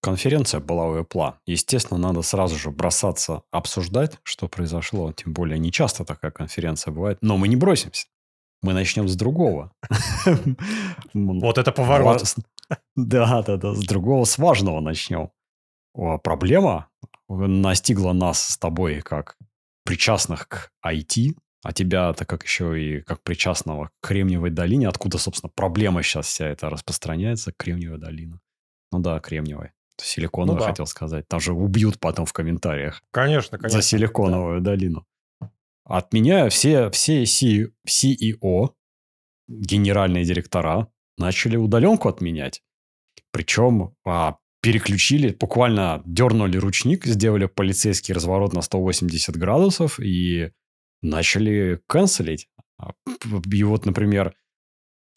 конференция была у Apple. Естественно, надо сразу же бросаться обсуждать, что произошло. Тем более, не часто такая конференция бывает. Но мы не бросимся. Мы начнем с другого. Вот это поворот. Да, да, да. С другого, с важного начнем. Проблема настигла нас с тобой как причастных к IT, а тебя-то как еще и как причастного к Кремниевой долине, откуда, собственно, проблема сейчас вся эта распространяется, Кремниевая долина. Ну да, Кремниевая. Силиконовая, ну, да. хотел сказать. Там же убьют потом в комментариях. Конечно, конечно. За Силиконовую да. долину. От меня все, все CEO, генеральные директора, начали удаленку отменять. Причем а, переключили, буквально дернули ручник, сделали полицейский разворот на 180 градусов и начали канцелить. А, и вот, например,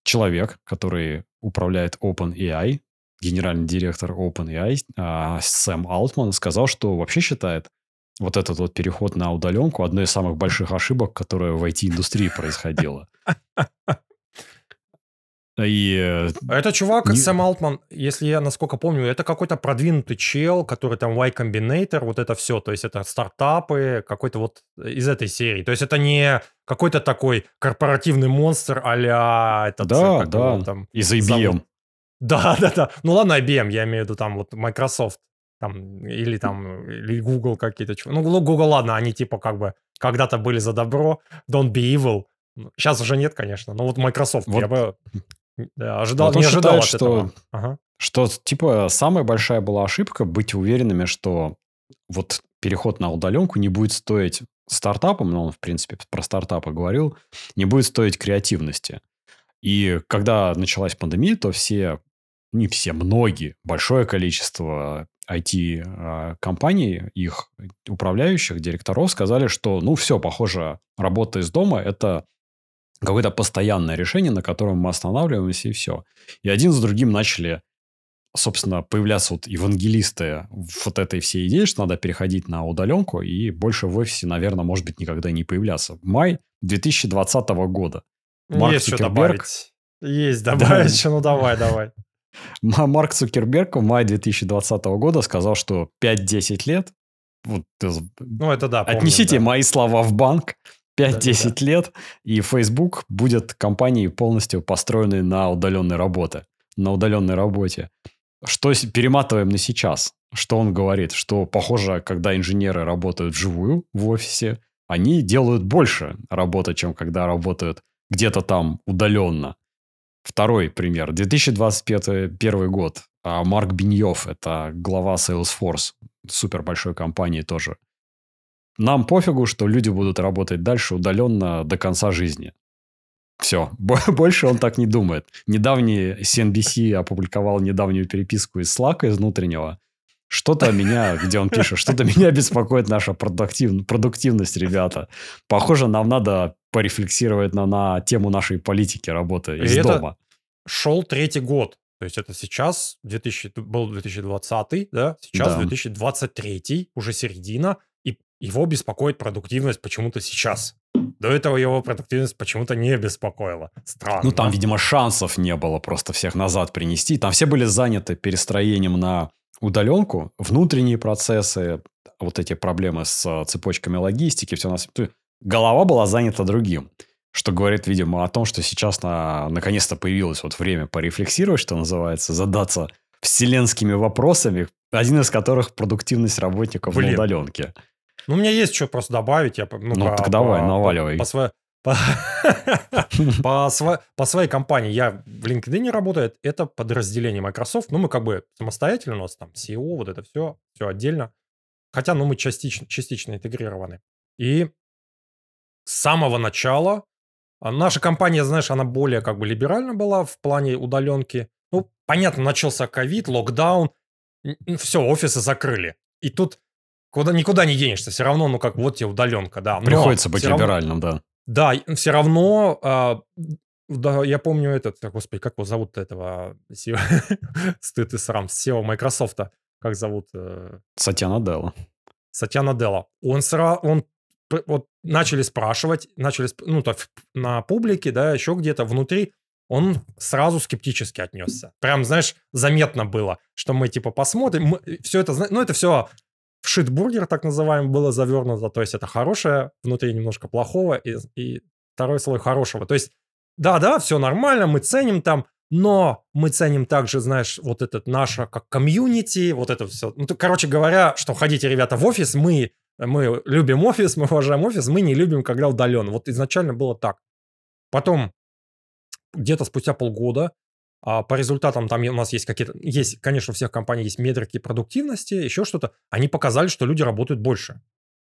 человек, который управляет OpenAI, генеральный директор OpenAI, а, Сэм Алтман, сказал, что вообще считает вот этот вот переход на удаленку одной из самых больших ошибок, которая в IT-индустрии происходила. И... Э, это чувак, не... Сэм Алтман, если я насколько помню, это какой-то продвинутый чел, который там Y Combinator, вот это все, то есть это стартапы, какой-то вот из этой серии. То есть это не какой-то такой корпоративный монстр а-ля этот... Да, да, там, из IBM. Зовут. Да, да, да. Ну ладно, IBM, я имею в виду там вот Microsoft. Там, или там, или Google какие-то. Ну, Google, ладно, они типа как бы когда-то были за добро. Don't be evil. Сейчас уже нет, конечно. Но вот Microsoft вот. я бы ожидал, вот не ожидал считает, от что, этого. Ага. Что, типа, самая большая была ошибка быть уверенными, что вот переход на удаленку не будет стоить стартапам, ну, он, в принципе, про стартапы говорил, не будет стоить креативности. И когда началась пандемия, то все, не все, многие, большое количество IT-компаний, а, их управляющих, директоров сказали, что, ну, все, похоже, работа из дома – это какое-то постоянное решение, на котором мы останавливаемся, и все. И один за другим начали, собственно, появляться вот евангелисты вот этой всей идеи, что надо переходить на удаленку, и больше в офисе, наверное, может быть, никогда не появляться. Май 2020 года. Марк Есть Цукерберг... что добавить. Есть добавить, да. ну давай, давай. Марк Цукерберг в мае 2020 года сказал, что 5-10 лет, вот, ну, это да, помню, отнесите да. мои слова в банк, 5-10 да, да. лет, и Facebook будет компанией полностью построенной на удаленной работе. На удаленной работе. Что перематываем на сейчас? Что он говорит? Что, похоже, когда инженеры работают вживую в офисе, они делают больше работы, чем когда работают где-то там удаленно. Второй пример. 2021 год. А Марк Беньев, это глава Salesforce, супер большой компании тоже, нам пофигу, что люди будут работать дальше удаленно до конца жизни. Все, больше он так не думает. Недавний CNBC опубликовал недавнюю переписку из Slack, из внутреннего. Что-то меня, где он пишет, что-то меня беспокоит наша продуктив, продуктивность, ребята. Похоже, нам надо порефлексировать на, на тему нашей политики работы из И дома. шел третий год. То есть это сейчас, 2000, был 2020, да? Сейчас да. 2023, уже середина его беспокоит продуктивность почему-то сейчас. До этого его продуктивность почему-то не беспокоила. Странно. Ну, там, видимо, шансов не было просто всех назад принести. Там все были заняты перестроением на удаленку, внутренние процессы, вот эти проблемы с э, цепочками логистики, все у нас... Голова была занята другим. Что говорит, видимо, о том, что сейчас на... наконец-то появилось вот время порефлексировать, что называется, задаться вселенскими вопросами, один из которых продуктивность работников Блин. на удаленке. Ну, у меня есть что просто добавить. Я, ну, ну по, так давай, по, наваливай. По, по, по, по, сво, по своей компании я в LinkedIn работает. Это подразделение Microsoft. Ну, мы как бы самостоятельно, у нас там SEO, вот это все, все отдельно. Хотя, ну, мы частично, частично интегрированы. И с самого начала а, наша компания, знаешь, она более как бы либеральна была в плане удаленки. Ну, понятно, начался ковид, локдаун, все, офисы закрыли. И тут Куда, никуда не денешься, все равно, ну как, вот тебе удаленка, да. Но Приходится быть либеральным, равно, да. Да, все равно, а, да, я помню этот, господи, как его зовут этого, стыд и срам, SEO Microsoft, как зовут? Э? Сатья Наделла. Сатья Наделла. Он, сра, он вот начали спрашивать, начали, ну, так, на публике, да, еще где-то внутри, он сразу скептически отнесся. Прям, знаешь, заметно было, что мы типа посмотрим, мы, все это, ну это все в шитбургер, так называемый, было завернуто, то есть это хорошее, внутри немножко плохого и, и второй слой хорошего. То есть, да-да, все нормально, мы ценим там, но мы ценим также, знаешь, вот этот наше как комьюнити, вот это все. Ну, то, короче говоря, что ходите, ребята, в офис, мы, мы любим офис, мы уважаем офис, мы не любим, когда удаленно. Вот изначально было так. Потом где-то спустя полгода а по результатам там у нас есть какие-то, есть, конечно, у всех компаний есть метрики продуктивности, еще что-то, они показали, что люди работают больше,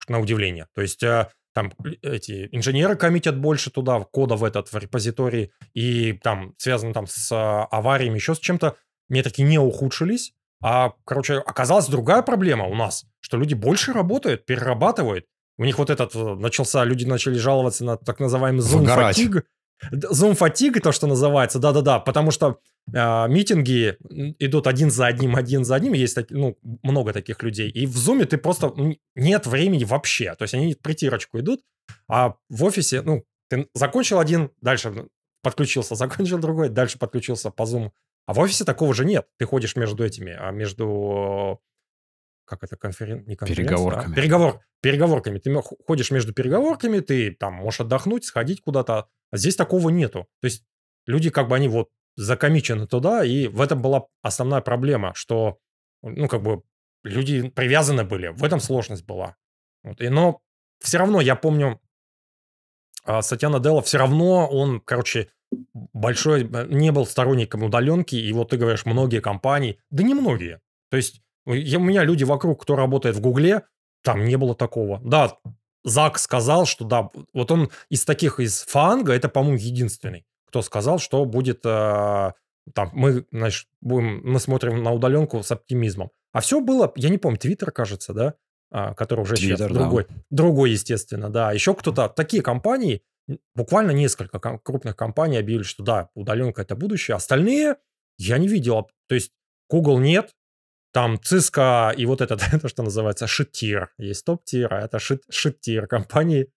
на удивление. То есть э, там эти инженеры коммитят больше туда, кода в этот, в репозитории, и там связано там с а, авариями, еще с чем-то, метрики не ухудшились, а, короче, оказалась другая проблема у нас, что люди больше работают, перерабатывают. У них вот этот э, начался, люди начали жаловаться на так называемый Zoom fatigue, Zoom фатига, то, что называется, да-да-да, потому что э, митинги идут один за одним, один за одним, есть ну, много таких людей, и в Zoom ты просто нет времени вообще, то есть они притирочку идут, а в офисе, ну, ты закончил один, дальше подключился, закончил другой, дальше подключился по Zoom, а в офисе такого же нет, ты ходишь между этими, а между как это, конферен... не конференция, переговорками. А? Переговор... Переговорками. Ты ходишь между переговорками, ты там можешь отдохнуть, сходить куда-то. А здесь такого нету. То есть люди как бы они вот закомичены туда, и в этом была основная проблема, что, ну, как бы люди привязаны были. В этом сложность была. Вот. И, но все равно, я помню, а, Сатья Наделла все равно, он, короче, большой, э, не был сторонником удаленки, и вот ты говоришь, многие компании, да не многие. То есть у меня люди вокруг, кто работает в Гугле, там не было такого. Да, Зак сказал, что да, вот он из таких, из Фанга, это, по-моему, единственный, кто сказал, что будет, э, там, мы, значит, будем, мы смотрим на удаленку с оптимизмом. А все было, я не помню, Твиттер, кажется, да, а, который уже Twitter, сейчас другой, да. другой, естественно, да. Еще кто-то, такие компании, буквально несколько крупных компаний объявили, что да, удаленка это будущее. Остальные я не видел. То есть Google нет, там Cisco и вот этот, это что называется, shit-tier. Есть top-tier, а это shit-tier компании.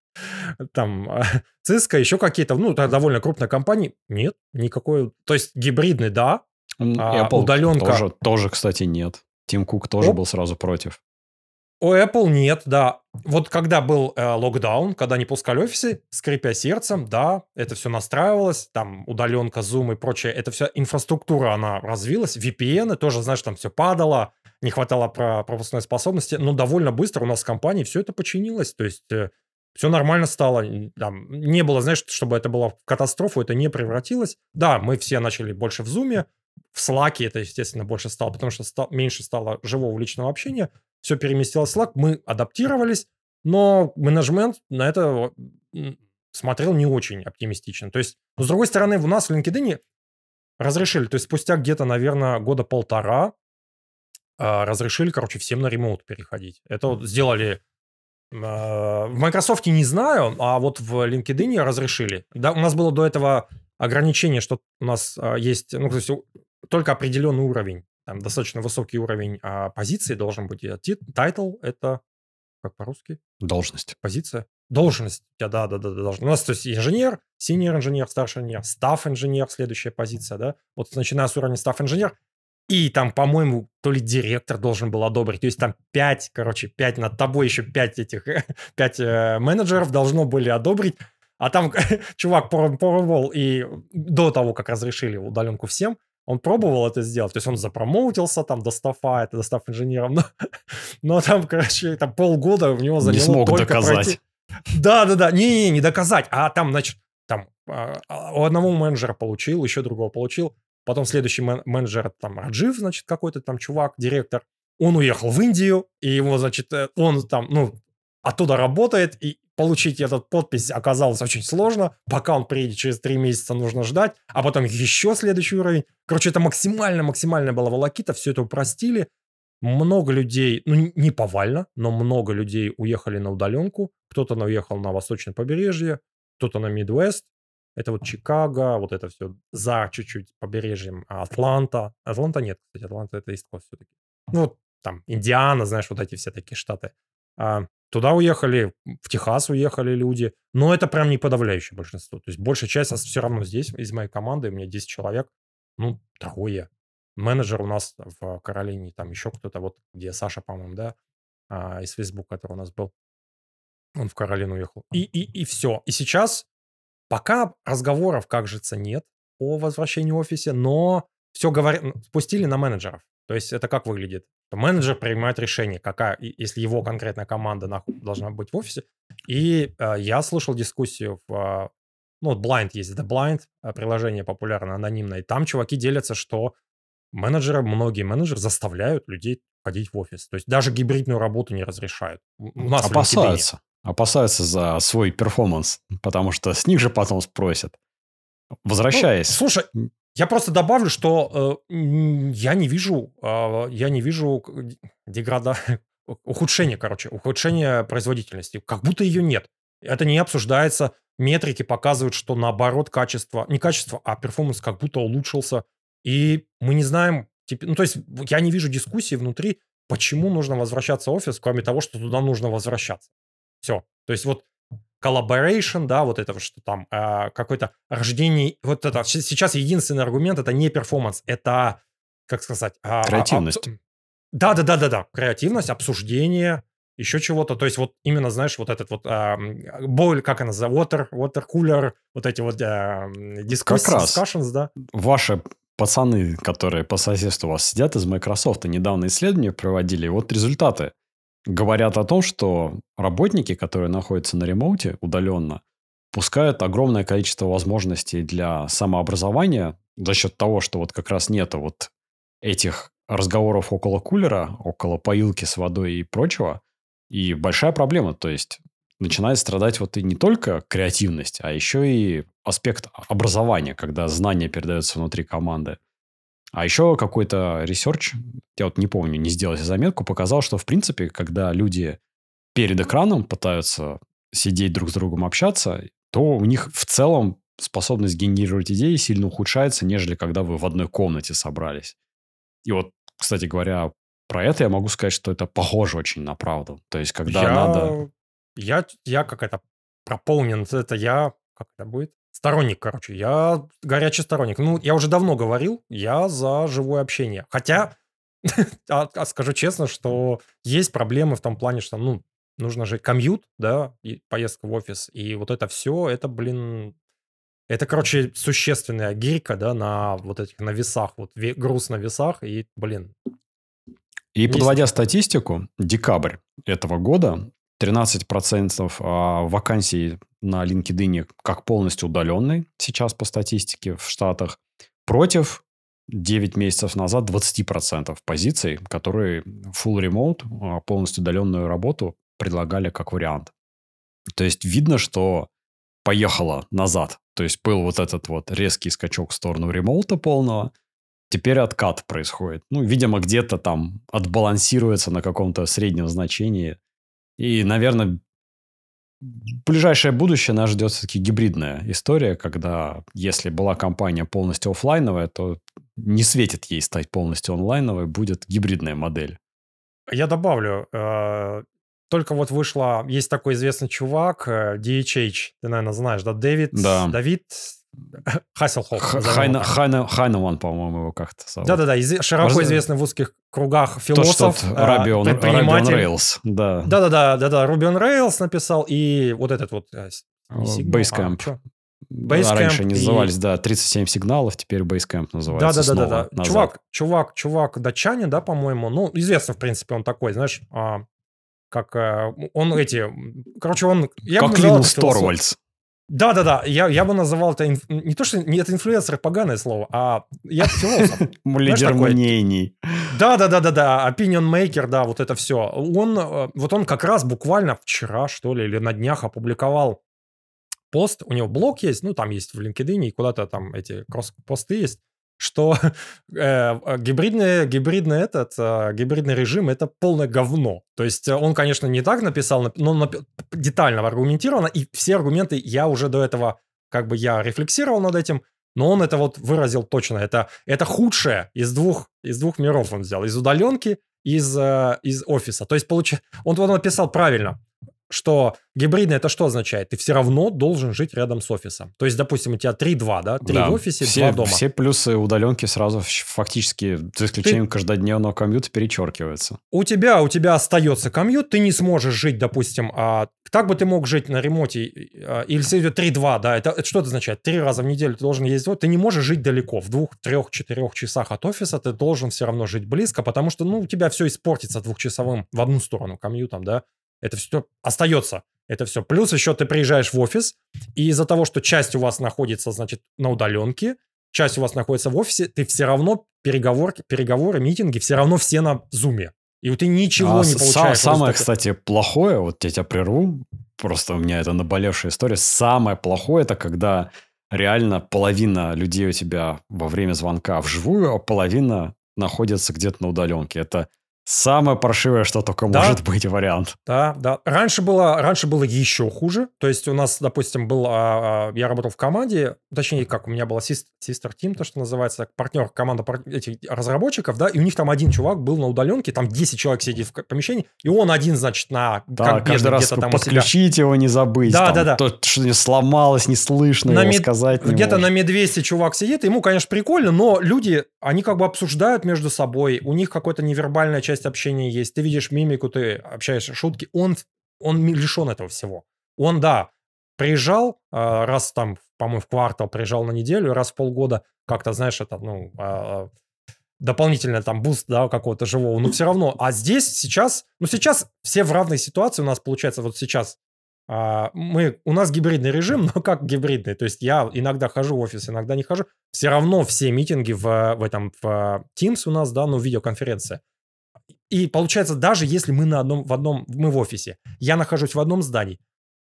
Там Cisco, еще какие-то, ну, довольно крупные компании. Нет, никакой. То есть гибридный, да. А Apple удаленка. Тоже, тоже, кстати, нет. Тим Кук тоже Оп. был сразу против. У Apple нет, да. Вот когда был э, локдаун, когда не пускали офисы, скрипя сердцем, да, это все настраивалось, там удаленка, Zoom и прочее, это вся инфраструктура, она развилась, VPN, тоже, знаешь, там все падало, не хватало про пропускной способности, но довольно быстро у нас в компании все это починилось, то есть э, все нормально стало, там, не было, знаешь, чтобы это было в катастрофу, это не превратилось. Да, мы все начали больше в Zoom, в Slack это, естественно, больше стало, потому что стал, меньше стало живого личного общения, все переместилось в Slack, мы адаптировались, но менеджмент на это смотрел не очень оптимистично. То есть, но с другой стороны, у нас в LinkedIn разрешили, то есть спустя где-то, наверное, года полтора а, разрешили, короче, всем на ремоут переходить. Это вот сделали а, в Microsoft не знаю, а вот в LinkedIn разрешили. Да, у нас было до этого ограничение, что у нас а, есть, ну, то есть только определенный уровень там достаточно высокий уровень а, позиции должен быть. Title — это как по-русски? Должность. Позиция. Должность. Да, да, да, да, должность. У нас, то есть, инженер, senior инженер, старший инженер, staff инженер, следующая позиция, да. Вот начиная с уровня staff инженер, и там, по-моему, то ли директор должен был одобрить. То есть там пять, короче, пять над тобой еще пять этих, пять э, менеджеров должно были одобрить. А там чувак пробовал и до того, как разрешили удаленку всем, он пробовал это сделать, то есть он запромоутился там до стафа, это достав инженером, но, но там, короче, там полгода у него заняло Не смог только доказать. Пройти. Да, да, да, не, не, не доказать, а там, значит, там а, а, у одного менеджера получил, еще другого получил, потом следующий мен- менеджер, там, Раджив, значит, какой-то там чувак, директор, он уехал в Индию, и его, значит, э, он там, ну, оттуда работает, и получить этот подпись оказалось очень сложно. Пока он приедет через три месяца, нужно ждать. А потом еще следующий уровень. Короче, это максимально-максимально была волокита. Все это упростили. Много людей, ну не повально, но много людей уехали на удаленку. Кто-то уехал на восточное побережье, кто-то на Мидвест. Это вот Чикаго, вот это все за чуть-чуть побережьем Атланта. Атланта нет, кстати, Атланта это Ист все-таки. Ну, вот там Индиана, знаешь, вот эти все такие штаты. А, Туда уехали, в Техас уехали люди, но это прям не подавляющее большинство. То есть большая часть все равно здесь, из моей команды, у меня 10 человек, ну, трое. Менеджер у нас в Каролине, там еще кто-то, вот где Саша, по-моему, да, а, из Facebook, который у нас был. Он в Каролину уехал. И, и, и все. И сейчас пока разговоров, как жется, нет о возвращении в офисе, но все говорят, спустили на менеджеров. То есть это как выглядит? Менеджер принимает решение, какая, если его конкретная команда должна быть в офисе. И э, я слышал дискуссию в... Э, ну, Blind есть, The Blind, э, приложение популярное, анонимное. И там чуваки делятся, что менеджеры, многие менеджеры заставляют людей ходить в офис. То есть даже гибридную работу не разрешают. У нас Опасаются. Опасаются за свой перформанс, потому что с них же потом спросят. Возвращаясь. Ну, слушай, я просто добавлю, что э, я не вижу, э, я не вижу деграда, ухудшения, короче, ухудшения производительности. Как будто ее нет. Это не обсуждается. Метрики показывают, что наоборот качество, не качество, а перформанс как будто улучшился. И мы не знаем, ну то есть я не вижу дискуссии внутри, почему нужно возвращаться в офис, кроме того, что туда нужно возвращаться. Все. То есть вот collaboration, да, вот это что там, э, какое-то рождение, вот это, сейчас единственный аргумент, это не перформанс, это, как сказать... А, Креативность. Да-да-да-да-да, креативность, обсуждение, еще чего-то, то есть вот именно, знаешь, вот этот вот э, боль, как она называется, water, water cooler, вот эти вот э, дискуссии, как раз discussions, да. Ваши пацаны, которые по соседству у вас сидят из Microsoft, недавно исследование проводили, вот результаты говорят о том, что работники, которые находятся на ремоуте удаленно, пускают огромное количество возможностей для самообразования за счет того, что вот как раз нету вот этих разговоров около кулера, около поилки с водой и прочего. И большая проблема, то есть начинает страдать вот и не только креативность, а еще и аспект образования, когда знания передаются внутри команды. А еще какой-то research, я вот не помню, не сделал заметку, показал, что в принципе, когда люди перед экраном пытаются сидеть друг с другом общаться, то у них в целом способность генерировать идеи сильно ухудшается, нежели когда вы в одной комнате собрались. И вот, кстати говоря, про это я могу сказать, что это похоже очень на правду. То есть, когда я... надо... Я, я как это proponent, это я... Как это будет? Сторонник, короче. Я горячий сторонник. Ну, я уже давно говорил, я за живое общение. Хотя, а, а скажу честно, что есть проблемы в том плане, что, ну, нужно же комьют, да, и поездка в офис. И вот это все, это, блин, это, короче, существенная гирька, да, на вот этих, на весах, вот груз на весах, и, блин. И подводя статистику, декабрь этого года 13% а, вакансий на LinkedIn как полностью удаленный сейчас по статистике в Штатах, против 9 месяцев назад 20% позиций, которые full remote, а, полностью удаленную работу предлагали как вариант. То есть видно, что поехало назад. То есть был вот этот вот резкий скачок в сторону ремоута полного, теперь откат происходит. Ну, видимо, где-то там отбалансируется на каком-то среднем значении и, наверное, ближайшее будущее нас ждет все-таки гибридная история, когда если была компания полностью офлайновая, то не светит ей стать полностью онлайновой, будет гибридная модель. Я добавлю, э, только вот вышла, есть такой известный чувак, э, DHH, ты, наверное, знаешь, да, Дэвид, да. Давид Хаселхоф. Хайнеман, по-моему, его как-то зовут. Да-да-да, широко известный в узких кругах философ, Тот, Раби он, предприниматель. Rails, да. Да-да-да, да-да, on Rails написал, и вот этот вот... Э, Basecamp. А, Basecamp Раньше они назывались, да, 37 сигналов, теперь Basecamp называется Да, да, да, да. Чувак, чувак, чувак датчанин, да, по-моему, ну, известно, в принципе, он такой, знаешь, а, как э, он эти, короче, он... Я как Линус Торвальдс. Да-да-да, я, я бы называл это инф... не то, что не это инфлюенсер, поганое слово, а я философ. Лидер мнений. Да-да-да-да-да, opinion maker, да, вот это все. Он, э, вот он как раз буквально вчера, что ли, или на днях опубликовал пост, у него блог есть, ну, там есть в LinkedIn, и куда-то там эти посты есть, что э, гибридный, гибридный этот, э, гибридный режим это полное говно. То есть э, он, конечно, не так написал, но напи- детально аргументировано, и все аргументы я уже до этого, как бы я рефлексировал над этим, но он это вот выразил точно. Это, это худшее из двух, из двух миров он взял. Из удаленки, из, э, из офиса. То есть, получ... он, он написал правильно. Что гибридный это что означает? Ты все равно должен жить рядом с офисом. То есть, допустим, у тебя 3-2, да? 3 Да, в офисе, все, 2 дома. Все плюсы удаленки сразу фактически, за исключением каждодневного комьюта, перечеркиваются. У тебя, у тебя остается комьют, ты не сможешь жить, допустим, а, так бы ты мог жить на ремонте, а, или если идет 3-2, да, это, это что это означает? Три раза в неделю ты должен ездить, ты не можешь жить далеко, в двух, трех, четырех часах от офиса ты должен все равно жить близко, потому что, ну, у тебя все испортится двухчасовым в одну сторону комьютом, да, это все остается. Это все. Плюс еще ты приезжаешь в офис, и из-за того, что часть у вас находится, значит, на удаленке, часть у вас находится в офисе, ты все равно переговорки, переговоры, митинги, все равно все на зуме. И вот ты ничего А не получаешь. Самое, результате. кстати, плохое, вот я тебя прерву, просто у меня это наболевшая история. Самое плохое это когда реально половина людей у тебя во время звонка вживую, а половина находится где-то на удаленке. Это самое паршивое, что только Да. может быть вариант. Да, да. Раньше было, раньше было еще хуже. То есть у нас, допустим, был, а, а, я работал в команде, точнее, как у меня была sister team, то, что называется, партнер, команда пар- этих разработчиков, да, и у них там один чувак был на удаленке, там 10 человек сидит в помещении, и он один, значит, на Да, как каждый раз там у себя. подключить его, не забыть. Да, там, да, да. То, что не сломалось, не слышно На его мед- сказать Где-то на может. Медвесте чувак сидит, ему, конечно, прикольно, но люди, они как бы обсуждают между собой, у них какая-то невербальная часть общения есть, ты видишь мимику, ты общаешься, шутки, он, он лишен этого всего. Он, да, приезжал а, раз там, по-моему, в квартал, приезжал на неделю, раз в полгода, как-то, знаешь, это, ну, а, дополнительно там boost, да, какого-то живого, но все равно. А здесь сейчас, ну, сейчас все в равной ситуации у нас получается, вот сейчас а, мы, у нас гибридный режим, но как гибридный? То есть я иногда хожу в офис, иногда не хожу. Все равно все meeting и в, в этом в Teams у нас, да, ну, видеоконференция. И получается, даже если мы на одном, в одном, мы в офисе, я нахожусь в одном здании,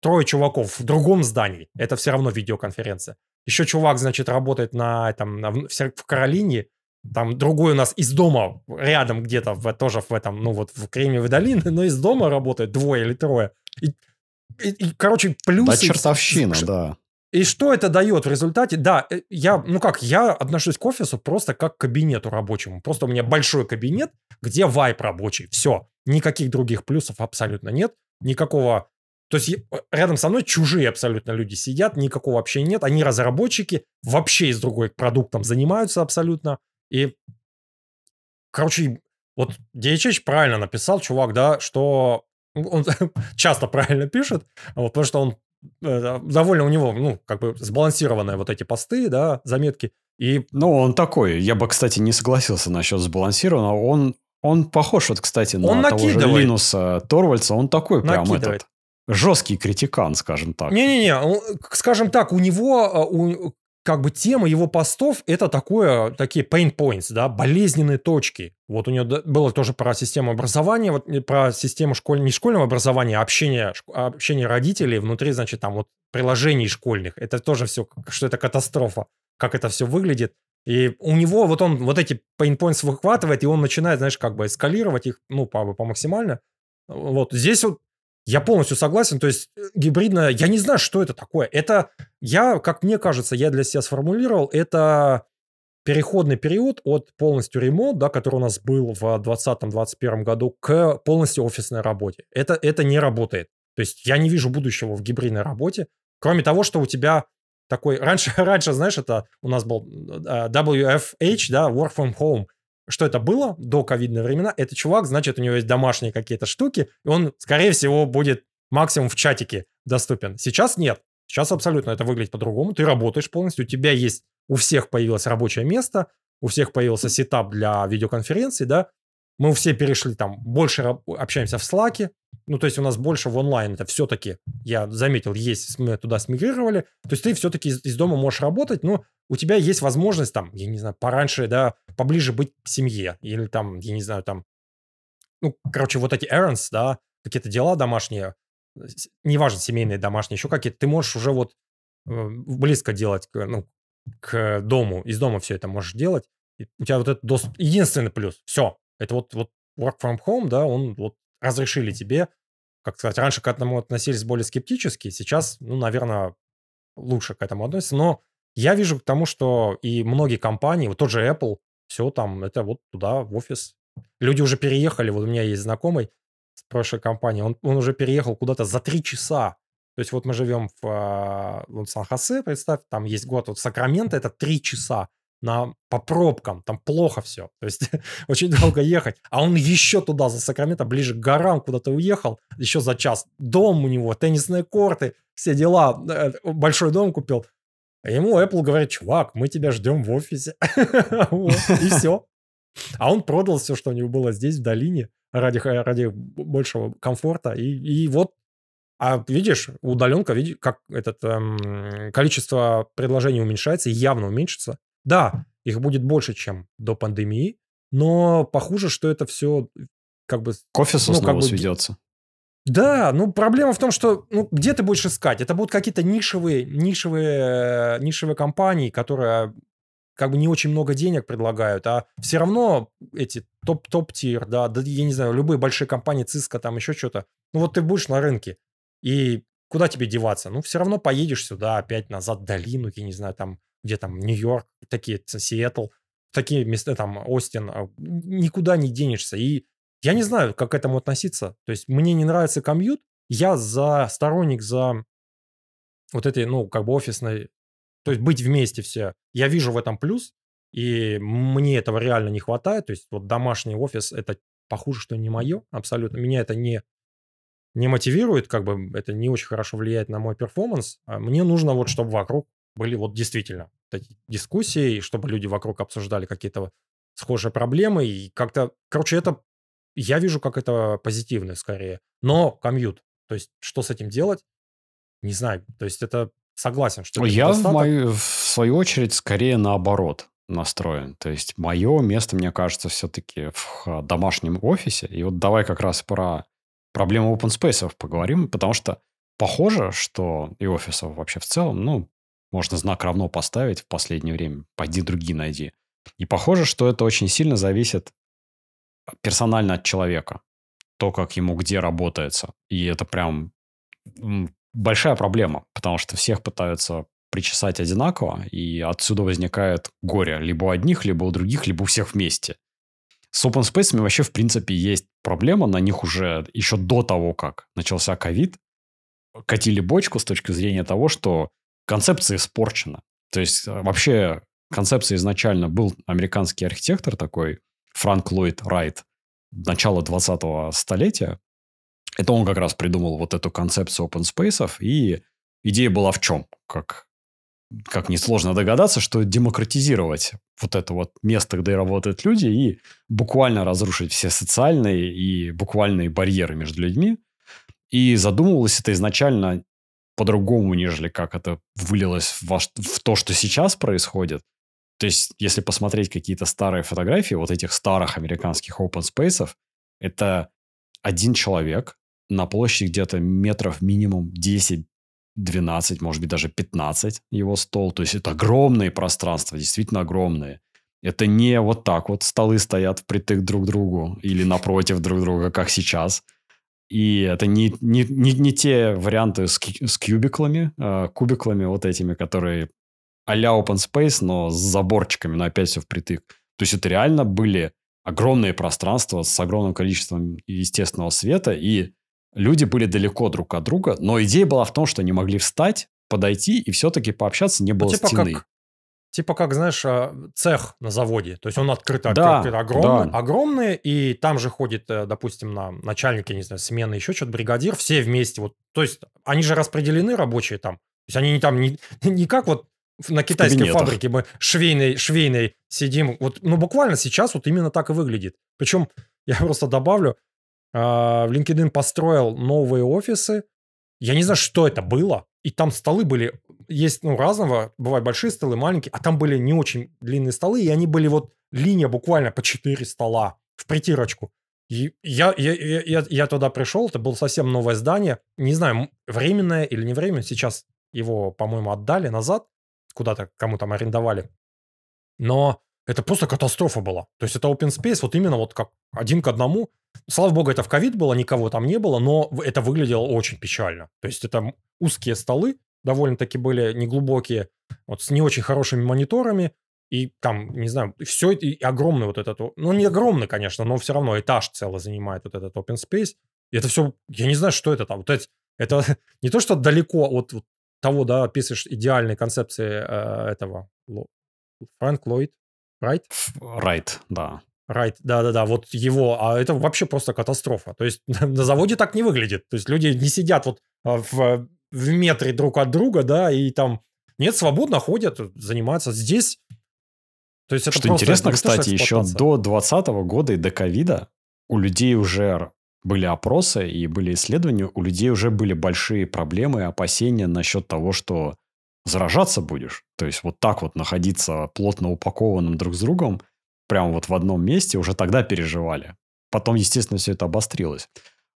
трое чуваков в другом здании, это все равно видеоконференция. Еще чувак, значит, работает на этом, на, в, в Каролине, там другой у нас из дома рядом где-то, в, тоже в этом, ну вот в Кремниевой долине, но из дома работает двое или трое. И, и, и, короче, плюсы... Да, чертовщина, Ш- да. И что это дает в результате? Да, э, я, ну как, я отношусь к офису просто как к кабинету рабочему. Просто у меня большой кабинет, где вайп рабочий. Все. Никаких других плюсов абсолютно нет. Никакого... То есть е- рядом со мной чужие абсолютно люди сидят, никакого общения нет. Они разработчики, вообще из другой продуктом занимаются абсолютно. И, короче, вот DHH правильно написал, чувак, да, что он часто правильно пишет, вот, потому что он э, довольно у него, ну, как бы сбалансированные вот эти посты, да, заметки. И Ну, он такой. Я бы, кстати, не согласился насчет сбалансированного. Он, он похож, вот, кстати, на Он того же накидывает. Линуса Торвальдса. Он такой прям Накидывает. этот жесткий критикан, скажем так. Не-не-не, скажем так, у него, э, у- как бы тема его постов это такое, такие pain points, да, болезненные точки. Вот у него было тоже про систему образования, вот про систему школь... не школьного образования, а общения, а общения родителей внутри, значит, там вот приложений школьных. Это тоже все, что это катастрофа, как это все выглядит. И у него вот он вот эти pain points выхватывает, и он начинает, знаешь, как бы эскалировать их, ну, по, по максимально. Вот здесь вот я полностью согласен. То есть э, гибридная, я не знаю, что это такое. Это, я, как мне кажется, я для себя сформулировал, это переходный период от полностью ремонт, да, который у нас был в 2020-2021 году, к полностью офисной работе. Это, это не работает. То есть я не вижу будущего в гибридной работе, кроме того, что у тебя такой... Раньше, раньше знаешь, это у нас был э, WFH, да, Work from Home. Что это было до ковидные времена? Это чувак, значит, у него есть домашние какие-то штуки, и он, скорее всего, будет максимум в чатике доступен. Сейчас нет. Сейчас абсолютно это выглядит по-другому. Ты работаешь полностью, у тебя есть, у всех появилось рабочее место, у всех появился сетап для видеоконференций, да, мы все перешли там, больше общаемся в Slack, ну, то есть у нас больше в онлайн это все-таки, я заметил, есть, мы туда смигрировали, то есть ты все-таки из, из дома можешь работать, но у тебя есть возможность там, я не знаю, пораньше, да, поближе быть к семье, или там, я не знаю, там, ну, короче, вот эти errands, да, какие-то дела домашние, неважно, семейные, домашние, еще какие-то, ты можешь уже вот э, близко делать, ну, к дому, из дома все это можешь делать, у тебя вот этот доступ, единственный плюс, все, это вот, вот work from home, да, он вот разрешили тебе, как сказать, раньше к этому относились более скептически, сейчас, ну, наверное, лучше к этому относятся, но я вижу к тому, что и многие компании, вот тот же Apple, все там, это вот туда, в офис. Люди уже переехали, вот у меня есть знакомый, прошлой компании, он, он уже переехал куда-то за три часа. То есть вот мы живем в, а, вот Сан-Хосе, представь, там есть год, вот Сакраменто это три часа на, по пробкам, там плохо все. То есть очень долго ехать. А он еще туда, за Сакраменто, ближе к горам куда-то уехал, еще за час. Дом у него, теннисные корты, все дела. Э, большой дом купил. А ему Apple говорит, чувак, мы тебя ждем в офисе. И все. А он продал все, что у него было здесь, в долине, ради, ради большего комфорта. И, и вот а видишь, удаленка, видишь, как этот эм, количество предложений уменьшается, явно уменьшится. Да, их будет больше, чем до пандемии, но похоже, что это все как бы... К офису ну, снова как бы, сведется. Да, ну проблема в том, что ну, где ты будешь искать? Это будут какие-то нишевые, нишевые, нишевые компании, которые как бы не очень много денег предлагают, а все равно эти топ-топ-тир, да, да, я не знаю, любые большие компании, Cisco, там еще что-то. Ну вот ты будешь на рынке, и куда тебе деваться? Ну все равно поедешь сюда опять назад в долину, я не знаю, там где там Нью-Йорк, такие, Сиэтл, такие места, там, Остин, а, никуда не денешься. И я не знаю, как к этому относиться. То есть мне не нравится commute, я за сторонник за вот этой, ну, как бы офисной, то есть быть вместе все. Я вижу в этом плюс, и мне этого реально не хватает. То есть вот домашний офис, это похуже, что не мое, абсолютно. Меня это не, не мотивирует, как бы это не очень хорошо влияет на мой performance. А мне нужно вот, чтобы вокруг были вот действительно такие дискуссии, чтобы люди вокруг обсуждали какие-то схожие проблемы. И как-то, короче, это я вижу как это позитивное скорее. Но комьют, то есть что с этим делать, не знаю. То есть это согласен, что... Я в, мою, в свою очередь скорее наоборот настроен. То есть мое место, мне кажется, все-таки в домашнем офисе. И вот давай как раз про проблему open space поговорим, потому что похоже, что и офисов вообще в целом, ну, можно знак равно поставить в последнее время. Пойди другие найди. И похоже, что это очень сильно зависит персонально от человека. То, как ему где работается. И это прям большая проблема, потому что всех пытаются причесать одинаково, и отсюда возникает горе либо у одних, либо у других, либо у всех вместе. С open space вообще, в принципе, есть проблема, на них уже еще до того, как начался ковид, катили бочку с точки зрения того, что концепция испорчена. То есть э, вообще концепция изначально был американский архитектор такой, Франк Ллойд Райт, начала 20-го столетия. Это он как раз придумал вот эту концепцию open space, и идея была в чем? Как, как несложно догадаться, что демократизировать вот это вот место, где работают люди, и буквально разрушить все социальные и буквальные барьеры между людьми. И задумывалось это изначально по-другому, нежели как это вылилось в, в то, что сейчас происходит. То есть, если посмотреть какие-то старые фотографии вот этих старых американских open space, это один человек на площади где-то метров минимум 10 12, может быть, даже 15 его стол. То есть, это огромные пространства, действительно огромные. Это не вот так вот столы стоят впритык друг к другу или напротив друг друга, как сейчас. И это не, не, не, не те варианты с, с кубиклами, э, кубиклами вот этими, которые а-ля open space, но с заборчиками, но опять все впритык. То есть это реально были огромные пространства с огромным количеством естественного света, и люди были далеко друг от друга, но идея была в том, что они могли встать, подойти и все-таки пообщаться, не было ну, типа стены. Как, Типа как, знаешь, а, цех на заводе. То есть он открыт, открыт, да, открыт огромный, да. огромный, и там же ходит, э, допустим, на начальники, не знаю, смены, еще что-то, бригадир, все вместе. Вот, то есть они же распределены рабочие там. То есть они не там, не, не как вот на китайской фабрике мы швейной, швейной сидим. Вот, ну, буквально сейчас вот именно так и выглядит. Причем, я просто добавлю, а, в LinkedIn построил новые офисы. Я не знаю, что это было. И там столы были есть, ну, разного, бывают большие столы, маленькие, а там были не очень длинные столы, и они были вот линия буквально по 4 стола в притирочку. И я, я, я, я туда пришел, это было совсем новое здание, не знаю, временное или не временное, сейчас его, по-моему, отдали назад, куда-то кому там арендовали. Но это просто катастрофа была. То есть это open space вот именно вот как один к одному. Слава богу, это в ковид было, никого там не было, но это выглядело очень печально. То есть это узкие столы, довольно-таки были неглубокие, вот с не очень хорошими мониторами, и там, не знаю, все и огромный вот этот, ну не огромный, конечно, но все равно этаж целый занимает вот этот open space, И это все, я не знаю, что это там. Вот это, это не то, что далеко от вот того, да, описываешь идеальной концепции э, этого Фрэнк Ллойд, Райт? Райт, да. Райт, да-да-да, вот его, а это вообще просто катастрофа. То есть на заводе так не выглядит. То есть люди не сидят вот а, в, в метре друг от друга, да, и там нет, свободно ходят, занимаются. Здесь то есть это что интересно, кстати, еще до 2020 года и до ковида у людей уже были опросы и были исследования, у людей уже были большие проблемы и опасения насчет того, что заражаться будешь. То есть вот так вот находиться плотно упакованным друг с другом, прямо вот в одном месте, уже тогда переживали. Потом, естественно, все это обострилось.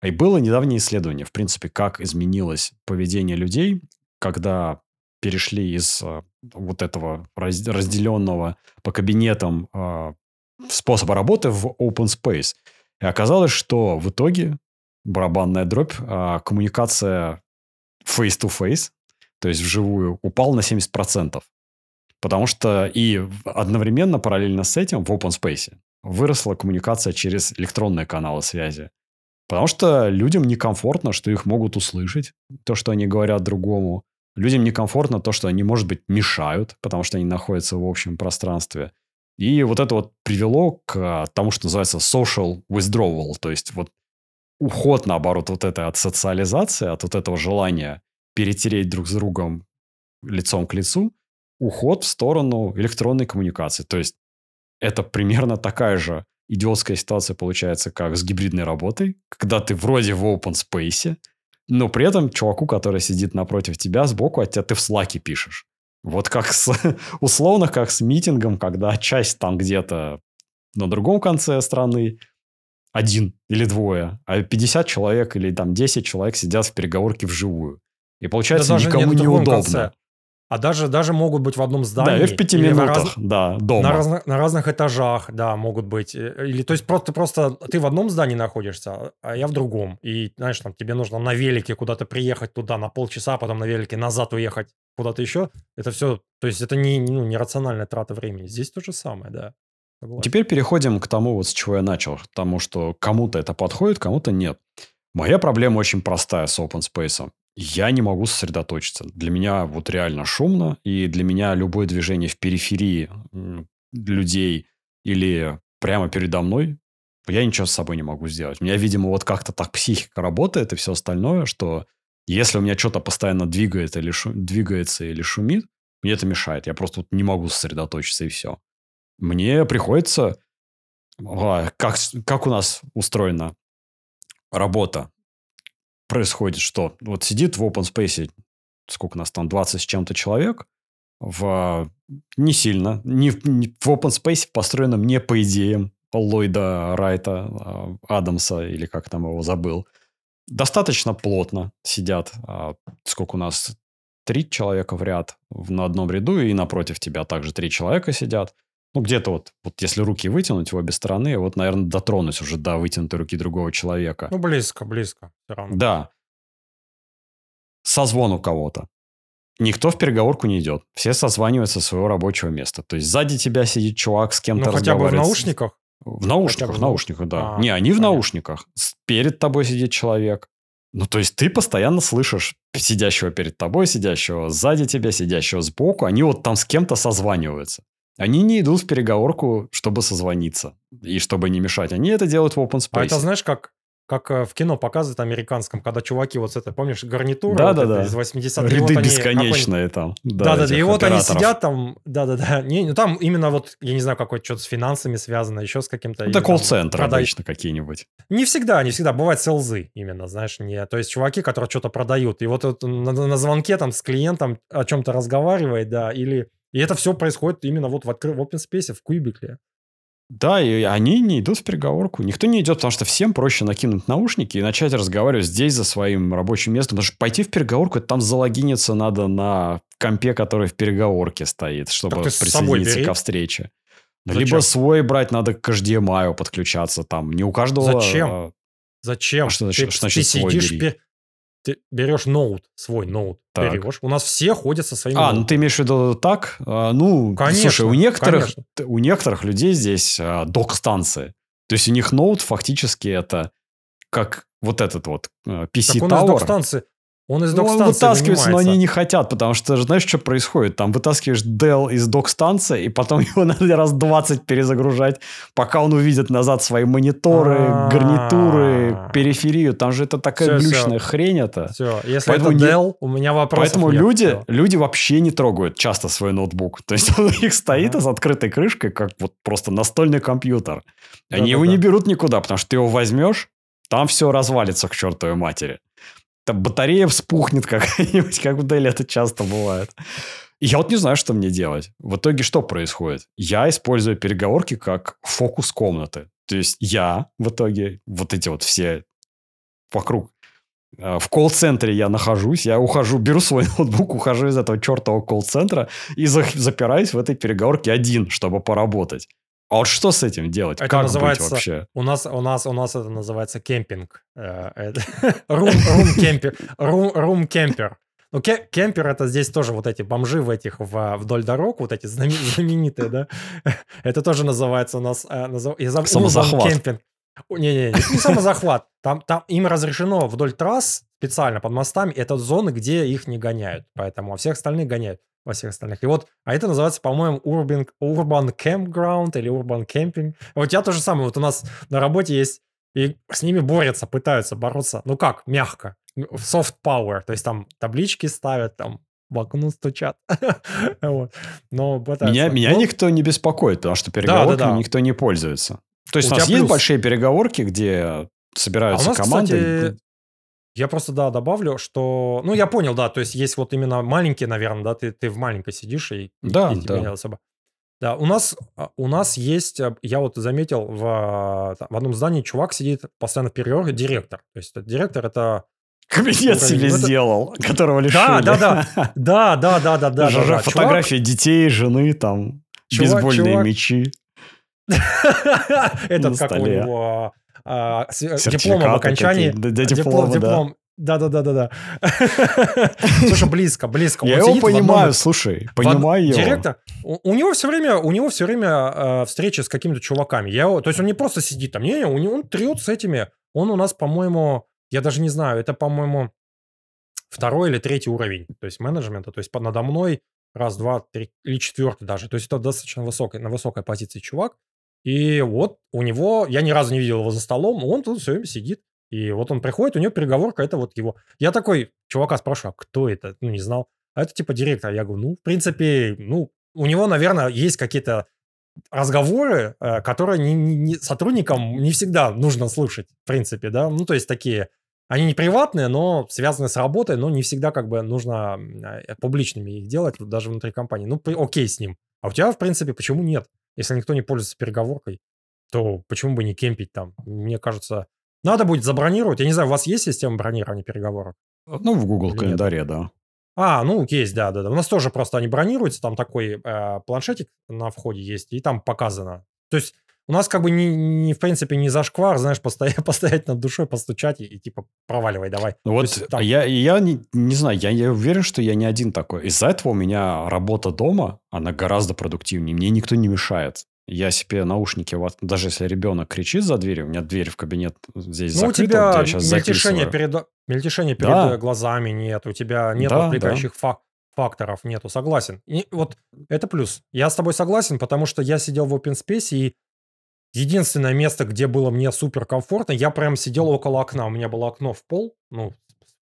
И было недавнее исследование, в принципе, как изменилось поведение людей, когда перешли из а, вот этого разделенного по кабинетам а, способа работы в open space. И оказалось, что в итоге барабанная дробь, а, коммуникация face-to-face, то есть вживую, упал на 70%. Потому что и одновременно, параллельно с этим, в open space выросла коммуникация через электронные каналы связи. Потому что людям некомфортно, что их могут услышать, то, что они говорят другому. Людям некомфортно то, что они, может быть, мешают, потому что они находятся в общем пространстве. И вот это вот привело к тому, что называется social withdrawal, то есть вот уход, наоборот, вот это от социализации, от вот этого желания перетереть друг с другом лицом к лицу, уход в сторону электронной коммуникации. То есть это примерно такая же идиотская ситуация получается, как с гибридной работой, когда ты вроде в open space, но при этом чуваку, который сидит напротив тебя, сбоку от тебя, ты в слаке пишешь. Вот как с, условно, как с митингом, когда часть там где-то на другом конце страны, один или двое, а 50 человек или там 10 человек сидят в переговорке вживую. И получается да никому неудобно. Конце. А даже, даже могут быть в одном здании. Да, и в пяти минутах, раз... да, дома. На, разных, на разных этажах, да, могут быть. Э, или, то есть, просто, просто ты в одном здании находишься, а я в другом. И, знаешь, там тебе нужно на велике куда-то приехать туда на полчаса, а потом на велике назад уехать куда-то еще. Это все, то есть, это не, ну, не рациональная трата времени. Здесь то же самое, да. Теперь переходим к тому, вот с чего я начал. К тому, что кому-то это подходит, кому-то нет. Моя проблема очень простая с open space я не могу сосредоточиться. Для меня вот реально шумно, и для меня любое движение в периферии людей или прямо передо мной, я ничего с собой не могу сделать. У меня, видимо, вот как-то так психика работает и все остальное, что если у меня что-то постоянно двигает или шу... двигается или шумит, мне это мешает. Я просто вот не могу сосредоточиться и все. Мне приходится... А, как, как у нас устроена работа? Происходит что? Вот сидит в open space, сколько нас там, 20 с чем-то человек, в не сильно, не, не в open space, построенном не по идеям Ллойда Райта, а, Адамса, или как там его забыл. Достаточно плотно сидят. А, сколько у нас? Три человека в ряд на одном ряду, и напротив тебя также три человека сидят. Ну, где-то вот, вот если руки вытянуть в обе стороны, вот, наверное, дотронуть уже до вытянутой руки другого человека. Ну, близко, близко. Да. Созвон у кого-то. Никто в переговорку не идет. Все созваниваются со своего рабочего места. То есть сзади тебя сидит чувак с кем-то Ну, хотя бы в наушниках? В наушниках, в наушниках, да. А, не, они в наушниках. Перед тобой сидит человек. Ну, то есть ты постоянно слышишь сидящего перед тобой, сидящего сзади тебя, сидящего сбоку. Они вот там с кем-то созваниваются. Они не идут в переговорку, чтобы созвониться и чтобы не мешать. Они это делают в open space. А это знаешь, как как э, в кино показывают американском, когда чуваки вот с этой, помнишь, гарнитура да, вот да, да. из 80-х. Ряды вот бесконечные там. Да, да, да. И вот они сидят там, да-да-да. Не, ну там именно вот, я не знаю, какое-то что-то с финансами связано, еще с каким-то... Это колл-центр продай... обычно какие-нибудь. Не всегда, не всегда. Бывает селзы именно, знаешь, не... То есть чуваки, которые что-то продают. И вот, вот на, на звонке там с клиентом о чем-то разговаривает, да, или и это все происходит именно вот в, откры... в open space, в кубикле. Да, и они не идут в переговорку. Никто не идет, потому что всем проще накинуть наушники и начать разговаривать здесь за своим рабочим местом. Потому что пойти в переговорку, там залогиниться надо на компе, который в переговорке стоит, чтобы присоединиться ко встрече. Зачем? Либо свой брать надо к HDMI подключаться. Там не у каждого... Зачем? А, Зачем? А что, ты, что значит ты свой сидишь, бери? Ты берешь ноут, свой ноут, так. берешь. У нас все ходят со своими. А, ноутами. ну ты имеешь в виду так? А, ну, конечно, слушай, у некоторых, конечно. у некоторых людей здесь а, док-станции. То есть у них ноут фактически это как вот этот вот э, Так PC он из Tower. док-станции. Он из Ну, док-станции вытаскивается, но они не хотят, потому что знаешь, что происходит? Там вытаскиваешь Dell из док-станции, и потом его надо раз 20 перезагружать, пока он увидит назад свои мониторы, А. гарнитуры, периферию. Там же это такая всё. глючная хрень это. Все, если Поэтому это не- Dell, у меня вопросов Поэтому нет. люди, люди вообще не трогают часто свой ноутбук. То есть он у них стоит Ага. с открытой крышкой, как вот просто настольный компьютер. Они его Да-да-да. не берут никуда, потому что ты его возьмешь, там все развалится к чертовой матери. Там батарея вспухнет какая-нибудь, как в Dell это часто бывает. И я вот не знаю, что мне делать. В итоге что происходит? Я использую переговорки как фокус комнаты. То есть я в итоге, вот эти вот все вокруг э, в колл-центре я нахожусь, я ухожу, беру свой ноутбук, ухожу из этого чертового колл-центра и за- запираюсь в этой переговорке один, чтобы поработать. А вот что с этим делать? Это как называется- быть вообще? У нас, у нас, у нас это называется кемпинг. Э, это- Рум, рум кемпер. Рум, рум кемпер. Ну, ке- кемпер это здесь тоже вот эти бомжи в этих в- вдоль дорог, вот эти знаме- знаменитые, да? Это тоже называется у нас... э, назов- я забыл, Самозахват. кемпинг. О, Не-не, не не самозахват. Там, там им разрешено вдоль трасс специально под мостами. Это зоны, где их не гоняют. Поэтому а всех остальных гоняют во всех остальных. И вот, а это называется, по-моему, urban, urban campground или urban camping. Вот я то же самое. Вот у нас на работе есть, и с ними борются, пытаются бороться. Ну как, мягко. Soft power. То есть там таблички ставят, там в окно стучат. Вот. Но пытаются. Меня, меня Ну, никто не беспокоит, потому что переговорками да. никто не пользуется. То есть У у, нас тебя есть плюс. большие переговорки, где А у собираются нас, команды. кстати, я просто, да, добавлю, что... Ну, я понял, да, то есть есть вот именно маленькие, наверное, да, ты, ты в маленькой сидишь и, Да, и тебе да. особо... Да, у нас, а, у нас есть, а, я вот заметил, в, а, в одном здании чувак сидит постоянно в переговорке, директор. То есть директор это... Кабинет себе Ну, это- сделал, которого лишили. Да, да, да. Да, да, да, да, да. Же- да. Фотографии детей, жены, там, Чувак- бейсбольные чувак- мечи. Чувак- Этот, как у него, а, с- диплом об Сертификаты окончании. какие-то, да, Диплом, дипломы, да. диплом. Да, да, да, да, да. Слушай, близко, близко. Я его понимаю, слушай, понимаю его. Директор, у, него все время, у него все время э, встречи с какими-то чуваками. Я, то есть он не просто сидит там, не, не, он трет с этими. Он у нас, по-моему, я даже не знаю, это, по-моему, второй или третий уровень, то есть менеджмента, то есть надо мной раз, два, три или четвертый даже. То есть это достаточно высокой, на высокой позиции чувак. И вот у него, я ни разу не видел его за столом, он тут все время сидит. И вот он приходит, у него переговорка, это вот его. Я такой чувака спрашиваю, а кто это? Ну, не знал. А это типа директор. Я говорю, ну, в принципе, ну, у него, наверное, есть какие-то разговоры, э, которые не- не- не- сотрудникам не всегда нужно слышать, в принципе, да. Ну, то есть такие, они не приватные, но связаны с работой, но не всегда как бы нужно э, публичными их делать, даже внутри компании. Ну, окей с ним. А у тебя, в принципе, почему нет? Если никто не пользуется переговоркой, то почему бы не кемпить там? Мне кажется, надо будет забронировать. Я не знаю, у вас есть система бронирования переговорок? Ну, в Google Или нет? календаре, да. А, ну, есть, да, да, да. У нас тоже просто они бронируются, там такой э, планшетик на входе есть, и там показано. То есть у нас как бы не, не в принципе, не зашквар, знаешь, постоять, постоять над душой, постучать и, и типа проваливай давай. То Вот есть там- я, я не, не знаю, я, я уверен, что я не один такой. Из-за этого у меня работа дома, она гораздо продуктивнее. Мне никто не мешает. Я себе наушники, вот, даже если ребенок кричит за дверью, у меня дверь в кабинет здесь Ну, у закрыта, тебя вот сейчас мельтешения записываю. перед, мельтешения перед Да. э, глазами нет, у тебя нет Да, отвлекающих фак- факторов, нету, согласен. И вот это плюс. Я с тобой согласен, потому что я сидел в open space, и единственное место, где было мне супер комфортно, я прям сидел около окна. У меня было окно в пол, ну,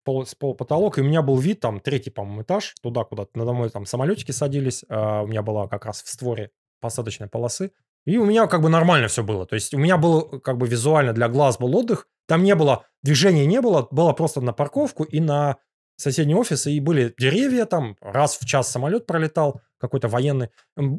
пол, с пол потолок, и у меня был вид, там, третий, по-моему, этаж, туда куда-то, надо мной там самолетики садились, а у меня была как раз в створе посадочной полосы, и у меня как бы нормально все было. То есть у меня был как бы визуально для глаз был отдых. Там не было, движения не было, было просто на парковку и на соседний офис, и были деревья там, раз в час самолет пролетал, какой-то военный,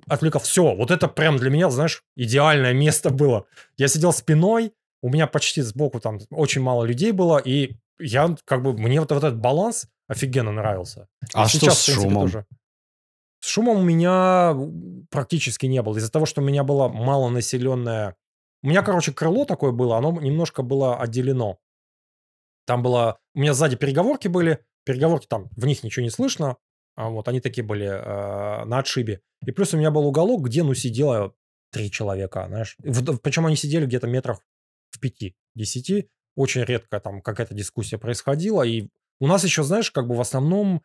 отвлекал. Все, вот это прям для меня, знаешь, идеальное место было. Я сидел спиной, у меня почти сбоку там очень мало людей было, и я как бы, мне вот, вот этот баланс офигенно нравился. А И что сейчас, с принципе, шумом? тоже. С шумом у меня практически не было. Из-за того, что у меня было малонаселенное... У меня, короче, крыло такое было, оно немножко было отделено. Там было... У меня сзади переговорки были. Переговорки там, в них ничего не слышно. А вот они такие были э, на отшибе. И плюс у меня был уголок, где, ну, сидело три человека, знаешь. причем они сидели где-то метрах в пяти, десяти. очень редко там какая-то дискуссия происходила. И у нас еще, знаешь, как бы в основном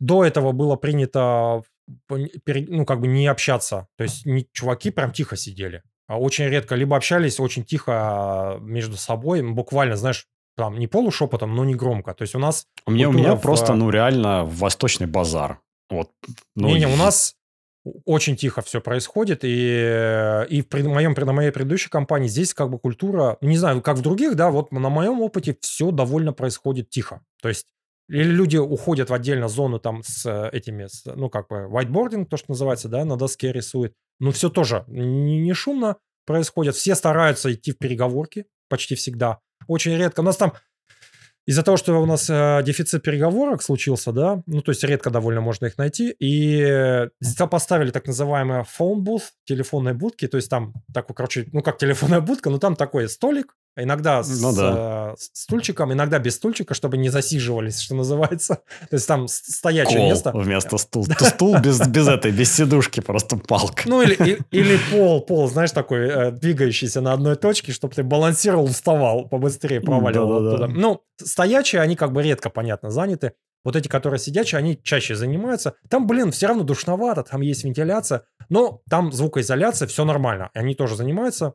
до этого было принято ну, как бы не общаться. То есть не, чуваки прям тихо сидели. А очень редко либо общались очень тихо между собой, буквально, знаешь, там не полушепотом, но не громко. То есть у нас... У меня, у меня в... просто, ну, реально восточный базар. Вот. Ну, не, не, у нас очень тихо все происходит, и, и в моем, на моей предыдущей компании здесь как бы культура, не знаю, как в других, да, вот на моем опыте все довольно происходит тихо. То есть или люди уходят в отдельно зону там с э, этими, с, ну, как бы, whiteboarding, то, что называется, да, на доске рисует. Ну, все тоже не, не шумно происходит. Все стараются идти в переговорки почти всегда. Очень редко. У нас там из-за того, что у нас э, дефицит переговорок случился, да, ну, то есть редко довольно можно их найти, и э, поставили так называемые phone booth, телефонные будки, то есть там такой, короче, ну, как телефонная будка, но там такой столик, иногда с, ну, да. с стульчиком, иногда без стульчика, чтобы не засиживались, что называется. То есть там стоячее Кол место. вместо стула. Стул без, без этой, без сидушки, просто палка. Ну или, или пол, пол, знаешь, такой э, двигающийся на одной точке, чтобы ты балансировал, вставал, побыстрее проваливал да, да, туда. Ну, стоячие, они как бы редко, понятно, заняты. Вот эти, которые сидячие, они чаще занимаются. Там, блин, все равно душновато, там есть вентиляция, но там звукоизоляция, все нормально. Они тоже занимаются.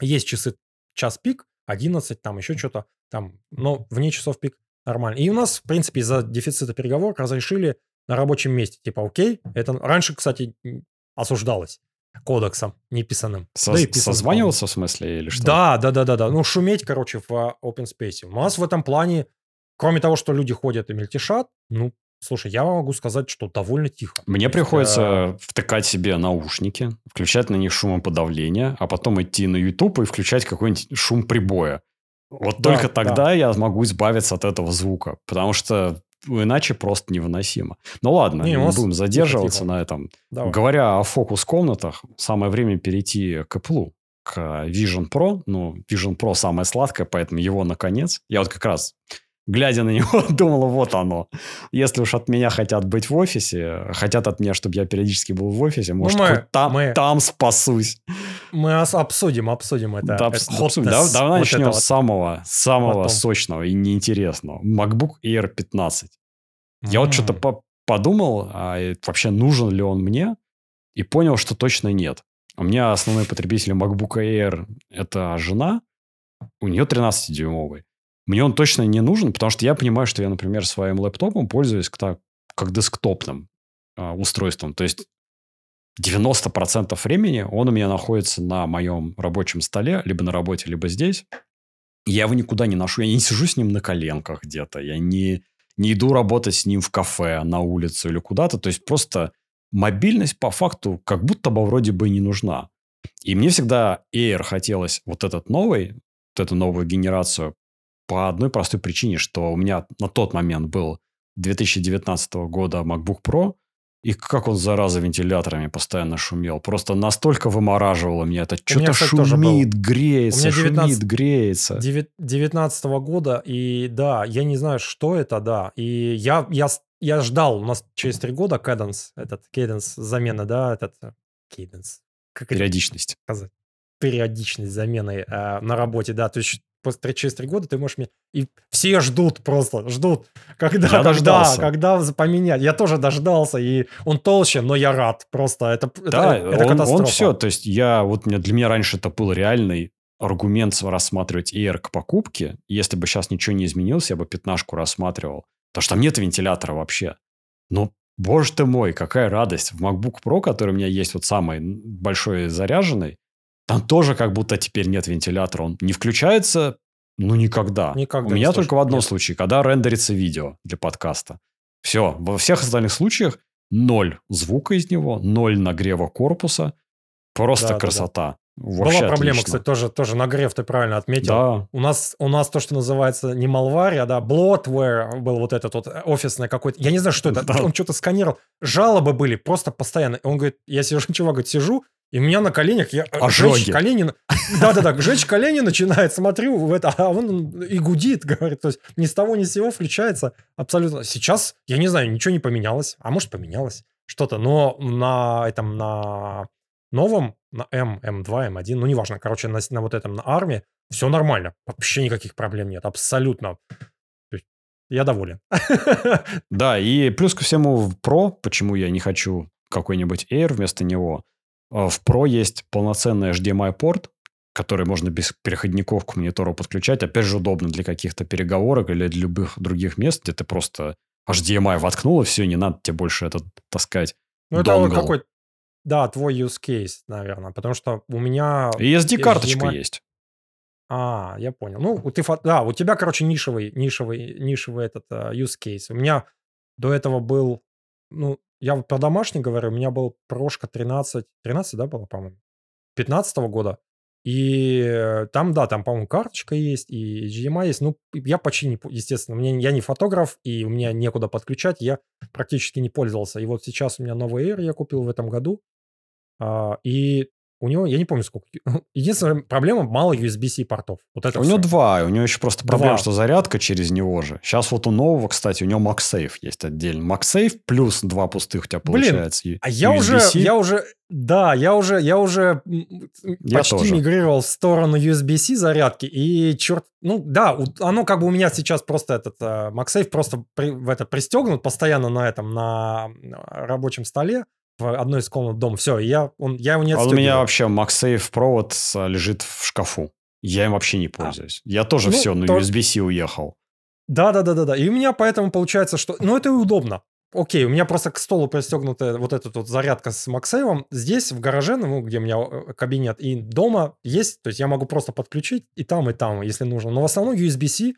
Есть часы час пик, 11, там еще что-то, там, но вне часов пик нормально. И у нас, в принципе, из-за дефицита переговоров разрешили на рабочем месте. Типа, окей, это раньше, кстати, осуждалось кодексом неписанным. Со- да и созванивался в смысле или что? Да, да, да, да, да. Ну, шуметь, короче, в open space. У нас в этом плане, кроме того, что люди ходят и мельтешат, ну, Слушай, я могу сказать, что довольно тихо. Мне есть, приходится а... втыкать себе наушники, включать на них шумоподавление, а потом идти на YouTube и включать какой-нибудь шум прибоя. Вот да, только тогда да. я могу избавиться от этого звука, потому что иначе просто невыносимо. Ну ладно, не, не будем задерживаться тихо. на этом. Давай. Говоря о фокус-комнатах, самое время перейти к Apple, к Vision Pro. Ну, Vision Pro самое сладкое, поэтому его наконец. Я вот как раз глядя на него, думала, вот оно. Если уж от меня хотят быть в офисе, хотят от меня, чтобы я периодически был в офисе, может, ну, мы, хоть там, мы, там спасусь. Мы обсудим, обсудим это. Да, обсудим. Да, давай вот начнем с самого, самого Потом. сочного и неинтересного. MacBook Air 15. Mm-hmm. Я вот что-то по подумал, а вообще нужен ли он мне, и понял, что точно нет. У меня основной потребитель MacBook Air – это жена. У нее 13-дюймовый. Мне он точно не нужен, потому что я понимаю, что я, например, своим лэптопом пользуюсь как, как десктопным э, устройством. То есть 90% времени он у меня находится на моем рабочем столе, либо на работе, либо здесь. Я его никуда не ношу. Я не сижу с ним на коленках где-то. Я не, не иду работать с ним в кафе, на улицу или куда-то. То есть просто мобильность по факту как будто бы вроде бы не нужна. И мне всегда Air хотелось вот этот новый, вот эту новую генерацию по одной простой причине, что у меня на тот момент был 2019 года MacBook Pro, и как он, зараза, вентиляторами постоянно шумел. Просто настолько вымораживало меня. Это что-то шумит, греется, 19, шумит, греется. 19 года, и да, я не знаю, что это, да. И я, я, я ждал, у нас через три года Cadence, этот Cadence замена, да, этот Cadence. Как Периодичность. Сказать? Периодичность замены э, на работе, да. То есть после через три года ты можешь мне... И все ждут просто, ждут, когда, я когда, дождался. когда поменять. Я тоже дождался, и он толще, но я рад. Просто это, да, это, это он, катастрофа. он все, то есть я, вот для меня раньше это был реальный аргумент рассматривать Air к покупке. Если бы сейчас ничего не изменилось, я бы пятнашку рассматривал. Потому что там нет вентилятора вообще. Но, боже ты мой, какая радость. В MacBook Pro, который у меня есть вот самый большой заряженный, там тоже как будто теперь нет вентилятора. Он не включается, ну, никогда. Никогда. У меня только в одном нет. случае, когда рендерится видео для подкаста. Все. Во всех остальных случаях ноль звука из него, ноль нагрева корпуса. Просто да, красота. Да, да. Вообще Была проблема, отлично. кстати, тоже, тоже нагрев, ты правильно отметил. Да. У нас, у нас то, что называется не малвария, да, bloatware был вот этот вот офисный какой-то. Я не знаю, что это. Да. Он что-то сканировал. Жалобы были просто постоянно. Он говорит, я сижу, чувак, говорит, сижу, и у меня на коленях я Ожоги. жечь колени. Да-да-да, жечь колени начинает, смотрю в это, а он и гудит, говорит. То есть ни с того ни с сего включается абсолютно. Сейчас, я не знаю, ничего не поменялось. А может, поменялось что-то. Но на этом, на новом, на M, M2, M1, ну, неважно, короче, на, на вот этом, на арме, все нормально. Вообще никаких проблем нет. Абсолютно. Я доволен. Да, и плюс ко всему в Pro, почему я не хочу какой-нибудь Air вместо него, а, в Pro есть полноценный HDMI-порт, который можно без переходников к монитору подключать. Опять же, удобно для каких-то переговорок или для любых других мест, где ты просто HDMI воткнул, и все, не надо тебе больше это таскать. Ну, это вот какой да, твой use case, наверное, потому что у меня... И SD-карточка HDMI... есть. А, я понял. Ну, ты, да, у тебя, короче, нишевый, нишевый, нишевый этот uh, use case. У меня до этого был, ну, я про домашний говорю, у меня был прошка 13, 13, да, было, по-моему, 15 -го года. И там, да, там, по-моему, карточка есть, и HDMI есть. Ну, я почти не, естественно, мне, я не фотограф, и у меня некуда подключать, я практически не пользовался. И вот сейчас у меня новый Air я купил в этом году, а, и у него, я не помню сколько. Единственная проблема, мало USB-C портов. Вот это у все. него два, у него еще просто проблема, что зарядка через него же. Сейчас вот у нового, кстати, у него MagSafe есть отдельно. MagSafe плюс два пустых у тебя получается. Блин, а я уже, я уже, да, я уже, я уже я почти тоже. мигрировал в сторону USB-C зарядки, и черт, ну да, оно как бы у меня сейчас просто этот uh, MagSafe просто при, в это пристегнут постоянно на этом, на рабочем столе, в одной из комнат дома. Все, я, он, я его не отстегиваю. А у меня вообще MagSafe провод лежит в шкафу. Я им вообще не а. пользуюсь. А. Я тоже ну, все на то... USB-C уехал. Да-да-да-да-да. И у меня поэтому получается, что... Ну, это и удобно. Окей, у меня просто к столу пристегнута вот эта вот зарядка с Максейвом. Здесь, в гараже, ну, где у меня э, кабинет, и дома есть, то есть я могу просто подключить и там, и там, если нужно. Но в основном USB-C,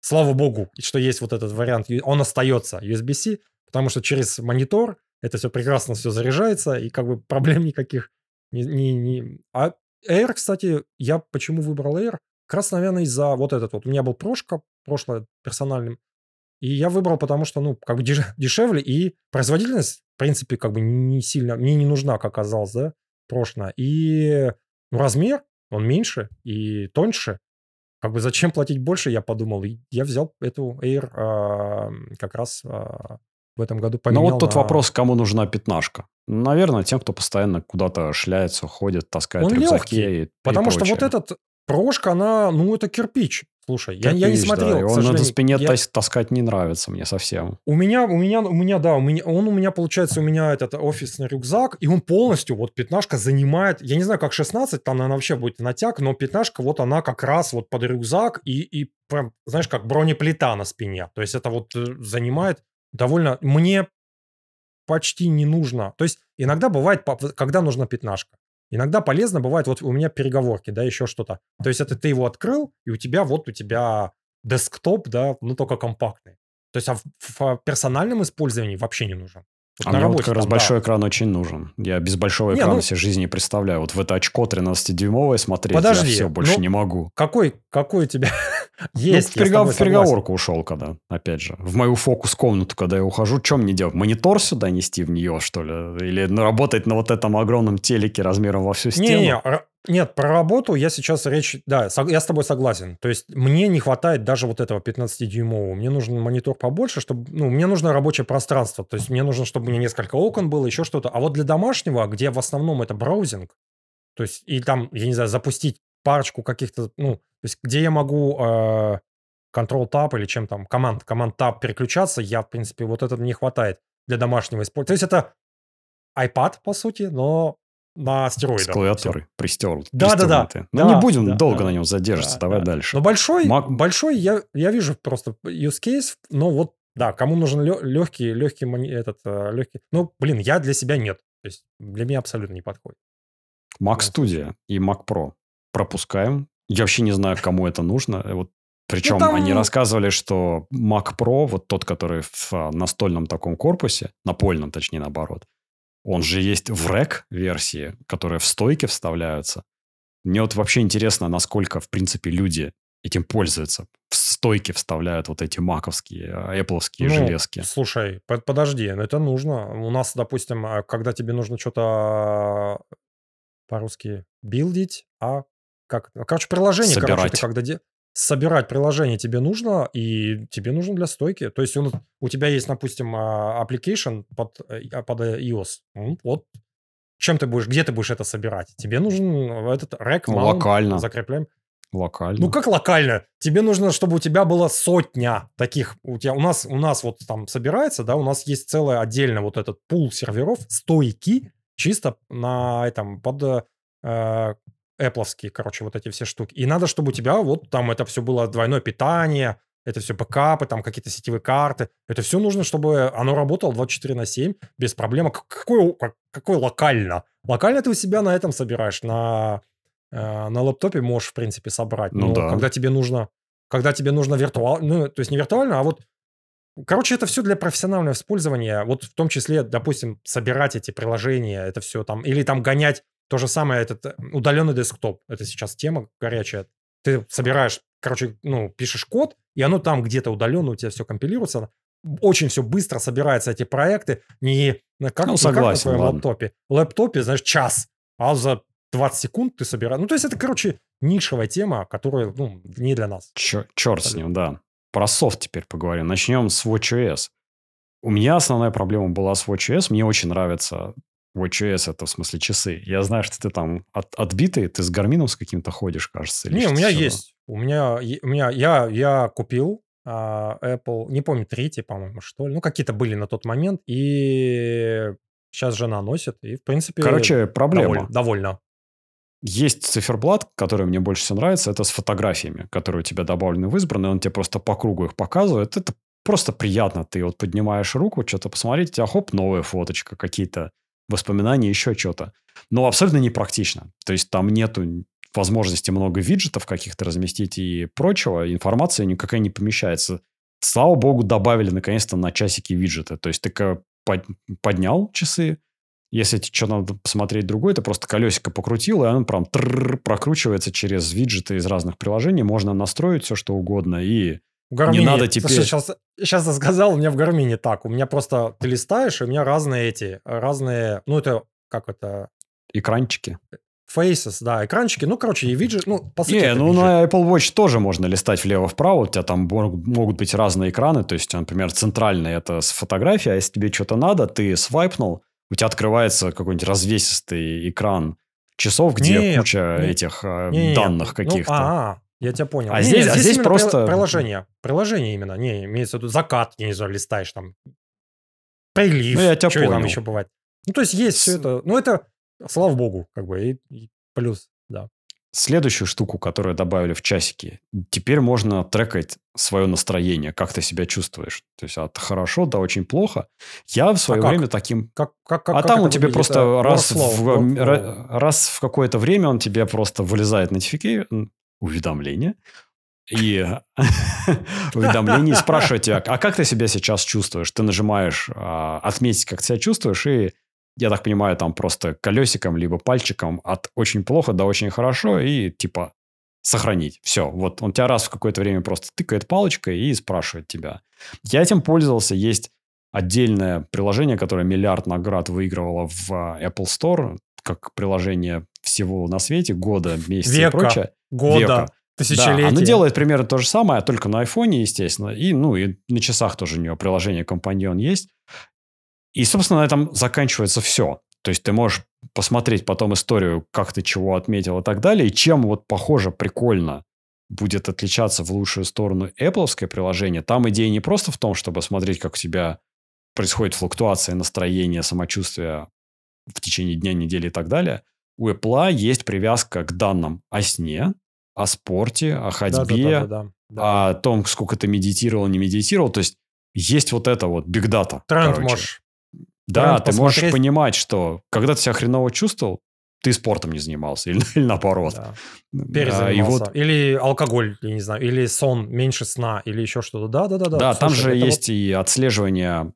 слава богу, что есть вот этот вариант, он остается USB-C, потому что через монитор это все прекрасно все заряжается, и как бы проблем никаких не... не, не... А Air, кстати, я почему выбрал Air? Как раз, наверное, из-за вот этот вот. У меня был прошка, прошлое персональным, и я выбрал, потому что, ну, как бы дешевле, и производительность, в принципе, как бы не сильно, мне не нужна, как оказалось, да, прошлое. И ну, размер, он меньше и тоньше. Как бы зачем платить больше, я подумал. И я взял эту Air э, как раз э, в этом году поменял. Ну вот тут на... вопрос, кому нужна пятнашка. Наверное, тем, кто постоянно куда-то шляется, ходит, таскает Он рюкзаки легкий, и Потому и что вот этот прошка, она, ну, это кирпич. Слушай, я, я не смотрел, да. Он на спине я... таскать не нравится мне совсем. У меня, у меня, у меня, да, у меня, он у меня, получается, у меня этот офисный рюкзак, и он полностью, вот пятнашка занимает, я не знаю, как 16, там, наверное, вообще будет натяг, но пятнашка, вот она как раз вот под рюкзак и, и прям, знаешь, как бронеплита на спине. То есть это вот э, занимает довольно... Мне почти не нужно. То есть иногда бывает, когда нужна пятнашка. Иногда полезно бывает, вот у меня переговорки, да, еще что-то. То есть это ты его открыл, и у тебя вот у тебя десктоп, да, ну только компактный. То есть а в, в персональном использовании вообще не нужен. Вот а мне работе, вот как раз там, большой да. экран очень нужен. Я без большого экрана не, ну, себе жизни не представляю. Вот в это очко 13-дюймовое смотреть подожди, я все, больше ну, не могу. Какой, какой у тебя есть? Ну, в, переговор, в переговорку ушел когда, опять же. В мою фокус-комнату, когда я ухожу, что мне делать? Монитор сюда нести в нее, что ли? Или ну, работать на вот этом огромном телеке размером во всю стену? Не-не, нет, про работу я сейчас речь... Да, я с тобой согласен. То есть мне не хватает даже вот этого 15-дюймового. Мне нужен монитор побольше, чтобы... Ну, мне нужно рабочее пространство. То есть мне нужно, чтобы у меня несколько окон было, еще что-то. А вот для домашнего, где в основном это браузинг, то есть и там, я не знаю, запустить парочку каких-то... Ну, то есть где я могу... Э, Control-Tab или чем там, команд, команд-Tab переключаться, я, в принципе, вот это мне хватает для домашнего использования. То есть это iPad, по сути, но на стероидах. С клавиатурой пристер. Да, да, да. Но да, не будем да, долго да, на нем задерживаться. Да, Давай да. дальше. Но большой, Mac... большой я, я вижу просто use case, но вот, да, кому нужен легкий, легкий, этот, э, легкий. Ну, блин, я для себя нет. То есть для меня абсолютно не подходит. Mac Studio и Mac Pro пропускаем. Я вообще не знаю, кому это нужно. Вот причем ну, там... они рассказывали, что Mac Pro, вот тот, который в а, настольном таком корпусе, напольном, точнее, наоборот, он же есть в рек версии, которые в стойке вставляются. Мне вот вообще интересно, насколько, в принципе, люди этим пользуются. В стойке вставляют вот эти маковские, эппловские ну, железки. Слушай, подожди, это нужно. У нас, допустим, а, когда тебе нужно что-то по-русски билдить, а как, короче, приложение, Собирать. короче, ты когда де собирать приложение тебе нужно, и тебе нужно для стойки. То есть он, у тебя есть, допустим, а, application под, э, под iOS. Вот чем ты будешь, где ты будешь это собирать? Тебе нужен этот рек, ну, локально. закрепляем. Локально. Ну как локально? Тебе нужно, чтобы у тебя было сотня таких. У тебя у нас у нас вот там собирается, да, у нас есть целый отдельно вот этот пул серверов, стойки, чисто на этом под э, Apple, короче, вот эти все штуки. И надо, чтобы у тебя вот там это все было двойное питание, это все бэкапы, там какие-то сетевые карты. Это все нужно, чтобы оно работало 24 на 7 без проблем. А какой, какой локально? Локально ты у себя на этом собираешь, на, э, на лаптопе можешь, в принципе, собрать. Ну Но да. когда тебе нужно, когда тебе нужно виртуально, ну, то есть не виртуально, а вот Короче, это все для профессионального использования. Вот в том числе, допустим, собирать эти приложения, это все там, или там гонять то же самое, этот э, удаленный десктоп. Это сейчас тема горячая. Ты собираешь, короче, ну, пишешь код, и оно там где-то удаленно у тебя все компилируется. Очень все быстро собираются эти проекты. Не как, Ну, не как на согласен, твоем ладно. лаптопе. В лаптопе, знаешь, час, а за 20 секунд ты собираешь. Ну, то есть это, короче, нишевая тема, которая, ну, не для нас. Черт с ним, да. Про софт теперь поговорим. Начнем с WatchOS. У меня основная проблема была с WatchOS. Мне очень нравится WatchOS, это в смысле часы. Я знаю, что ты там от, отбитый, ты с гармином с каким-то ходишь, кажется. Не, у меня всё есть. У меня, у меня я, я купил а, Apple, не помню, третий, по-моему, что ли. Ну, какие-то были на тот момент. И сейчас жена носит. И, в принципе, Короче, проблема. доволь- довольна. Есть циферблат, который мне больше всего нравится, это с фотографиями, которые у тебя добавлены в избранные, он тебе просто по кругу их показывает. Это просто приятно. Ты вот поднимаешь руку, что-то посмотреть, у тебя хоп, новая фоточка, какие-то воспоминания, еще что-то. Но абсолютно непрактично. То есть там нету возможности много виджетов каких-то разместить и прочего. Информация никакая не помещается. Слава богу, добавили наконец-то на часики виджеты. То есть ты поднял часы, если тебе что надо посмотреть другое, ты просто колесико покрутил, и оно прям прокручивается через виджеты из разных приложений. Можно настроить все, что угодно. И В Гармине, надо теперь- сейчас, сейчас я сказал, у меня в Гармине так. У меня просто ты листаешь, и у меня разные эти, разные, ну, это, как это, экранчики. faces, да, экранчики. Ну, короче, и виджет, ну, по сути, Не, ну виджет. на Apple Watch тоже можно листать влево-вправо. У тебя там мог- могут быть разные экраны. То есть, например, центральный это с фотографией, а если тебе что-то надо, ты свайпнул, у тебя открывается какой-нибудь развесистый экран часов, где Нет, куча нет. этих э, Не-не-не, данных ну, каких-то. а, я тебя понял. А Не, здесь- не, а здесь именно просто- прил- приложение. Приложение именно. Не, имеется в виду закат, я не знаю, листаешь там. Прилив. Ну, я тебя что там понял. еще бывает. Ну, то есть есть С- все это. Ну, это, слава богу, как бы, и, и плюс, да. Следующую штуку, которую добавили в часики, теперь можно трекать свое настроение, как ты себя чувствуешь. То есть от хорошо до очень плохо. Я в свое как? время таким... Как, как, как, а как там он тебе просто раз в, раз в какое-то время он тебе просто вылезает нотифики... уведомление. И уведомление и спрашивает тебя, а как ты себя сейчас чувствуешь? Ты нажимаешь а, отметить, как себя чувствуешь, и я так понимаю, там просто колесиком либо пальчиком от очень плохо до очень хорошо, и типа сохранить. Все. Вот он тебя раз в какое-то время просто тыкает палочкой и спрашивает тебя. Я этим пользовался. Есть отдельное приложение, которое миллиард наград выигрывало в а, Apple Store, как приложение всего на свете, года, месяца Века. и прочее. Года, Века. тысячелетия. Да, оно делает примерно то же самое, только на айфоне, естественно. И, ну, и на часах тоже у него приложение компаньон есть. И, собственно, на этом заканчивается все. То есть ты можешь посмотреть потом историю, как ты чего отметил и так далее. И чем вот похоже, прикольно будет отличаться в лучшую сторону Apple приложение. Там идея не просто в том, чтобы смотреть, как у тебя происходит флуктуация настроения, самочувствия в течение дня, недели и так далее. У Apple есть привязка к данным о сне, о спорте, о ходьбе, да, да, да, да, да. о том, сколько ты медитировал, не медитировал. То есть есть вот это вот биг дата. Тренд короче. можешь. Да, тренд ты можешь посмотреть. понимать, что когда ты себя хреново чувствовал, ты спортом не занимался или, или наоборот. Да. Перезанимался. и вот, Или алкоголь, я не знаю, или сон, меньше сна, или еще что-то. Да, да, да, да. да, там Слушай, же это вот- есть и отслеживание,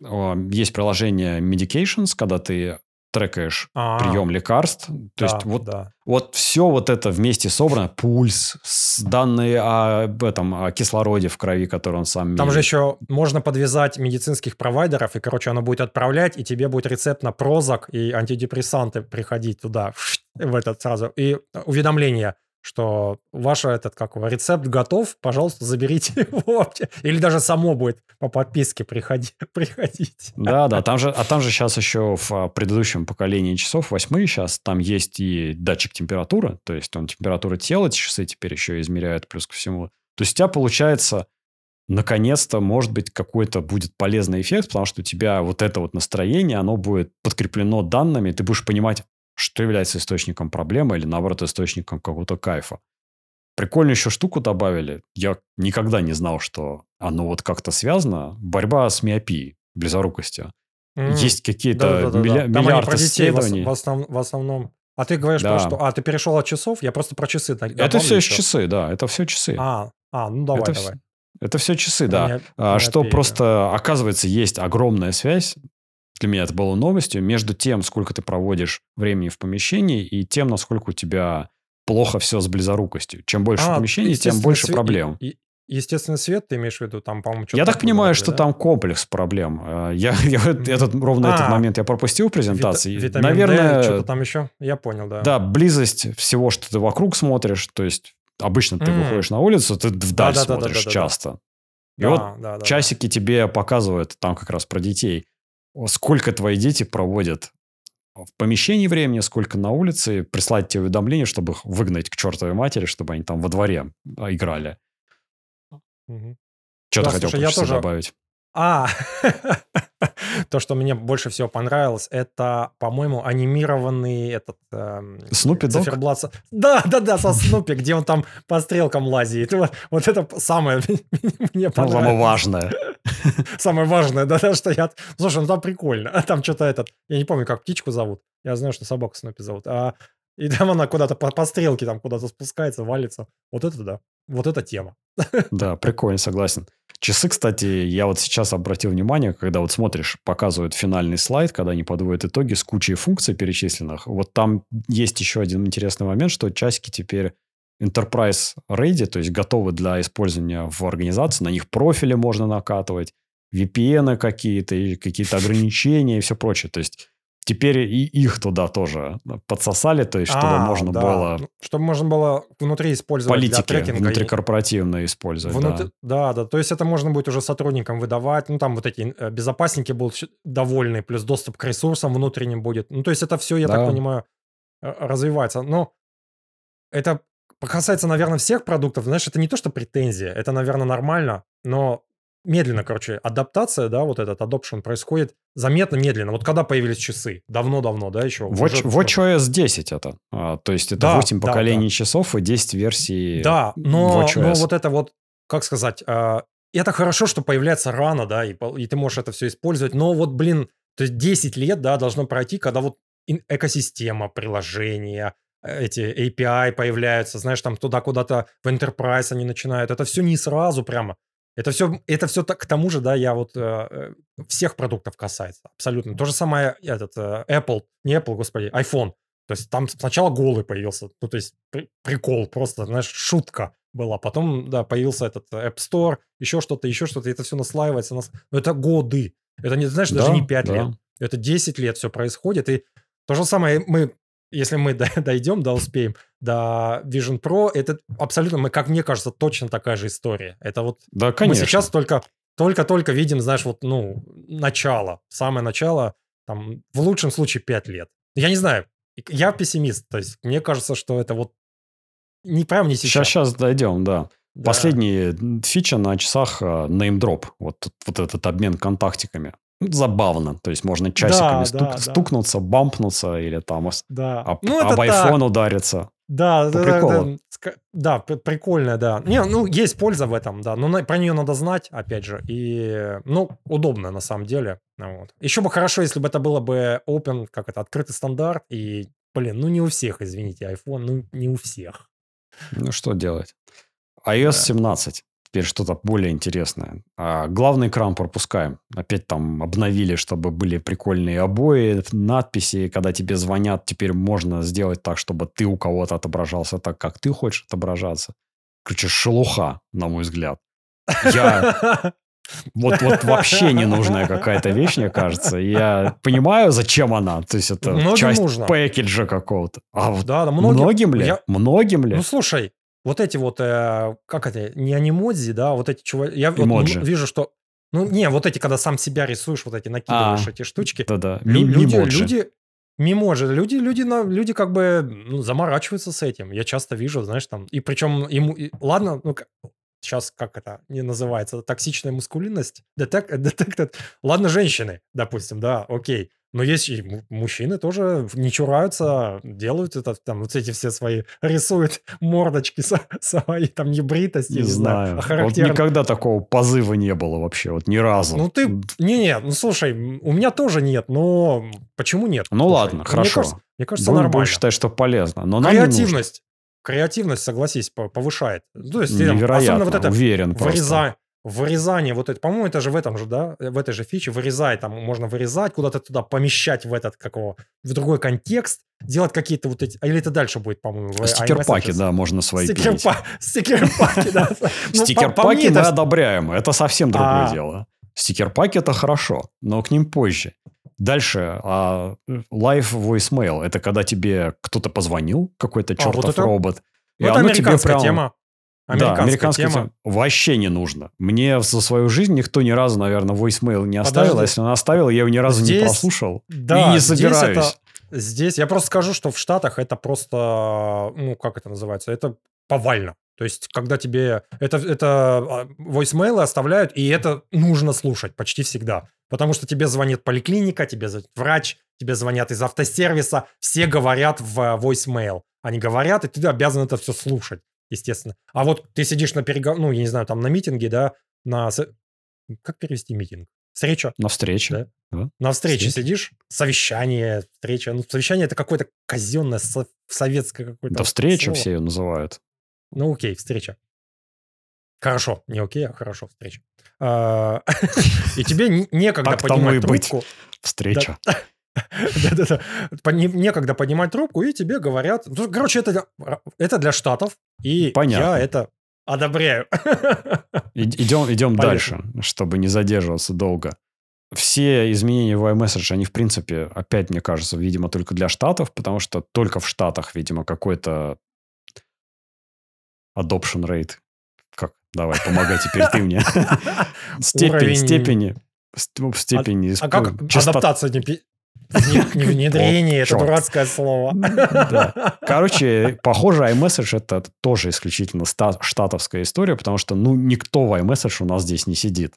есть приложение Medications, когда ты трекаешь А, прием лекарств. То да, есть вот да. Вот все вот это вместе собрано, пульс, данные об этом, о кислороде в крови, который он сам Там же еще можно подвязать медицинских провайдеров, и, короче, оно будет отправлять, и тебе будет рецепт на прозак и антидепрессанты приходить туда, в этот сразу. И уведомление, что ваш этот, как его, рецепт готов, пожалуйста, заберите его. Или даже само будет по подписке приходи, приходить. Да, да, там же, а там же сейчас еще в а, предыдущем поколении часов, восьмые сейчас, там есть и датчик температуры, то есть он температуру тела, часы теперь еще измеряют плюс ко всему. То есть у тебя получается, наконец-то, может быть, какой-то будет полезный эффект, потому что у тебя вот это вот настроение, оно будет подкреплено данными, ты будешь понимать, что является источником проблемы или, наоборот, источником какого-то кайфа. Прикольную еще штуку добавили. Я никогда не знал, что оно вот как-то связано. Борьба с миопией, близорукостью. Mm. Есть какие-то да, милля... миллиард исследований. В, основ... в основном. А ты говоришь да. про что? А, ты перешел от часов? Я просто про часы. Это все еще. часы, да. Это все часы. А, а ну давай, это давай. Все... Это все часы, да. Меня, а, что просто, оказывается, есть огромная связь для меня это было новостью, между тем, сколько ты проводишь времени в помещении, и тем, насколько у тебя плохо все с близорукостью. Чем больше а, помещений, тем больше свет, проблем. И, естественный свет, ты имеешь в виду, там, по-моему, Я так понимаю, говорили, что да? там комплекс проблем. Э, я, я этот, ровно а, этот момент я пропустил в презентации. Вит, Наверное, D, что-то там еще, я понял, да. Да, близость всего, что ты вокруг смотришь, то есть обычно ты mm. выходишь на улицу, ты вдаль да, смотришь да, да, да, часто. Да, и да, вот да, да, часики да. тебе показывают там как раз про детей сколько твои дети проводят в помещении времени, сколько на улице, прислать тебе уведомления, чтобы их выгнать к чертовой матери, чтобы они там во дворе а, играли. Угу. Что да, ты хотел слушай, я тоже... добавить? А, то, что мне больше всего понравилось, это, по-моему, анимированный этот... Эм, Снупи циферблат. Да, да, да, со Снупи, где он там по стрелкам лазит. Вот, вот это самое мне понравилось. Самое важное. Самое важное, да, что я... Слушай, ну там прикольно. А там что-то этот... Я не помню, как птичку зовут. Я знаю, что собаку Снупи зовут. А и там она куда-то по, по стрелке там куда-то спускается, валится. Вот это да. Вот эта тема. Да, прикольно, согласен. Часы, кстати, я вот сейчас обратил внимание, когда вот смотришь, показывают финальный слайд, когда они подводят итоги с кучей функций перечисленных. Вот там есть еще один интересный момент, что часики теперь Enterprise Ready, то есть готовы для использования в организации. На них профили можно накатывать, VPN какие-то, и какие-то ограничения и все прочее. То есть теперь и их туда тоже подсосали, то есть чтобы а, можно да. было... Ну, чтобы можно было внутри использовать Политики для трекинга. внутрикорпоративно использовать, Внутри... да. Да, да, то есть это можно будет уже сотрудникам выдавать, ну там вот эти э, безопасники будут довольны, плюс доступ к ресурсам внутренним будет. Ну то есть это все, я да. так понимаю, э, развивается. Но это касается, наверное, всех продуктов. Знаешь, это не то, что претензия, это, наверное, нормально, но медленно, короче, адаптация, да, вот этот adoption происходит заметно медленно. Вот когда появились часы? Давно-давно, да, еще? Watch, WatchOS 10 это. А, то есть это да, 8 да, поколений да. часов и 10 версий Да, но, но вот это вот, как сказать, а, это хорошо, что появляется рано, да, и, и ты можешь это все использовать, но вот, блин, то есть 10 лет, да, должно пройти, когда вот экосистема, приложения, эти API появляются, знаешь, там туда куда-то в Enterprise они начинают. Это все не сразу прямо. Это все, это все так, к тому же, да, я вот э, э, всех продуктов касается, абсолютно. То же самое этот э, Apple, не Apple, господи, iPhone. То есть там сначала голый появился, ну то есть при, прикол, просто, знаешь, шутка была. Потом, да, появился этот App Store, еще что-то, еще что-то, это все наслаивается. Нас... Но это годы. Это, не, знаешь, да, даже не 5 да. лет. Это 10 лет все происходит. И то же самое мы если мы дойдем, да, успеем до Vision Pro, это абсолютно, как мне кажется, точно такая же история. Это вот да, конечно. мы сейчас только только-только видим, знаешь, вот, ну, начало, самое начало, там, в лучшем случае 5 лет. Я не знаю, я пессимист, то есть мне кажется, что это вот не прям не сейчас. Сейчас, сейчас дойдем, да. да. Последняя фича на часах uh, name drop, вот, вот этот обмен контактиками забавно. То есть можно часиками да, стук, да, стукнуться, да. бампнуться или там да. об, ну, об iPhone так. удариться. Да, По да, приколу. да, да, прикольно, да. Не, ну, есть польза в этом, да, но на, про нее надо знать, опять же, и, ну, удобно на самом деле. Вот. Еще бы хорошо, если бы это было бы open, как это, открытый стандарт, и, блин, ну, не у всех, извините, iPhone, ну, не у всех. Ну, что делать? iOS да. 17 теперь что-то более интересное. А главный экран пропускаем. Опять там обновили, чтобы были прикольные обои, надписи. Когда тебе звонят, теперь можно сделать так, чтобы ты у кого-то отображался так, как ты хочешь отображаться. Короче, шелуха, на мой взгляд. Я, Вот, вот вообще ненужная какая-то вещь, мне кажется. Я понимаю, зачем она. То есть это Многим часть нужно. пэкэджа какого-то. А вот Да, да, многим, многим ли? я- Многим ли? Ну, слушай, вот эти вот, э, как это, не анимодзи, да, вот эти чуваки, я вот вижу, что, ну, не, вот эти, когда сам себя рисуешь, вот эти накидываешь А. эти штучки, Да-да. Лю- люди, люди, мимоджи, люди, люди, на, люди как бы ну, заморачиваются с этим. Я часто вижу, знаешь, там, и причем ему, и- ладно, ну, сейчас как это не называется, токсичная мускулинность, детек, detected. ладно, женщины, допустим, да, окей, но есть и му- мужчины тоже не чураются, делают это, там, вот эти все свои, рисуют мордочки свои, там, небритости, Не не, знаю, знаю. а Вот никогда такого позыва не было вообще, вот ни разу. Ну ты, не-не, ну слушай, у меня тоже нет, но почему нет? Ну Слушай, ладно, мне хорошо. кажется- Мне кажется, Будем, нормально. будем считать, что полезно. Но нам. Креативность. Креативность, согласись, по- повышает. Ну, То есть, Невероятно, особенно вот это уверен вырезание, вырезание, вот это, по-моему, это же в этом же, да, в этой же фиче, вырезать, там можно вырезать, куда-то туда помещать в этот, какого, в другой контекст, делать какие-то вот эти, или это дальше будет, по-моему, в Стикер-паки, да, можно свои. Стикер-па- Стикер-паки, да. Ну, Стикер-паки мы одобряем. Это совсем другое А. дело. Стикер-паки это хорошо, но к ним позже. Дальше. а, Live voicemail. Это когда тебе кто-то позвонил, какой-то А, вот чертов это- робот. и Ну, это оно тебе американская прям- тема. Да, Американская, американская тема. тема. Вообще не нужно. Мне за свою жизнь никто ни разу, наверное, voicemail не оставил. Подожди. А если он оставил, я его ни разу Здесь- не прослушал. Да, и не здесь собираюсь. это- Здесь я просто скажу, что в Штатах это просто, ну, как это называется, это повально. То есть, когда тебе это, это а, voicemail оставляют, и это нужно слушать почти всегда. Потому что тебе звонит поликлиника, тебе звонит врач, тебе звонят из автосервиса, все говорят в а, voicemail. Они говорят, и ты обязан это все слушать, естественно. А вот ты сидишь на переговорах, ну, я не знаю, там на митинге, да, на... Как перевести митинг? Встреча? На встрече. Да. На встрече Встреча. сидишь, совещание, встреча. Ну, совещание это какое-то казенное, со- советское какое-то. Да встреча слово. все ее называют. Ну, окей, встреча. Хорошо, не окей, а хорошо, встреча. А, И тебе не- некогда поднимать трубку. Встреча. Да-да-да. Некогда поднимать трубку, и тебе говорят... Ну, Короче, это, это для Штатов, и Понятно. я это одобряю. Идем, идем дальше, чтобы не задерживаться долго. Все изменения в iMessage, они, в принципе, опять, мне кажется, видимо, только для Штатов, потому что только в Штатах, видимо, какой-то adoption rate. Как? Давай, помогай теперь ты мне. Степень, степени. ст- Степени. А как ну, частот- адаптация не внедрение, это дурацкое слово. Да. Короче, похоже, iMessage это тоже исключительно штатовская история, потому что, ну, никто в iMessage у нас здесь не сидит.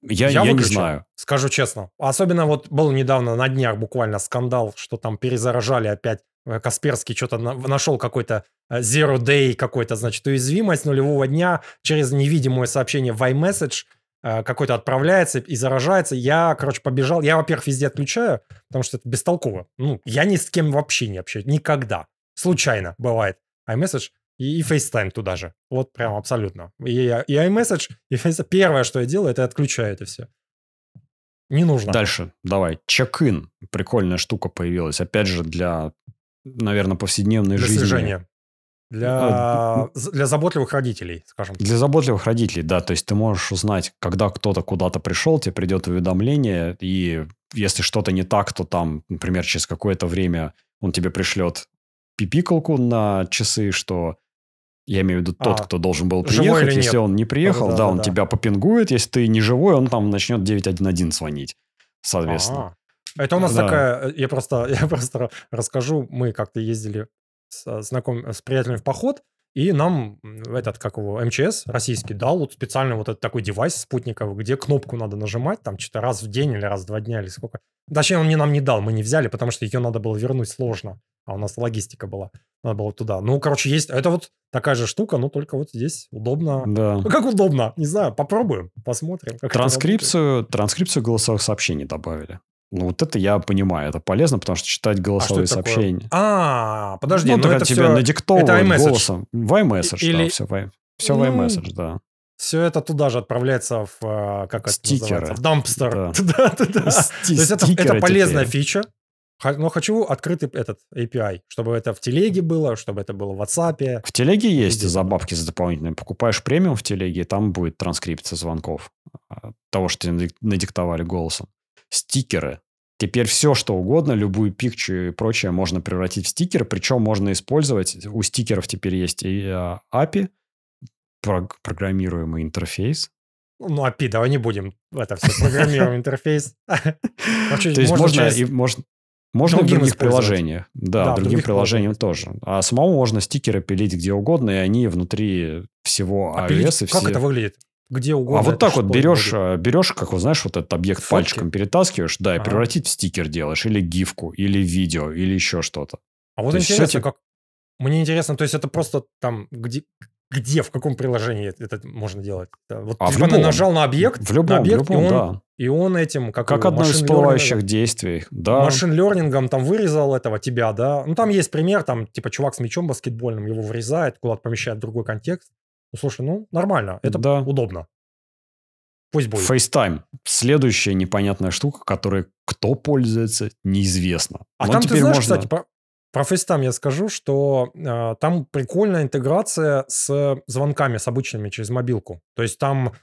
Я, я, не выключил, знаю. Скажу честно. Особенно вот был недавно на днях буквально скандал, что там перезаражали опять. Э, Касперский что-то на- нашел какой-то э, zero day какой-то, значит, уязвимость нулевого дня через невидимое сообщение в iMessage э, какой-то отправляется и заражается. Я, короче, побежал. Я, во-первых, везде отключаю, потому что это бестолково. Ну, я ни с кем вообще не общаюсь. Никогда. Случайно бывает. iMessage и, и FaceTime туда же. Вот прям абсолютно. И, и iMessage, и FaceTime. Первое, что я делаю, это отключаю это все. Не нужно. Дальше, давай. Чек-ин. Прикольная штука появилась. Опять же, для, наверное, повседневной Для жизни. слежения. Для, А, для заботливых родителей, скажем так. Для заботливых родителей, да. То есть ты можешь узнать, когда кто-то куда-то пришел, тебе придет уведомление, и если что-то не так, то там, например, через какое-то время он тебе пришлет пипикалку на часы, что я имею в виду тот, А, кто должен был приехать. Если нет. он не приехал, да, он Да-да-да-да. тебя попингует. Если ты не живой, он там начнет 911 звонить, соответственно. А, Это у нас Да. такая, э, я просто, я просто расскажу, мы как-то ездили с, э, знаком, с приятелями в поход, и нам этот, как его, МЧС российский дал вот специально вот этот такой девайс спутниковый, где кнопку надо нажимать, там что-то раз в день или раз в два дня или сколько. Точнее, он не нам не дал, мы не взяли, потому что ее надо было вернуть сложно, а у нас логистика была. Надо было туда. Ну, короче, есть, это вот такая же штука, но только вот здесь удобно. Да. Ну, как удобно, не знаю, попробуем, посмотрим. как. Транскрипцию, транскрипцию голосовых сообщений добавили. Ну, вот это я понимаю, это полезно, потому что читать А что голосовые это такое? сообщения. А, подожди, ну, ну, так это тебе все, надиктовывают это голосом. IMessage, Или- да, все в, все Ну, iMessage, да. все это туда же отправляется в, э, как это Стикеры. называется, в дампстер. Да. Туда, туда. Сти- То есть это, это полезная теперь. фича, но хочу открытый этот API, чтобы это в телеге было, чтобы это было в WhatsApp. В телеге есть Везде за дополнительные. Покупаешь премиум в телеге, и там будет транскрипция звонков. а, того, что тебе надиктовали голосом. Стикеры. Теперь все, что угодно, любую пикчу и прочее можно превратить в стикеры, причем можно использовать, у стикеров теперь есть и а, API, программируемый интерфейс. Ну, API, давай не будем это все программируем интерфейс. То есть можно и можно можно в других приложениях. Да, другим других приложениям тоже. А самому можно стикеры пилить где угодно, и они внутри всего а iOS. Как это выглядит? Где угодно. А вот так вот берешь, будет? А, берешь, как вот знаешь, вот этот объект Фотки? пальчиком перетаскиваешь, да, и ага. превратить в стикер делаешь, или гифку, или видео, или еще что-то. А вот то интересно, как... Мне интересно, то есть это просто там, где, где, в каком приложении это можно делать? Вот а типа в любом, нажал на объект, в любом, на объект, в любом, и, он, да. и он этим... Как, как одно из всплывающих действий, да. Машин-лернингом там вырезал этого тебя, да. Ну, там есть пример, там, типа, чувак с мячом баскетбольным, его вырезает, куда-то помещает в другой контекст. Ну, слушай, ну, нормально, это да. удобно. Пусть будет. FaceTime. Следующая непонятная штука, которой кто пользуется, неизвестно. А Но там, теперь ты знаешь, можно... кстати, про, про FaceTime я скажу, что э, там прикольная интеграция с звонками, с обычными через мобилку. То есть там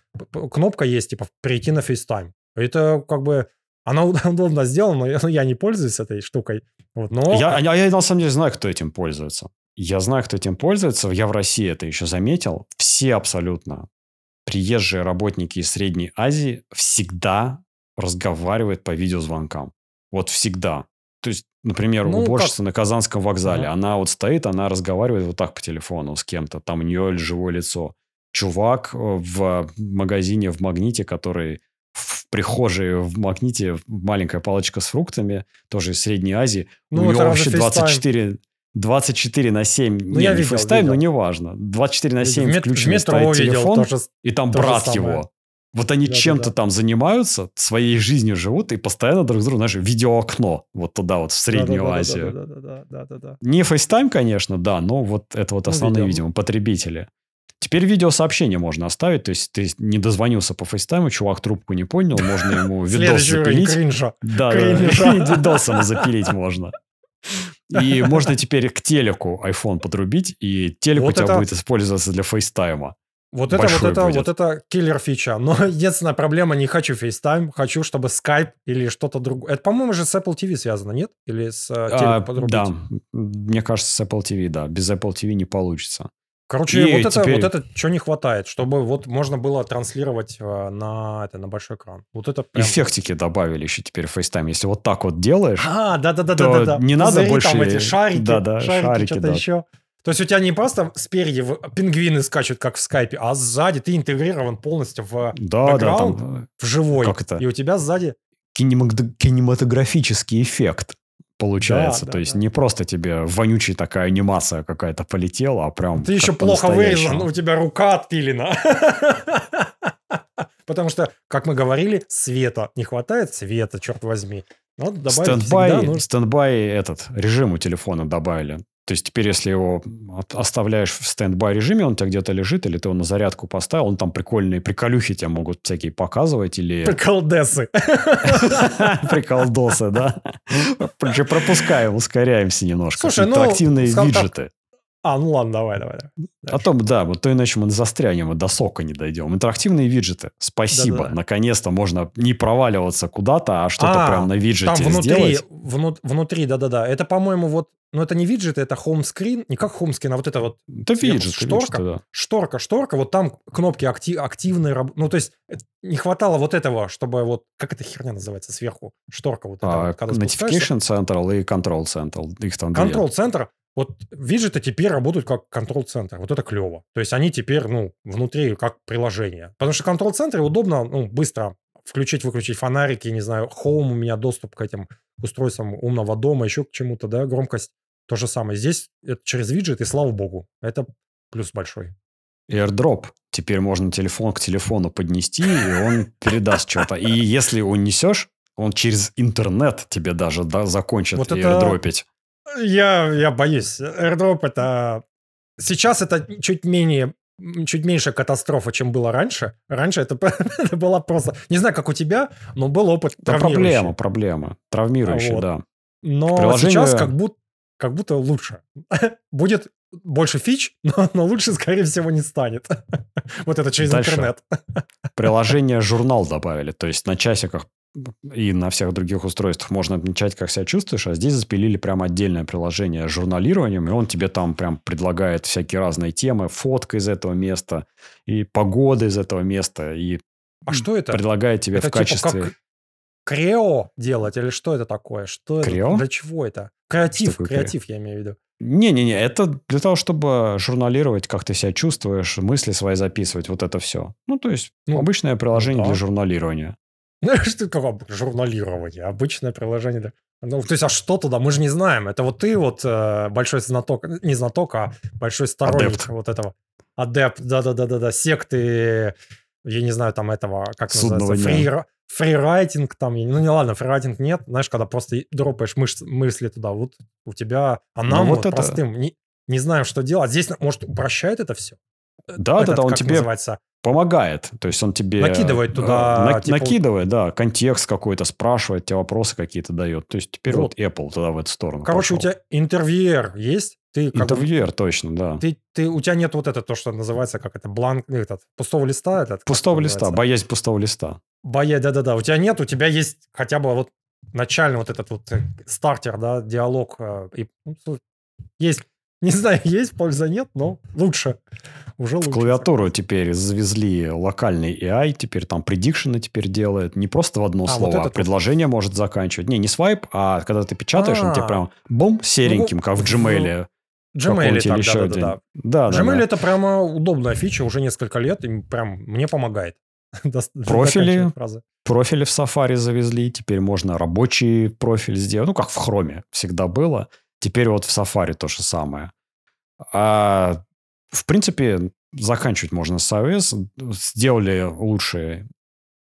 кнопка есть, типа, перейти на FaceTime. Это как бы... Она удобно сделана, но я не пользуюсь этой штукой. Вот, но... я, я, я на самом деле знаю, кто этим пользуется. Я знаю, кто этим пользуется. Я в России это еще заметил. Все абсолютно приезжие работники из Средней Азии всегда разговаривают по видеозвонкам. Вот всегда. То есть, например, ну, уборщица как? на Казанском вокзале, ага. она вот стоит, она разговаривает вот так по телефону с кем-то, там у нее живое лицо. Чувак э, в магазине в Магните, который в прихожей в Магните маленькая палочка с фруктами, тоже из Средней Азии. Ну, у него вообще 24, 24 на 7, ну, не, я не видел, FaceTime, видел. но неважно. 24 на 7 в мет, включен стоит телефон, тоже, и там брат его. Вот они да, чем-то да, да. там занимаются, своей жизнью живут и постоянно друг с другом, знаешь, видеоокно вот туда вот, в Среднюю да, да, Азию. Да, да, да, да, да, да. Не FaceTime, конечно, да, но вот это вот ну, основные, ну, видимо, потребители. Теперь видеосообщение можно оставить, то есть ты не дозвонился по фейстайму, чувак трубку не понял, можно ему видос запилить. да, видосом запилить можно. И можно теперь к телеку iPhone подрубить, и телек вот у тебя это... будет использоваться для фейстайма. Вот это, вот это, будет. вот это киллер фича. Но единственная проблема, не хочу FaceTime, хочу, чтобы Skype или что-то другое. Это, по-моему, же с Apple TV связано, нет? Или с э, а, Да, мне кажется, с Apple TV, да. Без Apple TV не получится. Короче, и вот, теперь... это, вот это что не хватает, чтобы вот можно было транслировать э, на, это, на большой экран. Вот это прям... Эффектики добавили еще теперь в FaceTime. Если вот так вот делаешь, а, да, да, да, да, да, да. не надо больше... Там эти шарики, да, да, шарики, шарики что-то да. еще. То есть у тебя не просто спереди пингвины скачут, как в скайпе, а сзади ты интегрирован полностью в да, да, там, в живой. Как это? И у тебя сзади... Кинематографический эффект получается. Да, То да, есть да. не просто тебе вонючая такая анимация какая-то полетела, а прям... Ты еще плохо вырезан, у тебя рука отпилена. Потому что, как мы говорили, света. Не хватает света, черт возьми. Standby, standby этот режим у телефона добавили. То есть теперь, если его оставляешь в standby режиме, он у тебя где-то лежит, или ты его на зарядку поставил, он там прикольные приколюхи тебе могут всякие показывать, или... Приколдесы. Приколдосы, да. Пропускаем, ускоряемся немножко. Слушай, ну... Интерактивные виджеты. А, ну ладно, давай, давай. давай. О том, да, вот то иначе мы застрянем, и до сока не дойдем. Интерактивные виджеты. Спасибо. Да-да-да. Наконец-то можно не проваливаться куда-то, а что-то а, прям на виджете там внутри, сделать. Вну, внутри, да-да-да. Это, по-моему, вот но это не виджет, это хоум-скрин, не как хоум-скрин, а вот это вот... Это виджет. Шторка, виджет, да. шторка, шторка, вот там кнопки актив, активные, ну, то есть не хватало вот этого, чтобы вот... Как эта херня называется сверху? Шторка вот а, эта. Вот, Notification Central и Control Central. Их там Control Center. Вот виджеты теперь работают как Center. Вот это клево. То есть они теперь, ну, внутри как приложение. Потому что Center удобно, ну, быстро включить-выключить фонарики, не знаю, Home у меня доступ к этим устройствам умного дома, еще к чему-то, да, громкость. То же самое. Здесь это через виджет, и слава богу, это плюс большой. AirDrop. Теперь можно телефон к телефону поднести, и он передаст что-то. И если унесешь, он через интернет тебе даже да, закончит вот airdropить. Это... Я, я боюсь. AirDrop это... Сейчас это чуть менее чуть меньше катастрофа, чем было раньше. Раньше это, это была просто... Не знаю, как у тебя, но был опыт да, проблема, проблема. Травмирующий, вот. да. Но Приложение... сейчас как будто, как будто лучше. Будет больше фич, но, но лучше, скорее всего, не станет. вот это через Дальше. интернет. Приложение журнал добавили. То есть на часиках и на всех других устройствах можно отмечать, как себя чувствуешь, а здесь запилили прям отдельное приложение с журналированием, и он тебе там прям предлагает всякие разные темы, фотка из этого места, и погода из этого места, и А что это? предлагает тебе Это в типа качестве... как Крео делать или что это такое? Что Крео? это? Для чего это? Креатив, такое креатив, я имею в виду. Не-не-не, это для того, чтобы журналировать, как ты себя чувствуешь, мысли свои записывать, вот это все. Ну, то есть, Ну, обычное приложение да. для журналирования. Как об- журналирование, обычное приложение. Ну, то есть, а что туда? Мы же не знаем. Это вот ты вот э, большой знаток, не знаток, а большой сторонник Адепт. вот этого. Адепт, да-да-да-да-да, секты, я не знаю, там этого, как Судного называется, дня. фри, фрирайтинг там, ну не ладно, фрирайтинг нет, знаешь, когда просто дропаешь мыш- мысли туда, вот у тебя, а Ну, нам вот вот, это- простым, не, не знаем, что делать. Здесь, может, упрощает это все? Да-да-да, он как тебе называется? Помогает. То есть он тебе... Накидывает э, туда, на- типа- накидывает, да, контекст какой-то, спрашивает, тебе вопросы какие-то дает. То есть теперь вот, Вот. Apple туда в эту сторону Короче, у пошел. тебя интервьюер есть? Ты как бы Интервьюер, точно, да. Ты, ты, у тебя нет вот это, то, что называется, как это, бланк, этот, пустого листа? Этот, Пустого листа, называется? боязнь пустого листа. Боя, да-да-да. У тебя нет, у тебя есть хотя бы вот начальный вот этот вот э, стартер, да, диалог. э, И, ну, есть, не знаю, есть польза, нет, но лучше. Уже лучше. В клавиатуру теперь завезли локальный AI, теперь там предикшены теперь делает. Не просто в одно А, вот слово, это а тоже. предложение может заканчивать. Не, не свайп, а когда ты печатаешь, он тебе А. прям бум, сереньким, как в Gmail. Gmail каком-нибудь так, еще один. да-да-да. Да, да, Gmail да. это прямо удобная фича уже несколько лет, и прям мне помогает. Профили? профили в Safari завезли, теперь можно рабочий профиль сделать, ну, как в Chrome всегда было. Теперь вот в Safari то же самое. А, в принципе, заканчивать можно с iOS. Сделали лучше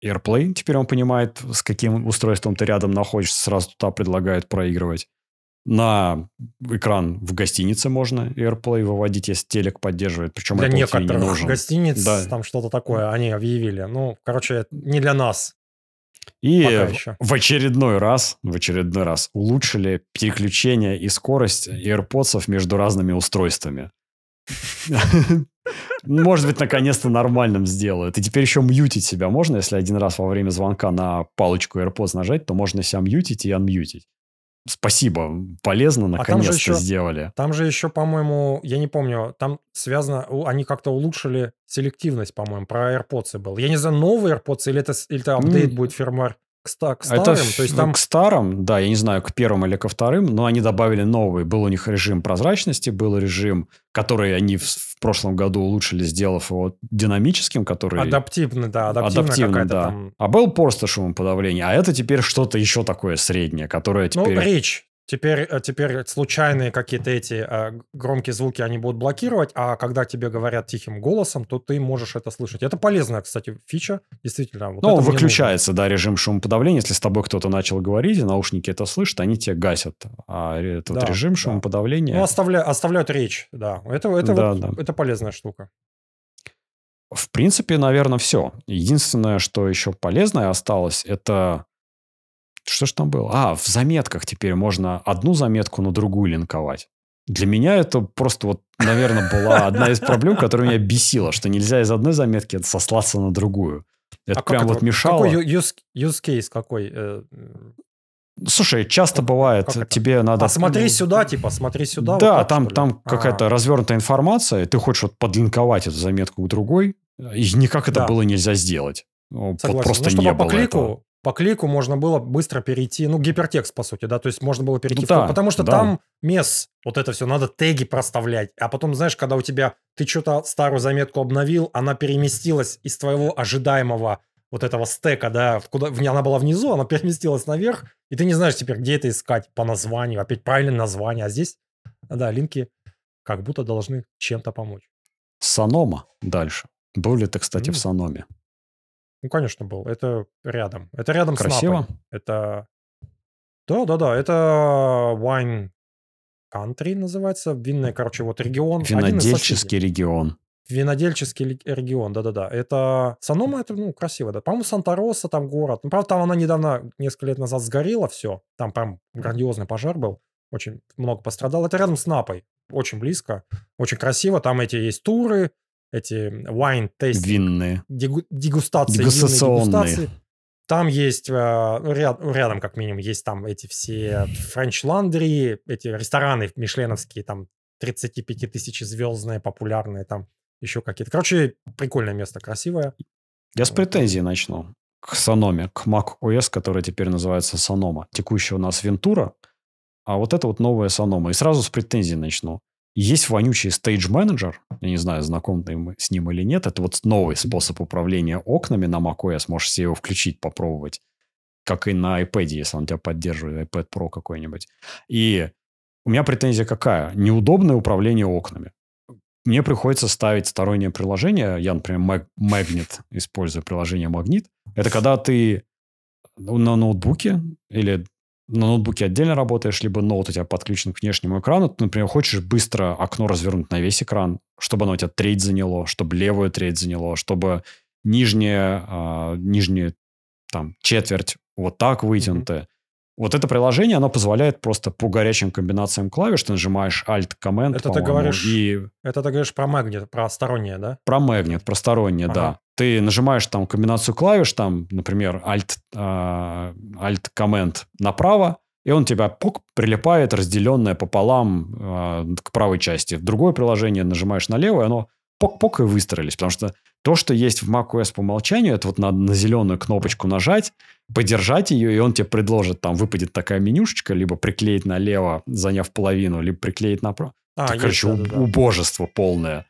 AirPlay. Теперь он понимает, с каким устройством ты рядом находишься, сразу туда предлагает проигрывать. На экран в гостинице можно AirPlay выводить, если телек поддерживает. Причем Для Apple TV не некоторых нужен. гостиниц Да. там что-то такое они объявили. Ну, короче, не для нас. И Пока еще. в очередной раз, в очередной раз улучшили переключение и скорость AirPods между разными устройствами. Может быть, наконец-то нормальным сделают. И теперь еще мьютить себя можно, если один раз во время звонка на палочку AirPods нажать, то можно себя мьютить и анмьютить. Спасибо, полезно, А наконец-то еще- сделали. Там же еще, по-моему, я не помню, там связано, они как-то улучшили селективность, по-моему, про AirPods был. Я не знаю, новые AirPods или это, или это апдейт М. будет фирмвар к, ста- к Это старым? ф- То есть там... к старым, да, я не знаю, к первым или ко вторым, но они добавили новый. Был у них режим прозрачности, был режим, который они в, в прошлом году улучшили, сделав его динамическим, который... Адаптивный, да, адаптивный, какая-то да. там... А был просто шумоподавление, а это теперь что-то еще такое среднее, которое Ну, теперь... речь. Теперь, э, теперь случайные какие-то эти э, громкие звуки они будут блокировать, а когда тебе говорят тихим голосом, то ты можешь это слышать. Это полезная, кстати, фича. Действительно. Вот ну, выключается, да, режим шумоподавления. Если с тобой кто-то начал говорить, и наушники это слышат, они тебя гасят. А этот Да, режим да. шумоподавления... Ну, оставля- оставляют речь, да. Это, это, Да, вот- да. это полезная штука. В принципе, наверное, все. Единственное, что еще полезное осталось, это... Что ж там было? А, в заметках теперь можно одну заметку на другую линковать. Для меня это просто вот, наверное, была одна из проблем, которая меня бесила, что нельзя из одной заметки сослаться на другую. Это а как прям это? вот мешало. Какой use, use case какой? э, Слушай, часто бывает, как тебе надо... А смотри сюда, типа, смотри сюда. вот Да, так, там, там А, какая-то развернутая информация, ты хочешь вот подлинковать эту заметку к другой, и никак это Да. было нельзя сделать. Ну, вот Согласен. Просто ну, чтобы не по было клику, этого. По клику можно было быстро перейти, ну, гипертекст, по сути, да, то есть можно было перейти Ну в да, потому что да. там мес, вот это все, надо теги проставлять, а потом, знаешь, когда у тебя, ты что-то старую заметку обновил, она переместилась из твоего ожидаемого вот этого стека, да, куда, она была внизу, она переместилась наверх, и ты не знаешь теперь, где это искать по названию, опять правильное название, а здесь, да, линки как будто должны чем-то помочь. Санома дальше. Был ли ты, кстати, М. в Саноме? Ну, конечно, был. Это рядом. Это рядом с Красиво? Напой. Это... Да, да, да. Это Wine Country называется. Винный, короче, вот регион. Винодельческий регион. Винодельческий ли- регион, да-да-да. Это... Санома, это, ну, красиво, да. По-моему, Санта-Роса там город. Ну, правда, там она недавно, несколько лет назад сгорела все. Там прям грандиозный пожар был. очень много пострадал. Это рядом с Напой, очень близко, очень красиво. Там эти есть туры, эти wine tasting, Винные. дегу- дегустации, Дегустационные. дегустации. Там есть, э, ну, ряд- ну, рядом как минимум, есть там эти все Laundry, эти рестораны мишленовские, там 35 тысяч звездные, популярные, там еще какие-то. Короче, прикольное место, красивое. Я с претензий начну к Саноме, к Mac OS, который теперь называется Санома. Текущая у нас Вентура, а вот это вот новая Санома. И сразу с претензий начну. Есть вонючий Stage Manager, я не знаю, знаком ты с ним или нет, это вот новый способ управления окнами на macOS, можешь себе его включить, попробовать, как и на iPad, если он тебя поддерживает, iPad Pro какой-нибудь. И у меня претензия какая? Неудобное управление окнами. Мне приходится ставить стороннее приложение. Я, например, Mag- Magnet, использую приложение Magnet. Это когда ты на ноутбуке или на ноутбуке отдельно работаешь, либо ноут у тебя подключен к внешнему экрану. Ты, например, хочешь быстро окно развернуть на весь экран, чтобы оно у тебя треть заняло, чтобы левую треть заняло, чтобы нижняя, а, нижняя там, четверть вот так вытянутая. Вот это приложение, оно позволяет просто по горячим комбинациям клавиш, ты нажимаешь Alt-Command, Это ты говоришь и Это ты говоришь про магнит, про стороннее, да? про магнит, про стороннее, Ага. да. Ты нажимаешь там комбинацию клавиш, там, например, Alt, а, Alt-Command направо, и он тебя пук, прилипает, разделенное пополам а, к правой части. В другое приложение нажимаешь налево, и оно пок-пок и выстроились. Потому что то, что есть в macOS по умолчанию, это вот надо на зеленую кнопочку нажать, подержать ее, и он тебе предложит, там выпадет такая менюшечка, либо приклеить налево, заняв половину, либо приклеить направо. А, Это, есть, короче, уб- да-да-да. убожество полное.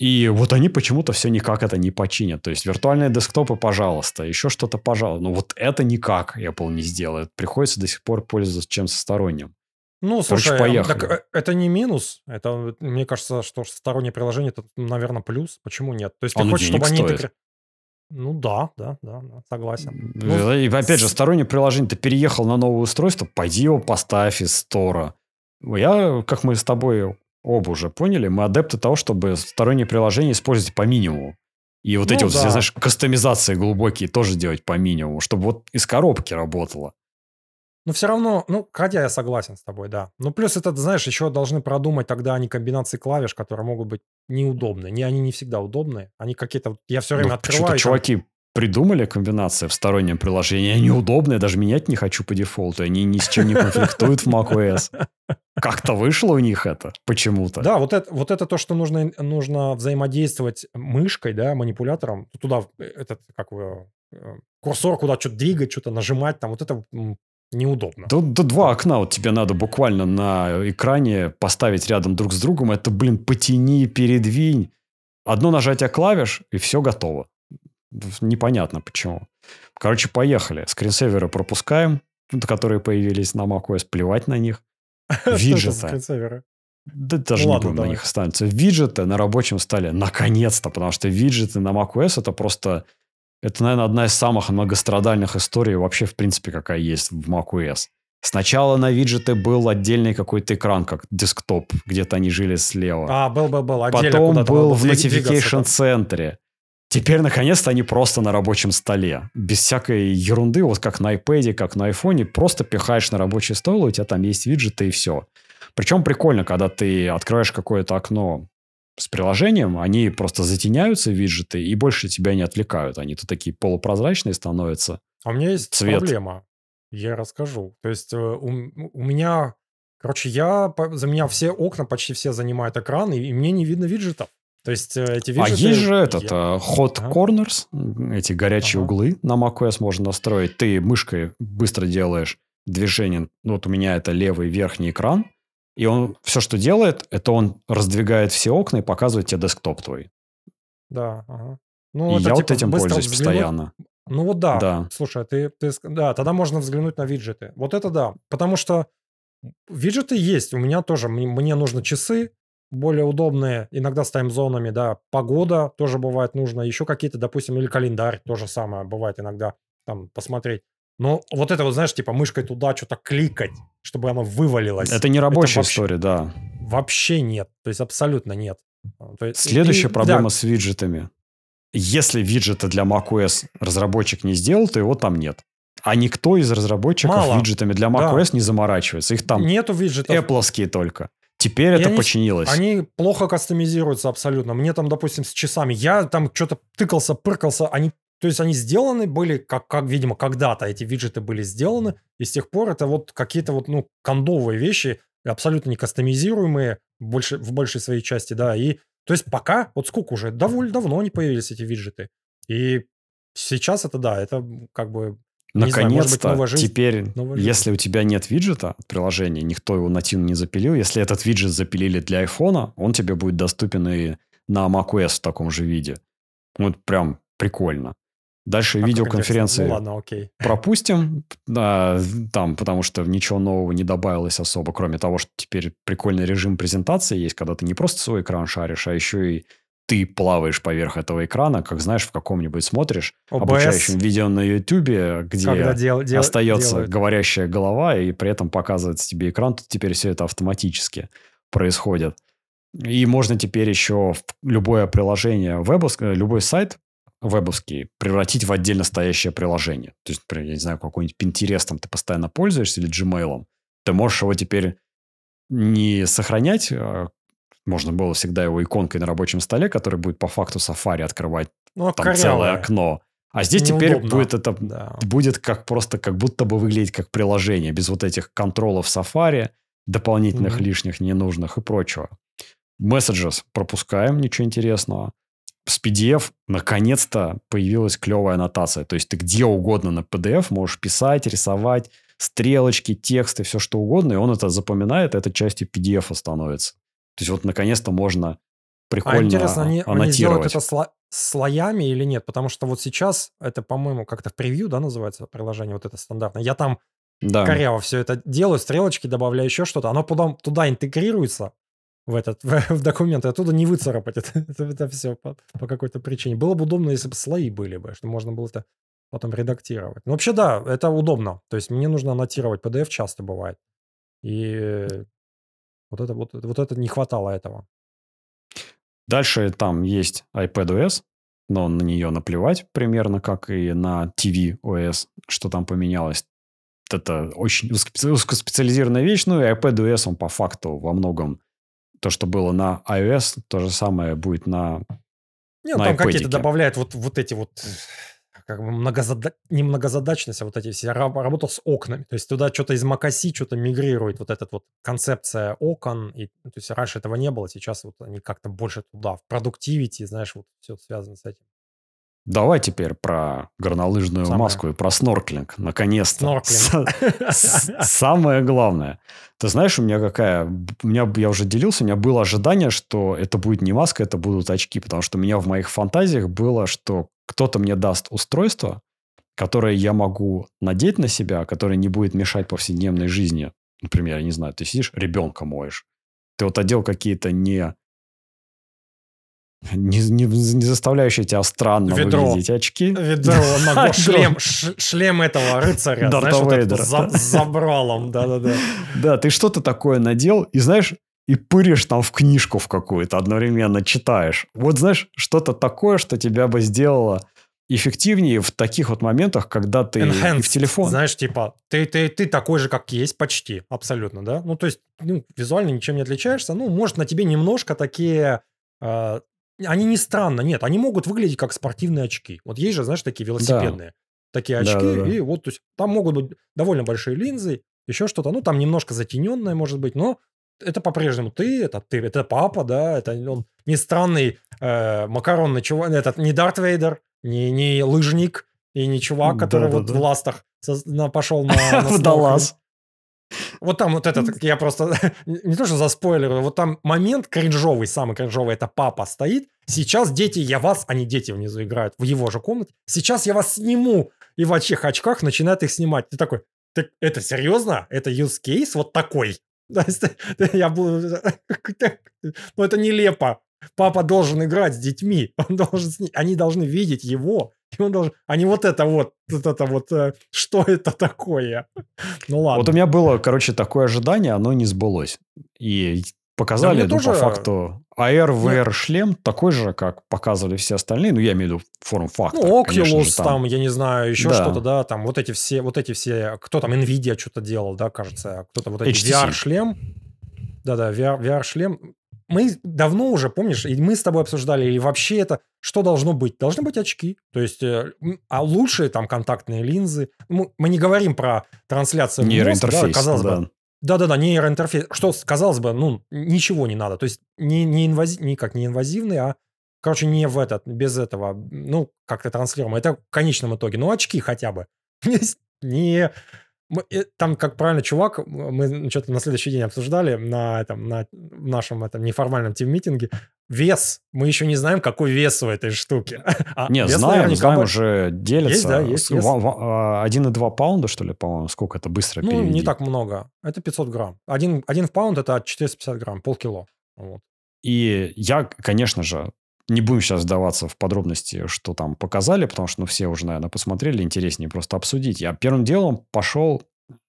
И вот они почему-то все никак это не починят. То есть виртуальные десктопы, пожалуйста, еще что-то, пожалуйста. Но вот это никак Apple не сделает. Приходится до сих пор пользоваться чем-то сторонним. Ну, слушай, а, поехали. так, э, это не минус. Это, мне кажется, что стороннее приложение, это, наверное, плюс. Почему нет? То есть ты Оно хочешь, чтобы они... стоит. интегри- Ну да, да, да, да, согласен. Ну, и опять же, стороннее приложение. Ты переехал на новое устройство, пойди его поставь из стора. Я, как мы с тобой оба уже поняли, мы адепты того, чтобы сторонние приложения использовать по минимуму. И вот Ну эти вот, да. знаешь, кастомизации глубокие тоже делать по минимуму, чтобы вот из коробки работало. Но все равно, ну, хотя я согласен с тобой, да. Ну, плюс это, знаешь, еще должны продумать тогда они комбинации клавиш, которые могут быть неудобны. Не, они не всегда удобные. Они какие-то... Я все время Ну, открываю... Там- чуваки придумали комбинации в стороннем приложении, они удобные, даже менять не хочу по дефолту, они ни с чем не конфликтуют в macOS. Как-то вышло у них это почему-то. Да, вот это, вот это то, что нужно, нужно взаимодействовать мышкой, да, манипулятором. Туда э, этот, как его, э, курсор куда что-то двигать, что-то нажимать, там вот это неудобно. Тут, тут два окна вот тебе надо буквально на экране поставить рядом друг с другом. Это, блин, потяни, передвинь. Одно нажатие клавиш, и все готово. Непонятно почему. Короче, поехали. Скринсейверы пропускаем, которые появились на macOS. Плевать на них. Виджеты. Да даже не будем давай. на них останавливаться. Виджеты на рабочем столе. Наконец-то. Потому что виджеты на macOS это просто... Это, наверное, одна из самых многострадальных историй вообще, в принципе, какая есть в macOS. Сначала на виджеты был отдельный какой-то экран, как десктоп. Где-то они жили слева. А, был, был, был. Отдельно Потом был в notification-центре. Теперь, наконец-то, они просто на рабочем столе. Без всякой ерунды, вот как на iPad, как на iPhone. Просто пихаешь на рабочий стол, у тебя там есть виджеты и все. Причем прикольно, когда ты открываешь какое-то окно с приложением, они просто затеняются, виджеты, и больше тебя не отвлекают. Они тут такие полупрозрачные становятся. А у меня есть Цвет. проблема. Я расскажу. То есть э, у, у меня, короче, я, за меня все окна почти все занимают экран, и, и мне не видно виджетов. То есть э, эти А виджеты... есть же этот я- э, hot Ага. corners, эти горячие Ага. углы на macOS можно настроить. Ты мышкой быстро делаешь движение. Ну, Вот у меня это левый верхний экран. И он все, что делает, это он раздвигает все окна и показывает тебе десктоп твой. Да, ага. Ну, и это я вот типа этим быстро пользуюсь взглянуть. постоянно. Ну вот да. Да. Слушай, ты, ты... Да, тогда можно взглянуть на виджеты. Вот это да. Потому что виджеты есть. У меня тоже. Мне, мне нужно часы более удобные. Иногда с таймзонами, да. Погода тоже бывает нужно. Еще какие-то, допустим, или календарь. То же самое бывает иногда там посмотреть. Но вот это вот, знаешь, типа мышкой туда что-то кликать, чтобы оно вывалилось. Это не рабочая вообще- история, да. Вообще нет. То есть абсолютно нет. То есть- Следующая и- проблема да, с виджетами. Если виджета для macOS разработчик не сделал, то его там нет. А никто из разработчиков Мало. виджетами для Да. macOS не заморачивается. Их там Нету виджетов. Apple только. Теперь И это они- починилось. Они плохо кастомизируются абсолютно. Мне там, допустим, с часами. Я там что-то тыкался, пыркался. Они, то есть они сделаны были, как, как, видимо, когда-то эти виджеты были сделаны. И с тех пор это вот какие-то вот, ну, кондовые вещи, абсолютно не кастомизируемые больше, в большей своей части, да. И, то есть пока, вот сколько уже, довольно давно они появились, эти виджеты. И сейчас это, да, это как бы Не Наконец-то, теперь, новая жизнь. если у тебя нет виджета от приложения, никто его нативно не запилил, если этот виджет запилили для айфона, он тебе будет доступен и на macOS в таком же виде. Вот прям прикольно. Дальше как видеоконференции. Ну ладно, окей. пропустим, да, там, потому что ничего нового не добавилось особо, кроме того, что теперь прикольный режим презентации есть, когда ты не просто свой экран шаришь, а еще и ты плаваешь поверх этого экрана, как знаешь, в каком-нибудь смотришь OBS, обучающем видео на Ютубе, где дел, дел- остается делают. говорящая голова, и при этом показывается тебе экран, тут теперь все это автоматически происходит. И можно теперь еще в любое приложение, вебовск, э, любой сайт вебовский превратить в отдельно стоящее приложение. То есть, например, я не знаю, какой-нибудь Pinterest ты постоянно пользуешься или Gmail, ты можешь его теперь не сохранять, а можно было всегда его иконкой на рабочем столе, который будет по факту Safari открывать Ну, там корявое. целое окно. А здесь теперь Неудобно. будет это Да. будет как просто как будто бы выглядеть как приложение, без вот этих контролов Safari, дополнительных Мгм. лишних, ненужных и прочего. Messages пропускаем, ничего интересного. С PDF наконец-то появилась клевая аннотация. То есть ты где угодно на PDF можешь писать, рисовать, стрелочки, тексты, все что угодно, и он это запоминает, это частью PDF становится. То есть вот наконец-то можно прикольно А интересно, они, они аннотировать. сделают это сло- слоями или нет? Потому что вот сейчас это, по-моему, как-то в превью, да, называется приложение вот это стандартное. Я там да. коряво все это делаю, стрелочки добавляю, еще что-то. Оно туда, туда интегрируется в этот в, в документ, и оттуда не выцарапать это, это, все по, по какой-то причине. Было бы удобно, если бы слои были бы, что можно было это потом редактировать. Ну, вообще, да, это удобно. То есть мне нужно аннотировать. PDF часто бывает. И вот это, вот, вот это не хватало этого. Дальше там есть iPadOS, но на нее наплевать примерно, как и на tvOS, что там поменялось. Это очень узкоспе- узкоспециализированная вещь, ну и iPadOS, он по факту во многом то, что было на iOS, то же самое будет на... Нет, на там какие-то добавляют вот, вот эти вот э, как бы многозада... не многозадачность, а вот эти все. Я раб- работал с окнами. То есть туда что-то из Макаси что-то мигрирует. Вот эта вот концепция окон. И, ну, то есть раньше этого не было. Сейчас вот они как-то больше туда, в продуктивити, знаешь, вот все связано с этим. Давай теперь про горнолыжную Самое. маску и про снорклинг. Наконец-то. Снорклинг. Самое главное. Ты знаешь, у меня какая... У меня, я уже делился, у меня было ожидание, что это будет не маска, это будут очки. Потому что у меня в моих фантазиях было, что кто-то мне даст устройство, которое я могу надеть на себя, которое не будет мешать повседневной жизни. Например, я не знаю, ты сидишь, ребенка моешь. Ты вот одел какие-то не... Не, не, не заставляющие тебя странно Ведро. выглядеть очки. Ведро, ногу, шлем, шлем этого рыцаря. Дарта знаешь, вот этот Вейдера. за- с забралом. Да-да-да. Да, ты что-то такое надел, и знаешь, и пыришь там в книжку в какую-то, одновременно читаешь. Вот знаешь, что-то такое, что тебя бы сделало эффективнее в таких вот моментах, когда ты Enhanced, в телефон. Знаешь, типа, ты, ты, ты такой же, как есть, почти, абсолютно, да? Ну, то есть, ну, визуально ничем не отличаешься. Ну, может, на тебе немножко такие... э, они не странно, нет, они могут выглядеть как спортивные очки. Вот есть же, знаешь, такие велосипедные. Такие очки, Да-да-да. и вот, то есть, там могут быть довольно большие линзы, еще что-то, ну, там немножко затененное, может быть, но это по-прежнему ты, это ты, это папа, да, это он не странный э, макаронный чувак, этот не Дарт Вейдер, не, не лыжник и не чувак, который вот Да-да-да. в ластах со- на- пошел на, на Водолаз. Вот там вот этот, я просто не то что заспойлерую, вот там момент кринжовый, самый кринжовый, это папа стоит. Сейчас дети, я вас, они дети внизу играют в его же комнате. Сейчас я вас сниму. И в очках очках начинает их снимать. Ты такой, «Ты- это серьезно? Это use case вот такой? Я буду... Ну, это нелепо. Папа должен играть с детьми. Он должен Они должны видеть его. И он должен... А не вот это вот, вот это вот, э, что это такое? Ну ладно. Вот у меня было, короче, такое ожидание, оно не сбылось. И Показали, мне ну, тоже- по факту, AR, VR шлем такой же, как показывали все остальные. Ну, я имею в виду форм-фактор. Ну, конечно Oculus, же, там. я не знаю, еще Да. что-то, да, там вот эти все, вот эти все, кто там, Nvidia что-то делал, да, кажется, кто-то вот эти HTC. VR-шлем, да-да, VR, VR-шлем. Мы давно уже, помнишь, и мы с тобой обсуждали, или вообще это, что должно быть? Должны быть очки, то есть, э, а лучшие там контактные линзы. Мы, мы не говорим про трансляцию в мозг, да, Нейроинтерфейс, казалось бы, да. да-да-да, нейроинтерфейс. Что, казалось бы, ну, ничего не надо. То есть не, не инвази... никак не инвазивный, а, короче, не в этот, без этого, ну, как-то транслируем. Это в конечном итоге. Ну, очки хотя бы. Не... мы- э, Там, как правильно, чувак, мы что-то на следующий день обсуждали на, этом, на нашем этом неформальном тим-митинге, вес. Мы еще не знаем, какой вес у этой штуки. А Не, вес знаем, наверняка знаем, уже делятся. Есть, да, есть вес. ва- ва- а, 1,2 паунда, что ли, по-моему, сколько это быстро Ну, не переведи. так много. Это 500 грамм. Один, один в паунд – это 450 грамм, полкило. Вот. И я, конечно же, не будем сейчас вдаваться в подробности, что там показали, потому что ну, все уже, наверное, посмотрели, интереснее просто обсудить. Я первым делом пошел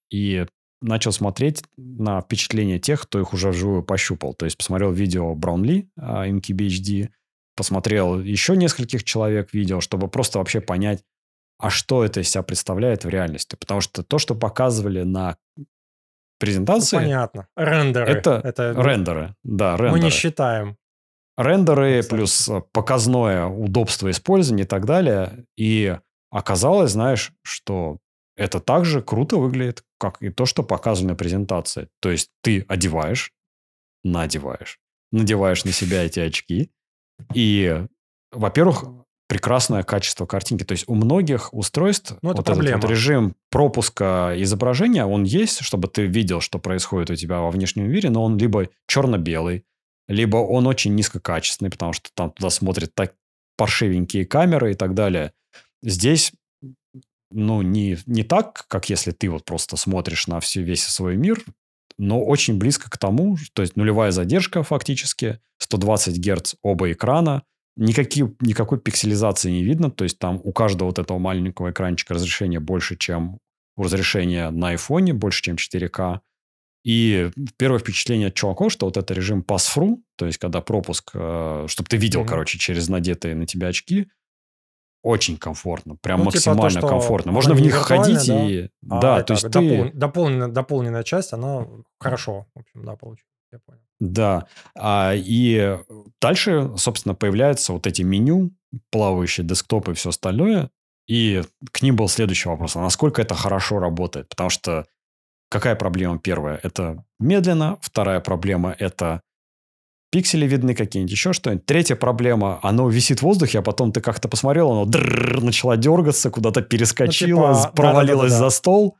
и начал смотреть на впечатления тех, кто их уже вживую пощупал. То есть посмотрел видео Браунли, MKBHD, посмотрел еще нескольких человек видео, чтобы просто вообще понять, а что это из себя представляет в реальности. Потому что то, что показывали на Ну, презентации, понятно. Рендеры. это ну, рендеры. Да, Мы рендеры. не считаем. Рендеры плюс э, показное удобство использования и так далее. И оказалось, знаешь, что это также круто выглядит, как и то, что показывали на презентации. То есть ты одеваешь, надеваешь, надеваешь на себя эти очки. И, во-первых, прекрасное качество картинки. То есть у многих устройств Ну, это вот этот вот проблема. режим пропуска изображения, он есть, чтобы ты видел, что происходит у тебя во внешнем мире, но он либо черно-белый, либо он очень низкокачественный, потому что там туда смотрят так паршивенькие камеры и так далее. Здесь, ну, не, не так, как если ты вот просто смотришь на всю, весь свой мир, но очень близко к тому, то есть нулевая задержка фактически, 120 Гц оба экрана, никакие, никакой пикселизации не видно, то есть там у каждого вот этого маленького экранчика разрешение больше, чем разрешение на айфоне, больше, чем 4К. И первое впечатление от чуваков, что вот это режим pass-through, то есть когда пропуск, чтобы ты видел, Мгм. короче, через надетые на тебя очки, очень комфортно, прям Ну, типа то, максимально комфортно. Можно в них ходить да, и... А да, это то есть ты... допол- дополненная, дополненная часть, она хорошо, в общем, да, получилась. Я понял. Да. А, и дальше, собственно, появляются вот эти меню, плавающие десктопы и все остальное. И к ним был следующий вопрос. А насколько это хорошо работает? Потому что какая проблема первая? Это медленно. Вторая проблема – это пиксели видны какие-нибудь, еще что-нибудь. Третья проблема – оно висит в воздухе, а потом ты как-то посмотрел, оно дрррр начала дергаться, куда-то перескочило, Ну, типа, провалилось да-да-да-да. за стол.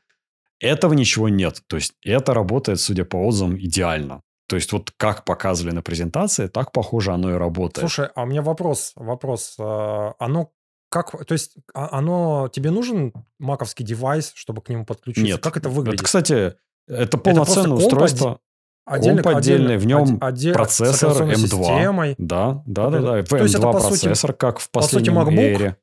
Этого ничего нет. То есть это работает, судя по отзывам, идеально. То есть вот как показывали на презентации, так похоже оно и работает. Слушай, а у меня вопрос, вопрос. э, Оно как, то есть а- оно, тебе нужен маковский девайс, чтобы к нему подключиться? Нет. Как это выглядит? Это, кстати, это полноценное комп устройство. Отдельно- комп отдельный, в нем отде- отде- с процессор операционной M2. системой. Да, да, да, да. То есть это, M2 по сути- процессор, как в по сути, последнем MacBook?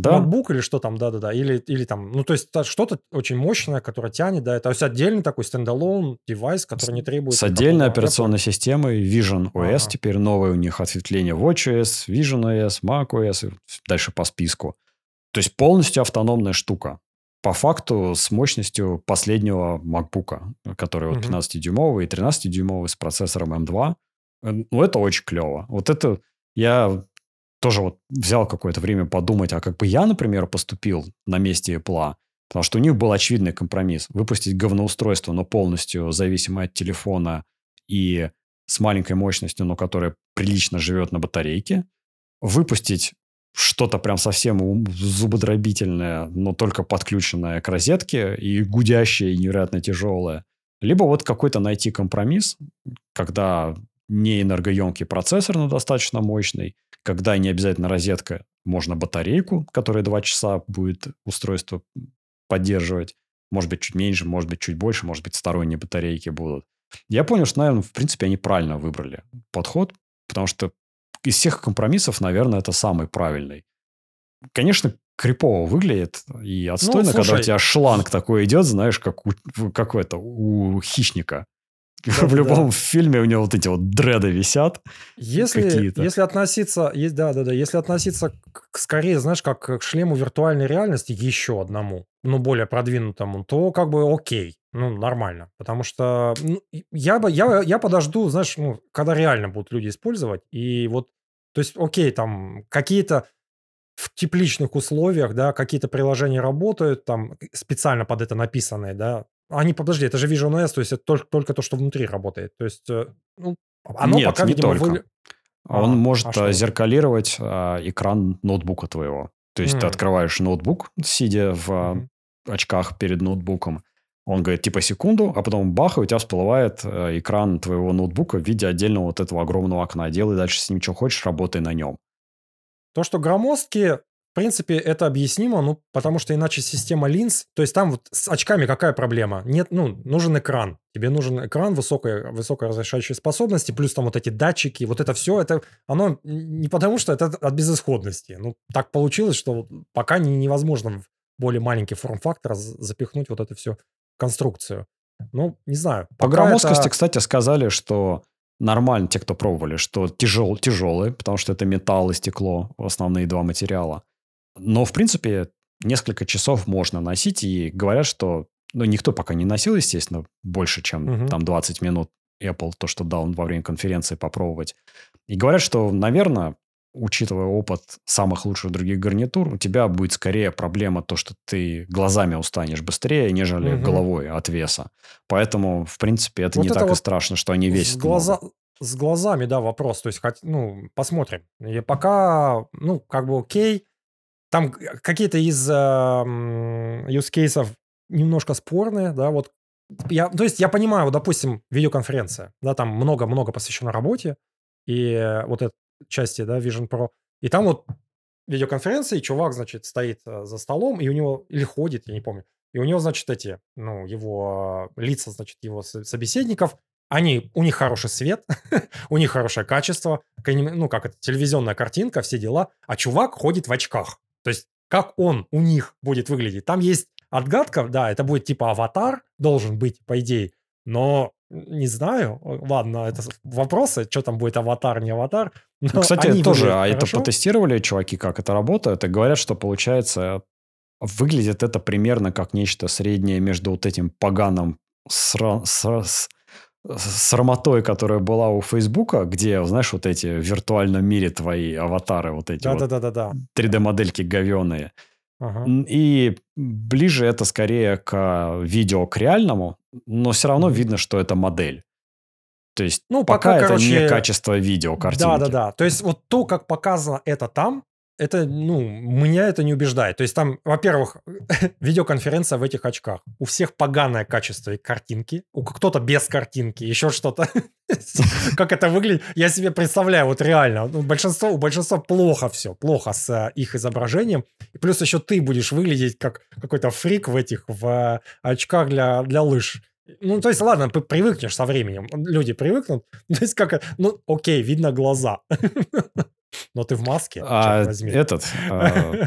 Да, MacBook или что там, да-да-да, или, или там, ну, то есть что-то очень мощное, которое тянет, да, это то есть отдельный такой стендалон девайс, который не требует... с отдельной операционной системой Vision OS. Ага. Теперь новое у них ответвление WatchOS, Vision OS, macOS и дальше по списку. То есть полностью автономная штука. По факту с мощностью последнего MacBook, который вот Мгм. 15-дюймовый и 13-дюймовый с процессором M2. Э, Ну, это очень клево. Вот это я тоже вот взял какое-то время подумать, а как бы я, например, поступил на месте Apple, потому что у них был очевидный компромисс. Выпустить говноустройство, но полностью зависимое от телефона и с маленькой мощностью, но которое прилично живет на батарейке. Выпустить что-то прям совсем зубодробительное, но только подключенное к розетке и гудящее, и невероятно тяжелое. Либо вот какой-то найти компромисс, когда не энергоемкий процессор, но достаточно мощный, когда не обязательно розетка, можно батарейку, которая 2 часа будет устройство поддерживать. Может быть, чуть меньше, может быть, чуть больше, может быть, сторонние батарейки будут. Я понял, что, наверное, в принципе, они правильно выбрали подход, потому что из всех компромиссов, наверное, это самый правильный. Конечно, крипово выглядит и отстойно, когда у слушай. тебя шланг такой идет, знаешь, как у, как это, у хищника. В любом фильме у него вот эти вот дреды висят. Если, если относиться, да, да, да, если относиться к, скорее, знаешь, как к шлему виртуальной реальности еще одному, ну, более продвинутому, то как бы окей, ну, нормально. Потому что ну, я, бы, я, я подожду, знаешь, ну, когда реально будут люди использовать. И вот, то есть, окей, там какие-то в тепличных условиях, да, какие-то приложения работают, там специально под это написанные, да. Они, подожди, это же Vision OS, то есть это только, только то, что внутри работает. То есть, э, ну, оно Нет, пока, не видимо, только. Вы... Он а, может а зеркалировать а, экран ноутбука твоего. То есть mm. ты открываешь ноутбук, сидя в mm. очках перед ноутбуком. Он говорит, типа, секунду, а потом бах, и у тебя всплывает э, экран твоего ноутбука в виде отдельного вот этого огромного окна. Делай дальше с ним что хочешь, работай на нем. То, что громоздкие, в принципе, это объяснимо, ну, потому что иначе система линз, то есть там вот с очками какая проблема? Нет, ну, нужен экран. Тебе нужен экран высокой, высокой разрешающей способности, плюс там вот эти датчики, вот это все, это, оно не потому что это от безысходности. Ну, так получилось, что пока не, невозможно в более маленький форм-фактор запихнуть вот это все конструкцию. Ну, не знаю. По громоздкости, это... кстати, сказали, что нормально те, кто пробовали, что тяжел, тяжелый, потому что это металл и стекло, основные два материала. Но, в принципе, несколько часов можно носить, и говорят, что... Ну, никто пока не носил, естественно, больше, чем угу. там 20 минут Apple, то, что дал во время конференции попробовать. И говорят, что, наверное, учитывая опыт самых лучших других гарнитур, у тебя будет скорее проблема то, что ты глазами устанешь быстрее, нежели угу. головой от веса. Поэтому, в принципе, это вот не это так вот и страшно, что они весят. С, глаза... с глазами, да, вопрос. То есть, ну, посмотрим. И пока, ну, как бы окей. Там какие-то из э, use cases немножко спорные, да, вот я, то есть я понимаю, вот, допустим, видеоконференция, да, там много-много посвящено работе, и вот это части, да, Vision Pro. И там вот видеоконференция, и чувак, значит, стоит э, за столом, и у него, или ходит, я не помню, и у него, значит, эти, ну, его лица, значит, его собеседников, они, у них хороший свет, у них хорошее качество, ну, как это, телевизионная картинка, все дела, а чувак ходит в очках. То есть, как он у них будет выглядеть? Там есть отгадка, да, это будет типа аватар, должен быть, по идее, но не знаю. Ладно, это вопросы, что там будет аватар, не аватар. Ну, кстати, тоже, а это потестировали чуваки, как это работает, и говорят, что получается, выглядит это примерно как нечто среднее между вот этим поганым сра- с, с, срамотой, которая была у Фейсбука, где, знаешь, вот эти в виртуальном мире твои аватары, вот эти да, вот да, да, да, 3D-модельки говеные. Ага. И ближе это скорее к видео, к реальному, но все равно видно, что это модель. То есть ну, пока, пока это короче, не качество видео, картинки. Да, да, да. То есть вот то, как показано это там, это, ну, меня это не убеждает. То есть там, во-первых, видеоконференция в этих очках. У всех поганое качество картинки. У кто-то без картинки, еще что-то. Как это выглядит? Я себе представляю, вот реально. Ну, большинство, у большинства плохо все. Плохо с э, их изображением. И плюс еще ты будешь выглядеть как какой-то фрик в этих, в э, очках для, для лыж. Ну, то есть, ладно, привыкнешь со временем. Люди привыкнут. То есть, как... Ну, окей, видно глаза. Но ты в маске, а, Этот, а,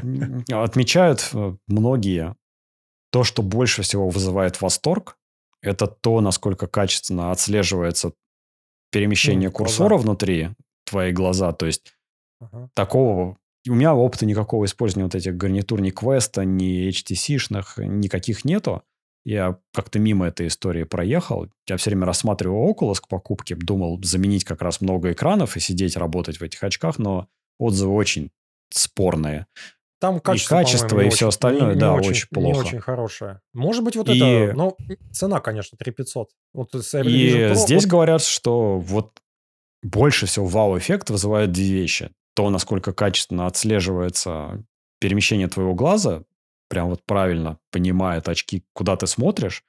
отмечают э, многие, то, что больше всего вызывает восторг, это то, насколько качественно отслеживается перемещение ну, курсора глаза. внутри твои глаза. То есть ага. такого... У меня опыта никакого использования вот этих гарнитур ни квеста, ни HTC-шных никаких нету. Я как-то мимо этой истории проехал. Я все время рассматривал Oculus к покупке, думал заменить как раз много экранов и сидеть работать в этих очках, но отзывы очень спорные. Там качество, и качество, и все остальное, не, да, очень, очень плохо. Не очень хорошее. Может быть, вот и... это... Ну, цена, конечно, 3500. Вот и Pro, здесь вот... говорят, что вот больше всего вау-эффект вызывают две вещи. То, насколько качественно отслеживается перемещение твоего глаза, прям вот правильно понимает очки, куда ты смотришь,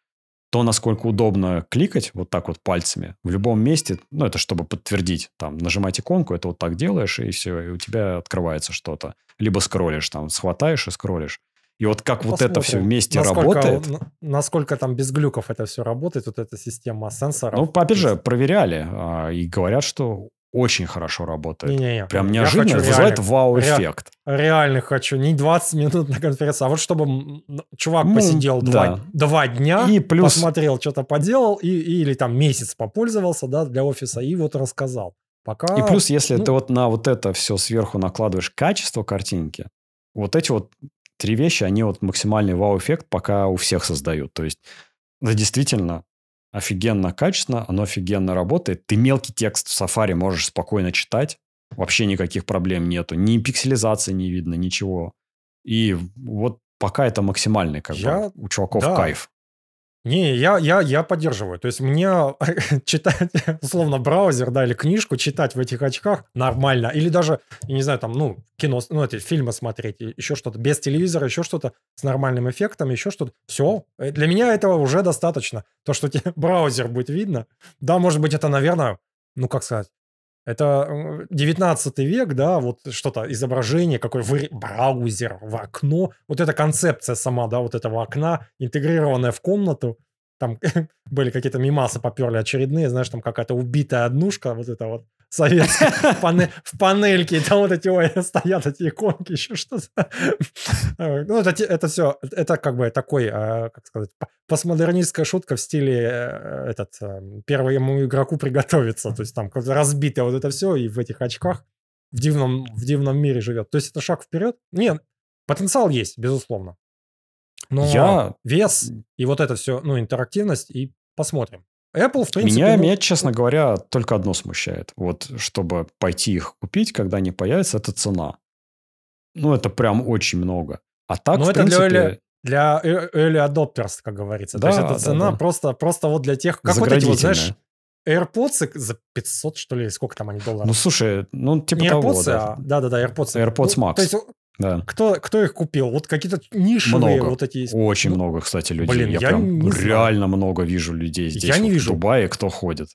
то, насколько удобно кликать вот так вот пальцами в любом месте, ну, это чтобы подтвердить, там, нажимать иконку, это вот так делаешь, и все, и у тебя открывается что-то. Либо скроллишь, там, схватаешь и скроллишь. И вот как Посмотрим, вот это все вместе насколько, работает. Насколько там без глюков это все работает, вот эта система сенсоров. Ну, опять же, проверяли а, и говорят, что очень хорошо работает. Не-не-не. Прям Я неожиданно хочу вызывает вау-эффект. Реально хочу. Не 20 минут на конференции, а вот чтобы чувак Ну, посидел да. два, два дня, И плюс посмотрел, что-то поделал, и, или там месяц попользовался, да, для офиса, и вот рассказал. Пока... И плюс, если ну- ты вот на вот это все сверху накладываешь качество картинки, вот эти вот три вещи, они вот максимальный вау-эффект пока у всех создают. То есть, это действительно офигенно качественно, оно офигенно работает. Ты мелкий текст в Safari можешь спокойно читать, вообще никаких проблем нету. Ни пикселизации не видно, ничего. И вот пока это максимальный, как Я- бы, у чуваков да. кайф. Не, я, я, я поддерживаю. То есть мне читать, условно, браузер, да, или книжку читать в этих очках нормально. Или даже, я не знаю, там, ну, кино, ну, эти фильмы смотреть, еще что-то, без телевизора, еще что-то с нормальным эффектом, еще что-то. Все. Для меня этого уже достаточно. То, что тебе браузер будет видно. Да, может быть, это, наверное, ну, как сказать, это э, 19 век, да, вот что-то, изображение, какой вы- браузер в окно. Вот эта концепция сама, да, вот этого окна, интегрированная в комнату. Там были какие-то мимасы поперли очередные, знаешь, там какая-то убитая однушка, вот это вот советская, в пане- в панельке, и там вот эти, ой, стоят эти иконки, еще что-то. Э, Ну, это, это все, это как бы такой, э, как сказать, по- постмодернистская шутка в стиле э, этот, э, первому игроку приготовиться, то есть там разбитое вот это все, и в этих очках в дивном, в дивном мире живет. То есть это шаг вперед? Нет, потенциал есть, безусловно. Но Я- вес и вот это все, ну, интерактивность, и посмотрим. Apple, в принципе... Меня, ну, меня, честно говоря, только одно смущает. Вот, чтобы пойти их купить, когда они появятся, это цена. Ну, это прям очень много. А так, Ну, в это для принципе, для э- early adopters, как говорится. То есть Да, эта да, цена да. просто, просто вот для тех... Как вот эти вот, знаешь. AirPods за 500, что ли, сколько там они долларов? Ну, слушай, ну, типа Не того, AirPods, да. а... Да-да-да, AirPods. AirPods Ну, Max. То есть Да. кто, кто их купил? Вот какие-то нишевые Много. вот эти... Очень Ну, много, кстати, людей. блин, я, я прям не знаю. реально много вижу людей здесь, Я не вот вижу. в Дубае, кто ходит.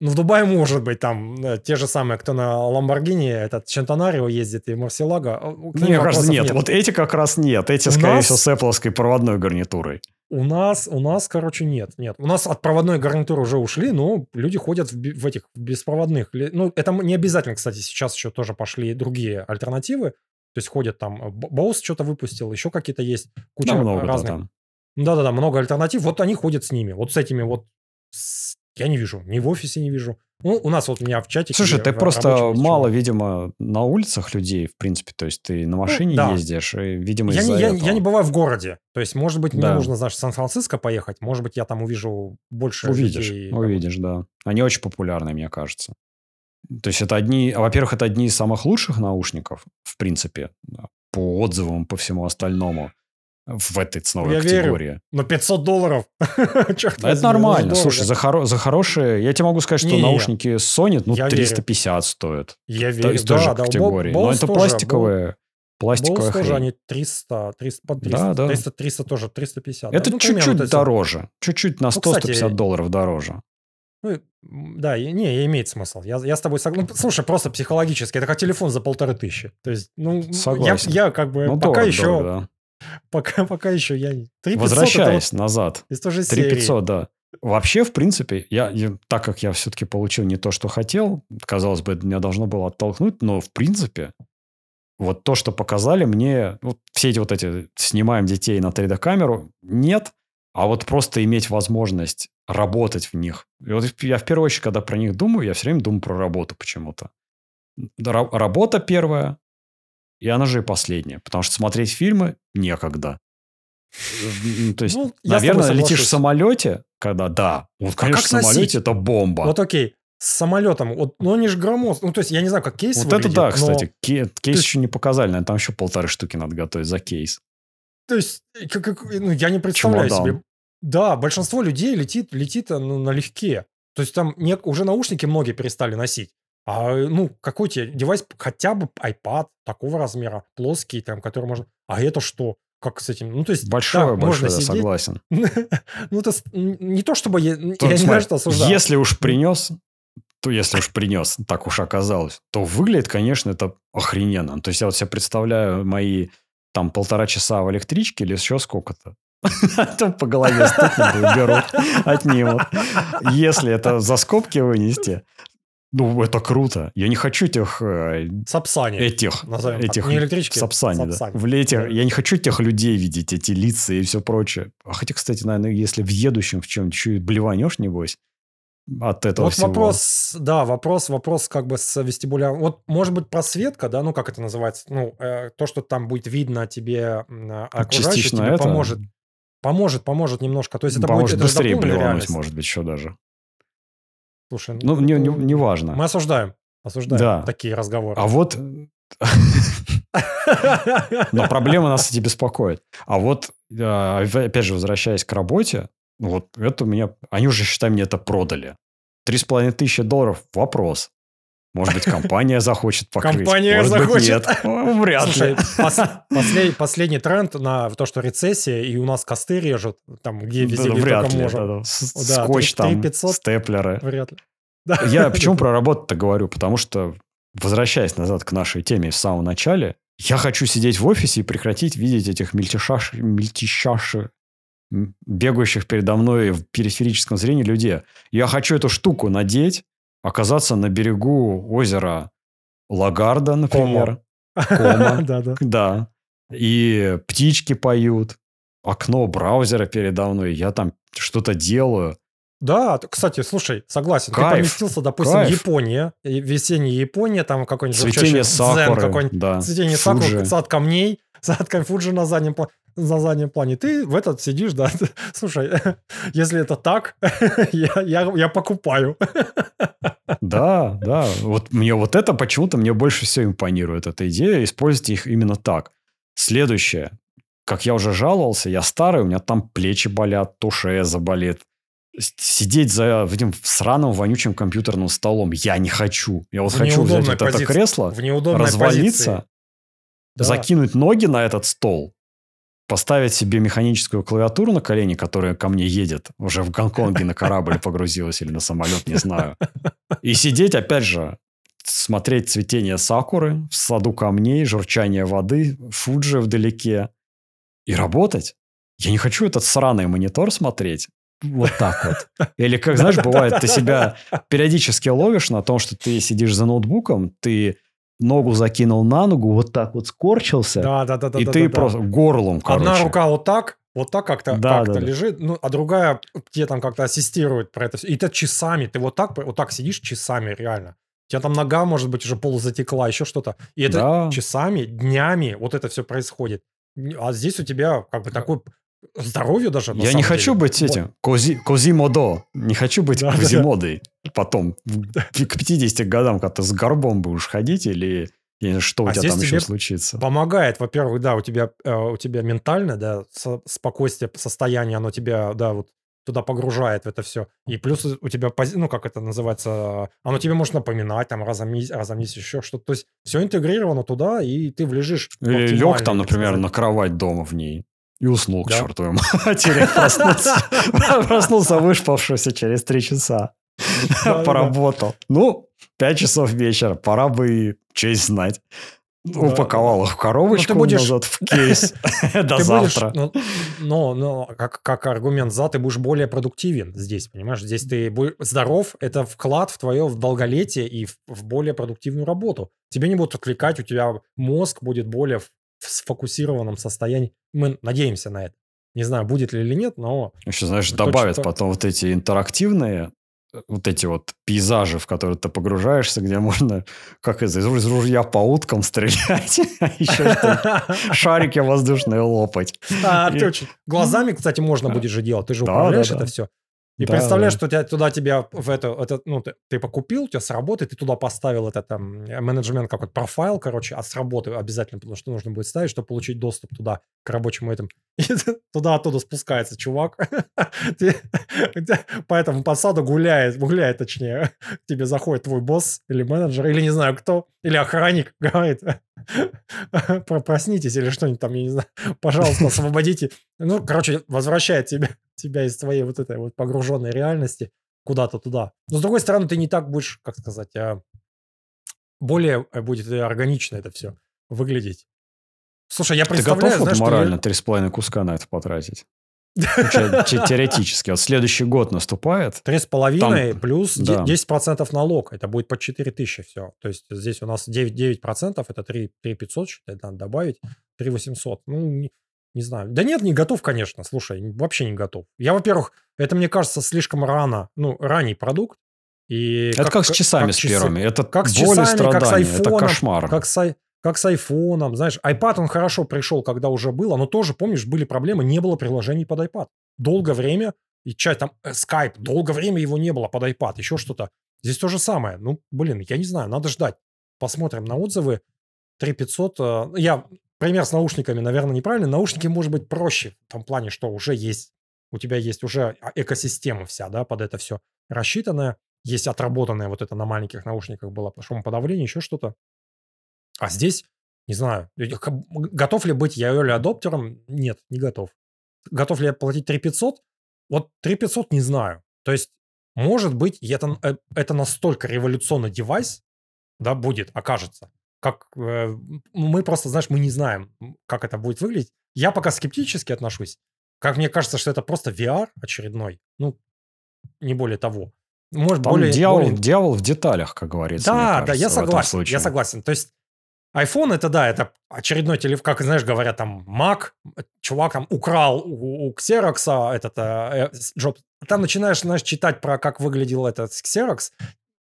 Ну, в Дубае может быть там э, те же самые, кто на Ламборгини, этот Чентонарио ездит и Марселага. к ним Мне кажется, вопросов нет. Вот эти как раз нет. Эти, У скорее нас- всего, с Apple проводной гарнитурой. У нас, у нас, короче, нет, нет. У нас от проводной гарнитуры уже ушли, но люди ходят в, в этих беспроводных. Ну, это не обязательно, кстати, сейчас еще тоже пошли другие альтернативы. То есть ходят там, э, Б- Bose что-то выпустил, еще какие-то есть куча Да, много разных. там. Да-да-да, много альтернатив. Вот они ходят с ними. Вот с этими вот с- я не вижу, ни в офисе не вижу. Ну, у нас вот у меня в чатике... Слушай, ты просто мало, видимо, на улицах людей, в принципе. То есть ты на машине да. ездишь, и, видимо, Я не, я, этого. я не бываю в городе. То есть, может быть, мне Да. нужно, знаешь, в Сан-Франциско поехать. Может быть, я там увижу больше Увидишь, людей. увидишь, да. Они очень популярны, мне кажется. То есть это одни, во-первых, это одни из самых лучших наушников, в принципе, да, по отзывам, по всему остальному в этой ценовой Я верю. категории. Но 500 долларов. Да, возьми, это нормально. дорого. Слушай, за, хоро- за хорошие... Я тебе могу сказать, что Не-не-не. наушники Sony, ну, Я верю. 350 стоят. Я верю. из той да, же да, категории. Бо- Но Bose это тоже, пластиковые, Bose пластиковая тоже, хрень. они 300, 300, под 300, Да, да. 300, 300 тоже, 350. Это да. Ну, чуть-чуть вот эти- дороже. Чуть-чуть на Ну, кстати, 100-150 долларов дороже. Ну, да, не, имеет смысл. Я, я с тобой согласен. Ну, слушай, просто психологически, это как телефон за полторы тысячи. То есть, ну, я, Согласен. я как бы Ну, пока дорого, еще, дорого, пока, пока еще я... не- 3500 это Возвращаясь назад. вот из той же серии. 3500, да. Вообще, в принципе, я, я- так как я все-таки получил не то, что хотел, казалось бы, это меня должно было оттолкнуть, но в принципе, вот то, что показали мне, вот все эти вот эти снимаем детей на 3D-камеру, нет, а вот просто иметь возможность работать в них. И вот я в первую очередь, когда про них думаю, я все время думаю про работу почему-то. Ра- Работа первая, и она же и последняя, потому что смотреть фильмы некогда. Ну, То есть, Ну, наверное, летишь в самолете, когда да, вот, конечно, как в самолете носить? это бомба. Вот окей, с самолетом, вот, ну они же громоз, ну то есть я не знаю, как кейс Вот это выглядит, да, но- кстати. ке- Кейс есть- еще не показали, наверное, там еще полторы штуки надо готовить за кейс. То есть, как- как- ну, я не представляю Чемодан. себе. Да, большинство людей летит, летит э, ну, налегке. То есть там не- уже наушники многие перестали носить. А, ну, какой тебе девайс, хотя бы iPad такого размера, плоский, там, который можно... А это что? Как с этим? Ну, то есть, Большое, да, большое, можно я сидеть. согласен. Ну, это не то, чтобы я, не знаю, что осуждаю. Если уж принес, то если уж принес, так уж оказалось, то выглядит, конечно, это охрененно. То есть я вот себе представляю мои там полтора часа в электричке или еще сколько-то. По голове стукнут и уберут, отнимут. Если это за скобки вынести, Ну, это круто. Я не хочу этих... э, Сапсани. Этих. Назовем этих Не электрички, Сапсани, да. В лете. Да. Я не хочу тех людей видеть, эти лица и все прочее. А хотя, кстати, наверное, если в едущем в чем-нибудь и блеванешь, небось, от этого Вот всего. вопрос, да, вопрос, вопрос как бы с вестибуляром. Вот, может быть, просветка, да, ну, как это называется, ну, э, то, что там будет видно тебе м, а, окружающее, Частично тебе это поможет, поможет, поможет немножко. То есть это поможет будет это быстрее реальность. может быть, еще даже. Слушай, Ну, не, не, не важно. мы осуждаем, осуждаем Да. такие разговоры. А вот... Но проблема нас эти беспокоит. А вот, э, опять же, возвращаясь к работе, ну вот это у меня... Они уже, считай, мне это продали. Три с половиной тысячи долларов – вопрос. Может быть, компания захочет покрыть. Компания Может быть, захочет. нет. Вряд Слушай, ли. пос- послед- последний тренд на то, что рецессия, и у нас косты режут, там, где везде, Да, где Вряд только ли. можно. да, да. С- Да, Скотч там, 500. степлеры. Вряд ли. Да. Я почему про работу-то говорю? Потому что, возвращаясь назад к нашей теме в самом начале, я хочу сидеть в офисе и прекратить видеть этих мельтешаш, мельтешаши, бегающих передо мной в периферическом зрении людей. Я хочу эту штуку надеть, оказаться на берегу озера Лагарда, например. Кома. Да, да. Да. И птички поют. Окно браузера передо мной. Я там что-то делаю. Да, кстати, слушай, согласен. Ты Кайф, поместился, допустим, кайф. Япония, и весенняя Япония, там какой-нибудь Цветение журчащий дзен сакуры. какой-нибудь, Да. цветение Фуджи. сакуры, сад камней, сад кам- Фуджи на заднем плане. На заднем плане. Ты в этот сидишь, да. Слушай, если это так, я, я, я покупаю. Да, да. Вот мне вот это почему-то мне больше всего импонирует, эта идея. Используйте их именно так. Следующее. Как я уже жаловался, я старый, у меня там плечи болят, то шея заболит. Сидеть за этим сраным вонючим компьютерным столом я не хочу. Я вот В хочу взять вот это кресло, В развалиться, позиции. Да. закинуть ноги на этот стол, поставить себе механическую клавиатуру на колени, которая ко мне едет, уже в Гонконге на корабль погрузилась или на самолет, не знаю. И сидеть, опять же, смотреть цветение сакуры в саду камней, журчание воды, Фуджи вдалеке и работать. Я не хочу этот сраный монитор смотреть. Вот так вот. Или, как, знаешь, бывает, ты себя периодически ловишь на том, что ты сидишь за ноутбуком, ты ногу закинул на ногу, вот так вот скорчился, Да, да, да, да. и да, ты да, да. просто горлом, короче. Одна рука вот так, вот так как-то Да, как да, да. лежит, ну, а другая тебе там как-то ассистирует про это. И ты часами, ты вот так, вот так сидишь часами, реально. У тебя там нога, может быть, уже полузатекла, еще что-то. И это Да. часами, днями вот это все происходит. А здесь у тебя как бы такой здоровье даже. Я не хочу деле. быть этим, кози, козимодо. Не хочу быть Да, да, да. козимодой. Потом, к 50 годам, когда ты с горбом будешь ходить, или что у А тебя там еще случится. Помогает, во-первых, да, у тебя, э, у тебя ментально, да, со- спокойствие, состояние, оно тебя, да, вот туда погружает в это все. И плюс у тебя, ну, как это называется, оно тебе может напоминать, там, разом, месяц- разом месяц еще что-то. То есть все интегрировано туда, и ты влежишь. Или лег там, например, сказать. на кровать дома в ней. И уснул к Да. чертовой матери. Проснулся, проснулся через три часа. Поработал. Ну, пять часов вечера. Пора бы честь знать. Упаковал их в коробочку будешь- назад в кейс. До завтра. ну, но, но как, как аргумент за, ты будешь более продуктивен здесь, понимаешь? Здесь ты здоров, это вклад в твое в долголетие и в, в более продуктивную работу. Тебе не будут отвлекать, у тебя мозг будет более в, сфокусированном состоянии. Мы надеемся на это. Не знаю, будет ли или нет, но Еще, знаешь, добавят потом вот эти интерактивные, э, вот эти вот пейзажи, в которые ты погружаешься, где можно, как из, из ружья по уткам стрелять, а еще шарики воздушные лопать. А, Глазами, кстати, можно будет же делать. Ты же управляешь это все. И Да, представляешь, да. что тебя, туда тебя в это, это, ну, ты, ты покупил, у тебя с работы, ты туда поставил это там э, менеджмент какой-то профайл, короче, а с работы обязательно, потому что нужно будет ставить, чтобы получить доступ туда, к рабочему этому. И туда оттуда спускается чувак. По этому посаду гуляет, гуляет точнее. К тебе заходит твой босс или менеджер, или не знаю кто, или охранник, говорит, «Про- проснитесь или что-нибудь там, я не знаю, пожалуйста, освободите. Ну, короче, возвращает тебя, тебя из твоей вот этой вот погруженной реальности куда-то туда. Но, с другой стороны, ты не так будешь, как сказать, а, более э, будет э, органично это все выглядеть. Слушай, я Ты представляю, готов вот знаешь, я- морально три с половиной куска на это потратить? Ну, че- че- Теоретически. Вот следующий год наступает. Три с половиной плюс де- да. 10% налог. Это будет по 4 тысячи все. То есть здесь у нас 9, 9% это 3, 3 500, считай, надо добавить. 3 800. Ну, не, знаю. Да нет, не готов, конечно. Слушай, вообще не готов. Я, во-первых, это мне кажется слишком рано. Ну, ранний продукт. И Это как, с часами как с часы. первыми. Это Как с часами, как с страдания. Это айфоном, кошмар. Как с, как с айфоном. Знаешь, iPad, он хорошо пришел, когда уже было, но тоже, помнишь, были проблемы, не было приложений под iPad. Долгое время, и часть там, э, Skype, долгое время его не было под iPad, еще что-то. Здесь то же самое. Ну, блин, я не знаю, надо ждать. Посмотрим на отзывы. 3500. э, Я пример с наушниками, наверное, неправильный. Наушники, может быть, проще в том плане, что уже есть, у тебя есть уже а, экосистема вся, да, под это все рассчитанная. Есть отработанное вот это на маленьких наушниках было шумоподавление, еще что-то. А здесь, не знаю, готов ли быть я early адоптером? Нет, не готов. Готов ли я платить 3500? Вот 3500 не знаю. То есть, может быть, это, э, это настолько революционный девайс, да, будет, окажется. Как э, мы просто, знаешь, мы не знаем, как это будет выглядеть. Я пока скептически отношусь. Как мне кажется, что это просто VR очередной. Ну, не более того. Может, Там более, дьявол, более- дьявол в деталях, как говорится. да, да, кажется, я в этом согласен, я согласен. То есть iPhone это да, это очередной телефон, как знаешь, говорят там Mac, чувак там украл у, у Xerox этот э, э, Джобс. Там начинаешь, знаешь, читать про как выглядел этот Xerox,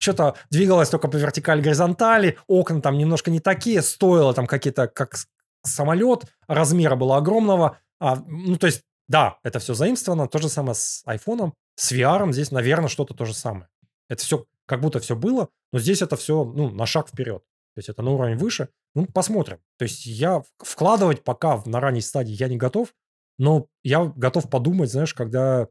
что-то двигалось только по вертикали горизонтали, окна там немножко не такие, стоило там какие-то, как самолет, размера было огромного. А, ну, то есть, да, это все заимствовано. То же самое с айфоном, с VR здесь, наверное, что-то то же самое. Это все как будто все было, но здесь это все ну, на шаг вперед. То есть это на уровень выше. Ну, посмотрим. То есть я вкладывать пока на ранней стадии я не готов, но я готов подумать, знаешь, когда,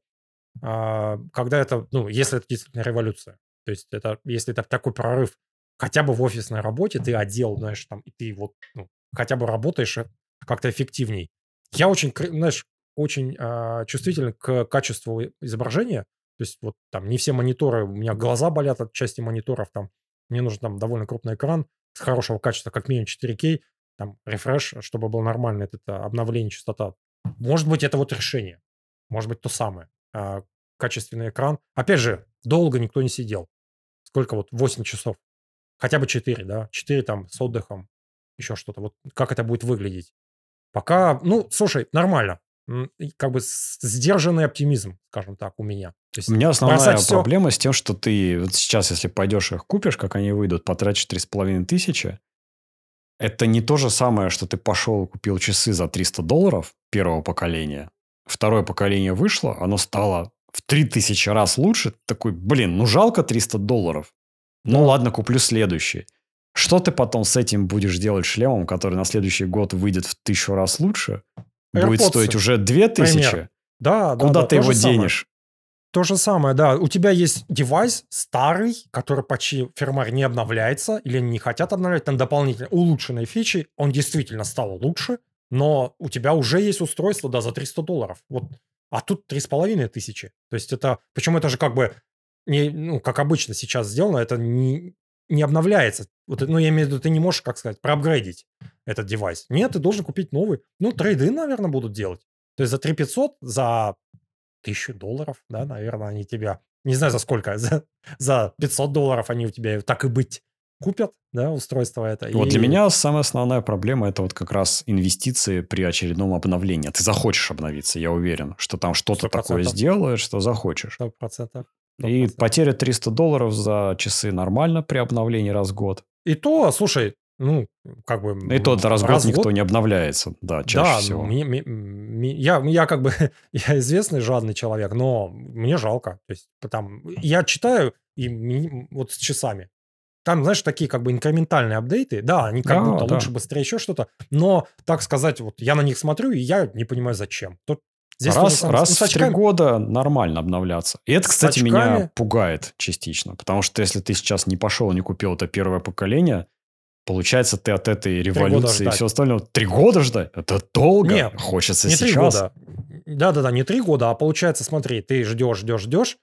а, когда это, ну, если это действительно революция. То есть это, если это такой прорыв хотя бы в офисной работе, ты отдел, знаешь, там, и ты вот ну, хотя бы работаешь э, как-то эффективней. Я очень, знаешь, очень а, чувствителен к качеству изображения. То есть вот там не все мониторы, у меня глаза болят от части мониторов, там мне нужен там довольно крупный экран с хорошего качества, как минимум 4К, там рефреш, чтобы был нормальный этот а, обновление, частота. Может быть, это вот решение. Может быть, то самое. А, качественный экран. Опять же, долго никто не сидел. Сколько вот? 8 часов. Хотя бы 4, да? 4 там с отдыхом, еще что-то. Вот как это будет выглядеть. Пока, ну, слушай, нормально. Как бы сдержанный оптимизм, скажем так, у меня. То есть У меня основная проблема с тем, что ты вот сейчас, если пойдешь их купишь, как они выйдут, потратишь 3,5 тысячи, это не то же самое, что ты пошел и купил часы за 300 долларов первого поколения. Второе поколение вышло, оно стало в 3000 раз лучше. Такой, блин, ну жалко 300 долларов. Ну ладно, куплю следующий. Что ты потом с этим будешь делать шлемом, который на следующий год выйдет в тысячу раз лучше? Будет AirPods, стоить уже 2000? пример. Да, да, Куда да, ты его же самое. денешь? То же самое, да. У тебя есть девайс старый, который почти фирмарь не обновляется или не хотят обновлять, там дополнительно улучшенные фичи, он действительно стал лучше, но у тебя уже есть устройство, да, за 300 долларов. Вот. А тут 3,5 тысячи. То есть это... Почему это же как бы не, ну, как обычно сейчас сделано, это не, не обновляется. Вот, ну, я имею в виду, ты не можешь, как сказать, проапгрейдить этот девайс. Нет, ты должен купить новый. Ну, трейды, наверное, будут делать. То есть за 3500, за тысячу долларов, да, наверное, они тебя, не знаю за сколько, за, за 500 долларов они у тебя так и быть купят, да, устройство это. Вот и- для меня самая основная проблема это вот как раз инвестиции при очередном обновлении. Ты захочешь обновиться, я уверен, что там что-то Сто такое процентов. сделаешь, что захочешь. Сто процентов. Сто И процентов. потеря 300 долларов за часы нормально при обновлении раз в год. И то, слушай, ну, как бы... И тот раз в год никто год не обновляется, да, чаще да, всего. мне- мне- мне- я, я как бы я известный жадный человек, но мне жалко. То есть там я читаю и ми- вот с часами. Там, знаешь, такие как бы инкрементальные апдейты. Да, они как Да, будто да. лучше, быстрее, еще что-то. Но, так сказать, вот я на них смотрю, и я не понимаю, зачем. Тут здесь раз самое. раз Ну, в три очками- года нормально обновляться. И это, кстати, меня очками- пугает частично. Потому что если ты сейчас не пошел, не купил это первое поколение, получается, ты от этой революции и все остальное... Три года ждать? Это долго. Не, Хочется Не три сейчас. Да-да-да, не три года, а получается, смотри, ты ждешь, ждешь, ждешь,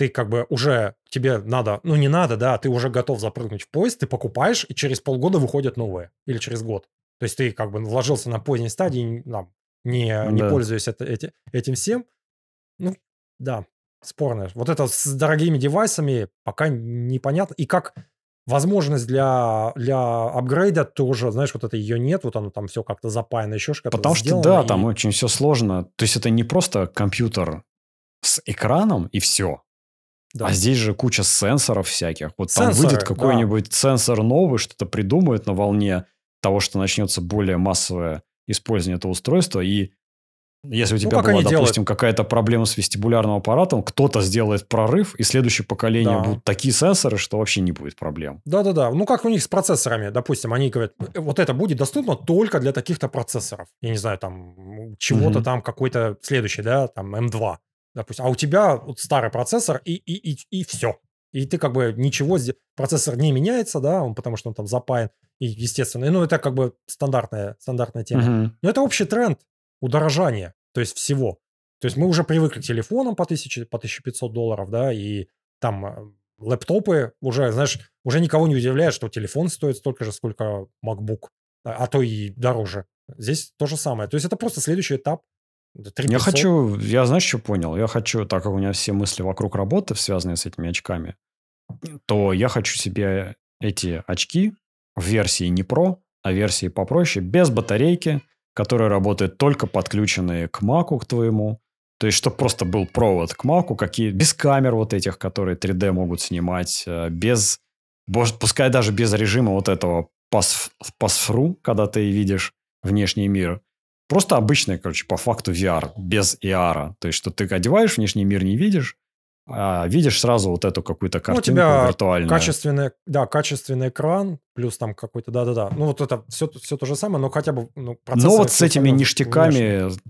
ты как бы уже, тебе надо, ну не надо, да, ты уже готов запрыгнуть в поезд, ты покупаешь, и через полгода выходят новые, или через год. То есть ты как бы вложился на поздней стадии, там, не, не Да. пользуюсь это- эти- этим всем. Ну, да, спорно. Вот это с дорогими девайсами пока непонятно. И как возможность для, для апгрейда тоже, знаешь, вот это ее нет, вот оно там все как-то запаяно, еще что-то Потому что, сделано, да, и- там очень все сложно. То есть это не просто компьютер с экраном и все. Да. А здесь же куча сенсоров всяких. Вот там Сенсоры, выйдет да. какой-нибудь сенсор новый, что-то придумают на волне того, что начнется более массовое использование этого устройства. И если у тебя Ну, как была, делают. допустим, какая-то проблема с вестибулярным аппаратом, кто-то сделает прорыв, и следующее поколение Да. будут такие сенсоры, что вообще не будет проблем. Да-да-да. Ну, как у них с процессорами. Допустим, они говорят, «Э, вот это будет доступно только для таких-то процессоров. Я не знаю, там, чего-то Мгм. там, какой-то следующий, да, там, М2, допустим. А у тебя вот старый процессор и, и, и, и все. И ты как бы ничего, процессор не меняется, да, он, потому что он там запаян. И, естественно, ну, это как бы стандартная, стандартная тема. Мгм. Но это общий тренд удорожания, то есть всего. То есть мы уже привыкли к телефонам по, 1000, по 1500 долларов, да, и там э, лэптопы уже, знаешь, уже никого не удивляет, что телефон стоит столько же, сколько MacBook, а а то и дороже. Здесь то же самое. То есть это просто следующий этап. Это 3500. Я хочу, я знаешь, что понял? Я хочу, так как у меня все мысли вокруг работы, связанные с этими очками, то я хочу себе эти очки в версии не Pro, а версии попроще, без батарейки, которые работают только подключенные к Mac к твоему. То есть, чтобы просто был провод к Mac, какие, без камер вот этих, которые 3D могут снимать, э, без, может, пускай даже без режима вот этого пас, пасфру, когда ты видишь внешний мир. Просто обычный, короче, по факту VR, без AR. То есть, что ты одеваешь, внешний мир не видишь, а видишь сразу вот эту какую-то Ну, у картинку тебя виртуальную. качественный, да, качественный экран, плюс там какой-то, да-да-да. Ну, вот это все, все то же самое, но хотя бы ну, Но вот с этими ништяками, внешне.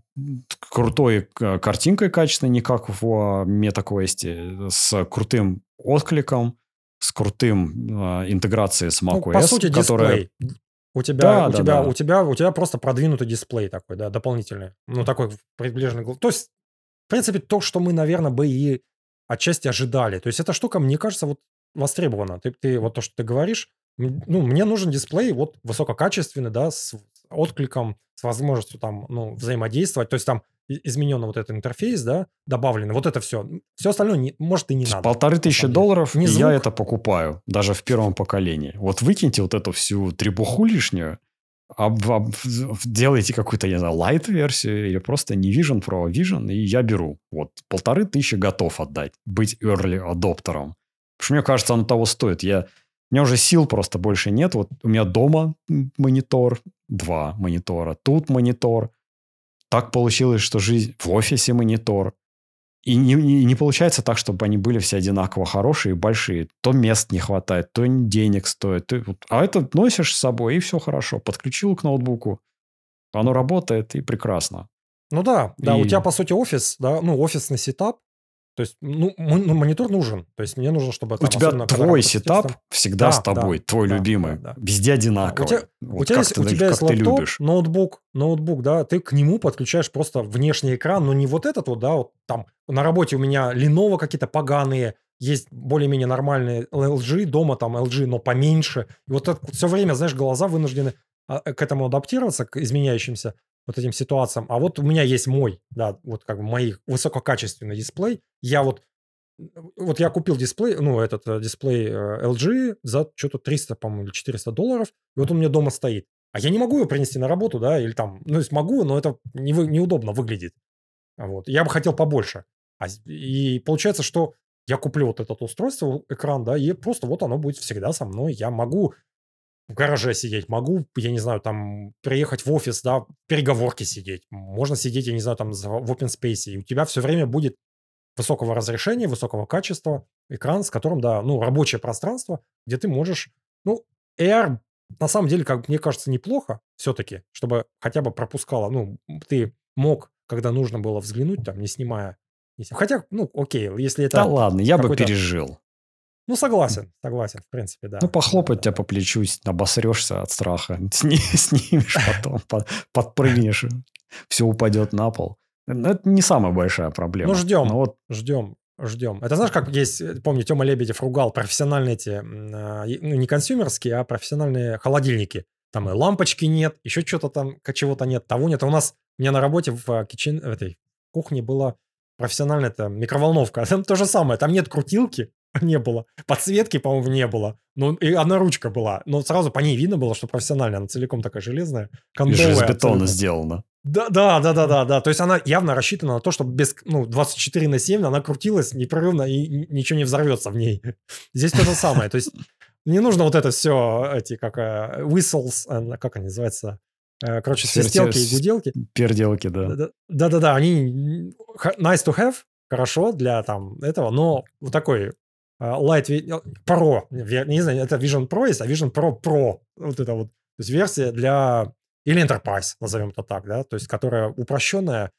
крутой к- картинкой качественной, не как в MetaQuest, с крутым откликом, с крутым а, интеграцией с Ну, macOS, по сути, которая- дисплей. У тебя, Да, у, да, тебя, да. у, тебя, у тебя просто продвинутый дисплей такой, да, дополнительный. Ну, такой приближенный. То есть, в принципе, то, что мы, наверное, бы и отчасти ожидали. То есть, эта штука, мне кажется, вот востребована. Ты, ты вот то, что ты говоришь, ну, мне нужен дисплей вот высококачественный, да, с откликом, с возможностью там, ну, взаимодействовать. То есть, там и- измененный вот этот интерфейс, да, добавленный. Вот это все. Все остальное, не, может, и не надо. полторы тысячи долларов, Не звук. я это покупаю, даже в первом поколении. Вот выкиньте вот эту всю требуху лишнюю, об- об- делайте какую-то, я не знаю, light-версию или просто не Vision Pro, Vision, и я беру. Вот полторы тысячи готов отдать, быть early адоптером. Потому что мне кажется, оно того стоит. Я, у меня уже сил просто больше нет. Вот у меня дома монитор, два монитора, тут монитор. Так получилось, что жизнь в офисе монитор. И не, не- не получается так, чтобы они были все одинаково хорошие и большие. То мест не хватает, то денег стоит. то- вот. А это носишь с собой, и все хорошо. Подключил к ноутбуку. Оно работает, и прекрасно. Ну да, да, у И- тебя, по сути, офис, да, ну, офисный setup. То есть, ну, ну, монитор нужен. То есть, мне нужно, чтобы... У тебя твой setup текстом- всегда Да, с тобой, да, твой да, любимый. да, да. Везде одинаковый. У тебя- Вот у тебя, есть, ты, у тебя есть лаптоп, любишь. ноутбук, ноутбук, да, ты к нему подключаешь просто внешний экран, но не вот этот вот, да, вот там на работе у меня Lenovo какие-то поганые, есть более-менее нормальные LG, дома там LG, но поменьше. И вот это все время, знаешь, глаза вынуждены а, к этому адаптироваться, к изменяющимся вот этим ситуациям. А вот у меня есть мой, да, вот как бы мой высококачественный дисплей. Я вот вот я купил дисплей, ну, этот э, дисплей э, LG за что-то 300, по-моему, или 400 долларов, и вот он меня дома стоит. А я не могу его принести на работу, да, или там, ну, есть могу, но это не вы- неудобно выглядит. Вот. Я бы хотел побольше. А и получается, что я куплю вот это устройство, экран, да, и просто вот оно будет всегда со мной. Я могу в гараже сидеть, могу, я не знаю, там, приехать в офис, да, в переговорке сидеть. Можно сидеть, я не знаю, там, в open space, и у тебя все время будет высокого разрешения, высокого качества экран, с которым, да, ну, рабочее пространство, где ты можешь, ну, AR на самом деле, как мне кажется, неплохо все-таки, чтобы хотя бы пропускало, ну, ты мог, когда нужно было взглянуть, там, не снимая. не Хотя, ну, окей, если это... Да ладно, я бы пережил. Ну, согласен, согласен, в принципе, да. Ну, похлопать тебя по плечу, обосрешься от страха. Сни- Снимешь потом, по- подпрыгнешь, все упадет на пол. Но Это не самая большая проблема. Ну, ждем. Ну, вот Ждем, ждем. Это знаешь, как есть, э, помню, Тёма Лебедев ругал профессиональные эти, а, ну, не консюмерские, а профессиональные холодильники. там и лампочки нет, еще что-то там, чего-то нет, того нет. А у нас, у меня на работе в кичен, в этой кухне была профессиональная это микроволновка. Там то же самое, там нет крутилки, не было. Подсветки, по-моему, не было. Ну, и одна ручка была. Но сразу по ней видно было, что профессиональная. Она целиком такая железная, кондовая. из бетона сделана. Да, да, да, да, да, да. То есть она явно рассчитана на то, чтобы без, ну, 24 на 7 она крутилась непрерывно и ничего не взорвется в ней. Здесь то же самое. То есть не нужно вот это все, эти, как uh, whistles, uh, как они называются, uh, короче, свистелки и гуделки. Перделки, да. Да-да-да, они nice to have, хорошо для там этого, но вот такой Light Pro, не знаю, это Vision Pro есть, а Vision Pro Pro, вот это вот, то есть версия для, или Enterprise, назовем это так, да, то есть которая упрощенная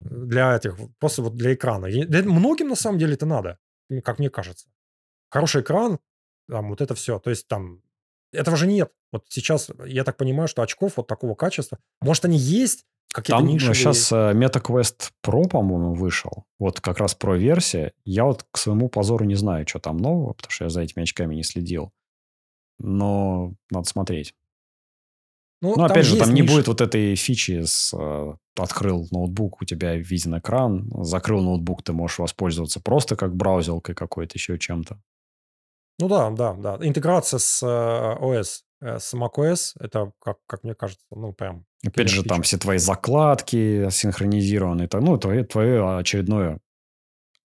для этих, просто вот для экрана. И многим на самом деле это надо, как мне кажется. Хороший экран, там вот это все, то есть там этого же нет. Вот сейчас я так понимаю, что очков вот такого качества, может они есть, Какие-то Там нишевые... сейчас э, MetaQuest Pro, по-моему, вышел. Вот как раз Pro-версия. Я вот к своему позору не знаю, что там нового, потому что я за этими очками не следил. Но надо смотреть. Ну, ну опять же, там не будет вот этой фичи с э, открыл ноутбук, у тебя виден экран, закрыл ноутбук, ты можешь воспользоваться просто как браузеркой какой-то, еще чем-то. Ну да, да, да. Интеграция с э, OS Э, с macOS это, как, как мне кажется, ну, прям... Опять же, там все твои закладки синхронизированы. Это, ну, твое, твое очередное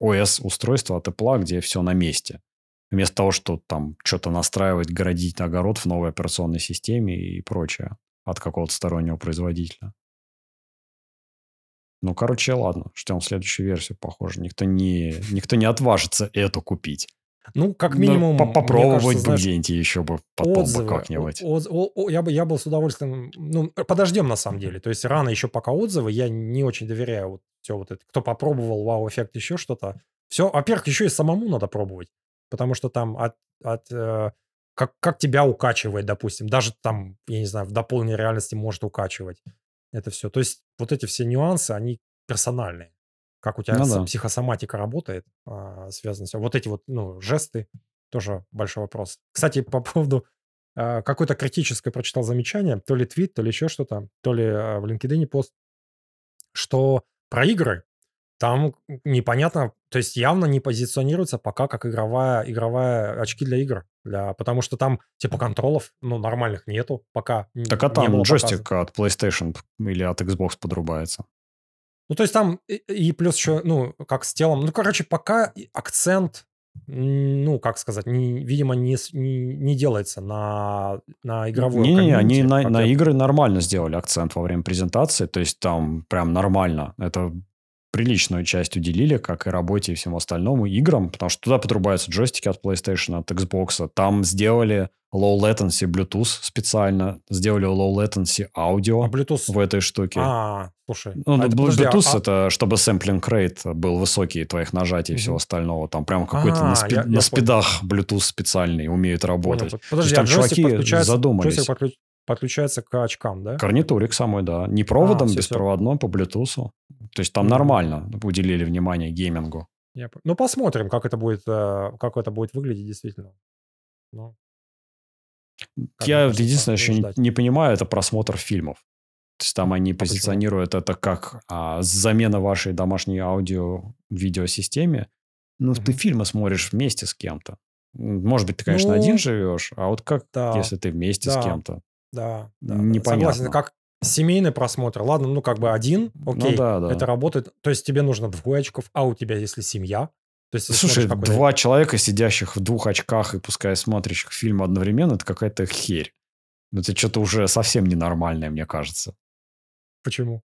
OS-устройство от Apple, где все на месте. Вместо того, что там что-то настраивать, городить огород в новой операционной системе и прочее от какого-то стороннего производителя. Ну, короче, ладно, ждем следующую версию, похоже. Никто не, никто не отважится эту купить. Ну, как минимум... Ну, попробовать бы где-нибудь еще бы потом отзывы, бы как-нибудь. Отз, о, о, я, бы, я был с удовольствием... Ну, подождем на самом деле. То есть рано еще пока отзывы. Я не очень доверяю вот все вот это. Кто попробовал вау-эффект, еще что-то. Все, во-первых, еще и самому надо пробовать. Потому что там от... от э, как, как тебя укачивает, допустим. Даже там, я не знаю, в дополненной реальности может укачивать. Это все. То есть вот эти все нюансы, они персональные как у тебя ну, да. психосоматика работает, а, связано все. Вот эти вот, ну, жесты, тоже большой вопрос. Кстати, по поводу а, какое-то критическое прочитал замечание, то ли твит, то ли еще что-то, то ли а, в LinkedIn пост, что про игры там непонятно, то есть явно не позиционируется пока как игровая, игровая очки для игр. Для, потому что там типа контролов, ну, нормальных нету пока. Так а там джойстик показано. от PlayStation или от Xbox подрубается. Ну, то есть там и, и плюс еще, ну, как с телом. Ну, короче, пока акцент, ну, как сказать, не, видимо, не, не, не делается на, на игровую Не, не, они на, на игры нормально сделали акцент во время презентации. То есть там прям нормально. Это приличную часть уделили, как и работе и всему остальному, играм, потому что туда подрубаются джойстики от PlayStation, от Xbox. Там сделали low latency Bluetooth специально, сделали low latency аудио а Bluetooth? в этой штуке. А, слушай. Ну, а это, Bluetooth подожди, а... это чтобы sampling rate был высокий твоих нажатий и всего остального. Там прям какой-то а, на, спи... я, на я спидах понял. Bluetooth специальный умеют работать. Понял. Подожди, там а чуваки задумались. подключается к очкам, да? Гарнитурик самой, да. Не проводом, а, все, беспроводном, все. по Bluetooth. То есть там нормально уделили внимание геймингу. Я... Ну, посмотрим, как это будет, э, как это будет выглядеть действительно. Ну, Я единственное, что не, не понимаю, это просмотр фильмов. То есть там они а позиционируют почему? это как а, замена вашей домашней аудио-видеосистеме. Ну, угу. ты фильмы смотришь вместе с кем-то. Может быть, ты, конечно, ну, один живешь, а вот как, да, если ты вместе да, с кем-то? Да, да. Непонятно. Согласен, как Семейный просмотр. Ладно, ну как бы один, ну окей, ну, да, да. это работает. То есть тебе нужно двое очков, а у тебя, если семья, то есть, Слушай, два человека, сидящих в двух очках и пускай смотрящих фильм одновременно, это какая-то херь. Ну, это что-то уже совсем ненормальное, мне кажется. Почему?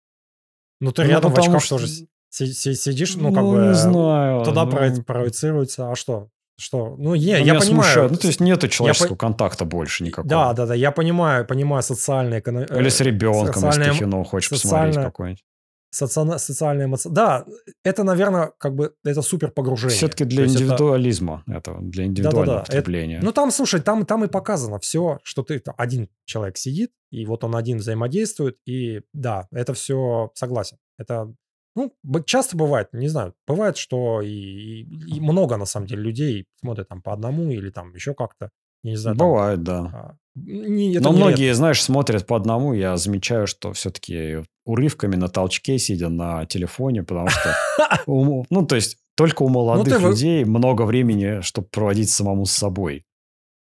Ну, ты ну, рядом в очках что... тоже сидишь, ну, как ну, бы... не знаю. Туда ну... проецируется. А что? Что? Ну, ну, я понимаю. Смущает. Ну, то есть нету человеческого по... контакта больше никакого. Да, да, да, я понимаю, понимаю социальные... Или с ребенком, социальное... если ты кино хочешь социальное... посмотреть какое-нибудь. Соци... Социальные эмоции. Да, это, наверное, как бы, это супер погружение. Все-таки для индивидуализма это... это, для индивидуального да, да, да. потребления. Это... Ну, там, слушай, там, там и показано все, что ты один человек сидит, и вот он один взаимодействует, и да, это все согласен. Это ну, часто бывает, не знаю, бывает, что и, и много, на самом деле, людей смотрят там по одному или там еще как-то. Я не знаю, там, Бывает, да. а, не- Но не редко. многие, знаешь, смотрят по одному. Я замечаю, что все-таки урывками на толчке, сидя на телефоне, потому что... Ну, то есть, только у молодых ты вы- людей много времени, чтобы проводить самому с собой.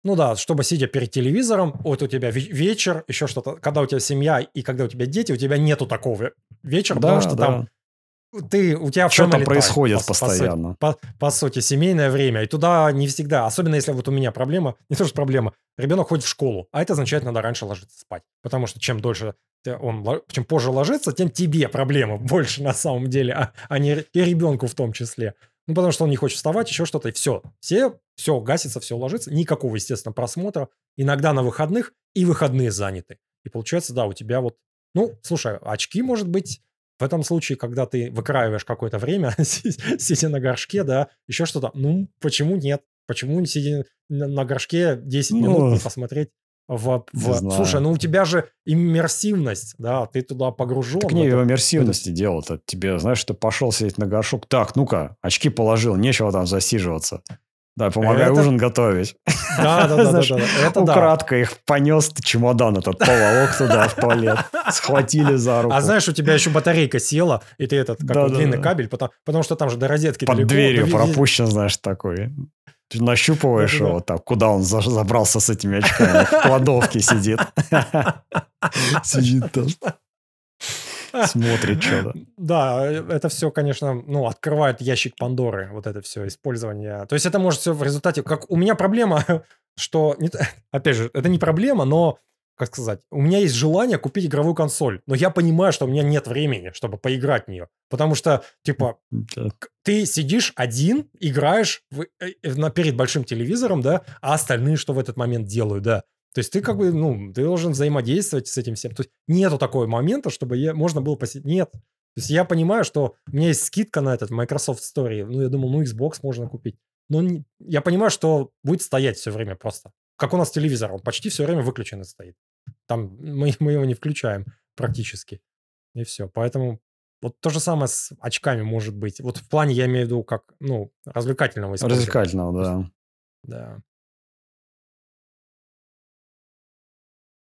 Ну да, чтобы сидя перед телевизором, вот у тебя ве- вечер, еще что-то, когда у тебя семья и когда у тебя дети, у тебя нету такого вечера, потому что там ты, у тебя family time, происходит по- по сути. постоянно. по, по сути, семейное время, и туда не всегда, особенно если вот у меня проблема, не то что проблема, ребенок ходит в школу, а это означает, надо раньше ложиться спать, потому что чем дольше он, чем позже ложится, тем тебе проблема больше на самом деле, а, а не и ребенку в том числе. Ну, потому что он не хочет вставать, еще что-то, и все. Все, все гасится, все ложится, никакого, естественно, просмотра. Иногда на выходных, и выходные заняты. И получается, да, у тебя вот, ну, слушай, очки, может быть, в этом случае, когда ты выкраиваешь какое-то время, си- сидя на горшке, да, еще что-то, ну, почему нет? Почему не сидя на горшке 10 Ну, минут не посмотреть в... в- не. Слушай, ну у тебя же иммерсивность, да, ты туда погружен. Так не это. в иммерсивности дело-то. Тебе, знаешь, ты пошел сидеть на горшок. Так, ну-ка, очки положил, нечего там засиживаться. Да, помогай Это- ужин готовить. Да, да, да, да, Знаешь, да, это да. Украдкой их понес, чемодан этот поволок туда в туалет. Схватили за руку. А знаешь, у тебя еще батарейка села, и ты этот, как Да, вот да, длинный да. кабель, потому, потому что там же до розетки под далеко. дверью да, пропущен, знаешь, такой. Ты нащупываешь его так, куда он за- забрался с этими очками. В кладовке сидит. Сидит там. Смотрит что-то. Да, это все, конечно, ну, открывает ящик Пандоры, вот это все использование. То есть это может все в результате... Как у меня проблема, что... не Опять же, это не проблема, но, как сказать, у меня есть желание купить игровую консоль, но я понимаю, что у меня нет времени, чтобы поиграть в нее. Потому что, типа, Да. ты сидишь один, играешь в- э, на, перед большим телевизором, да, а остальные что в этот момент делают, да. То есть ты как бы, ну, ты должен взаимодействовать с этим всем. То есть нету такого момента, чтобы я, можно было посидеть. Нет. То есть я понимаю, что у меня есть скидка на этот Microsoft Story. Ну, я думал, ну, Xbox можно купить. Но не- я понимаю, что будет стоять все время просто. Как у нас телевизор, он почти все время выключенный стоит. Там мы, мы его не включаем практически. И все. Поэтому вот то же самое с очками может быть. Вот в плане, я имею в виду, как, ну, развлекательного использования. Развлекательного, да. Да.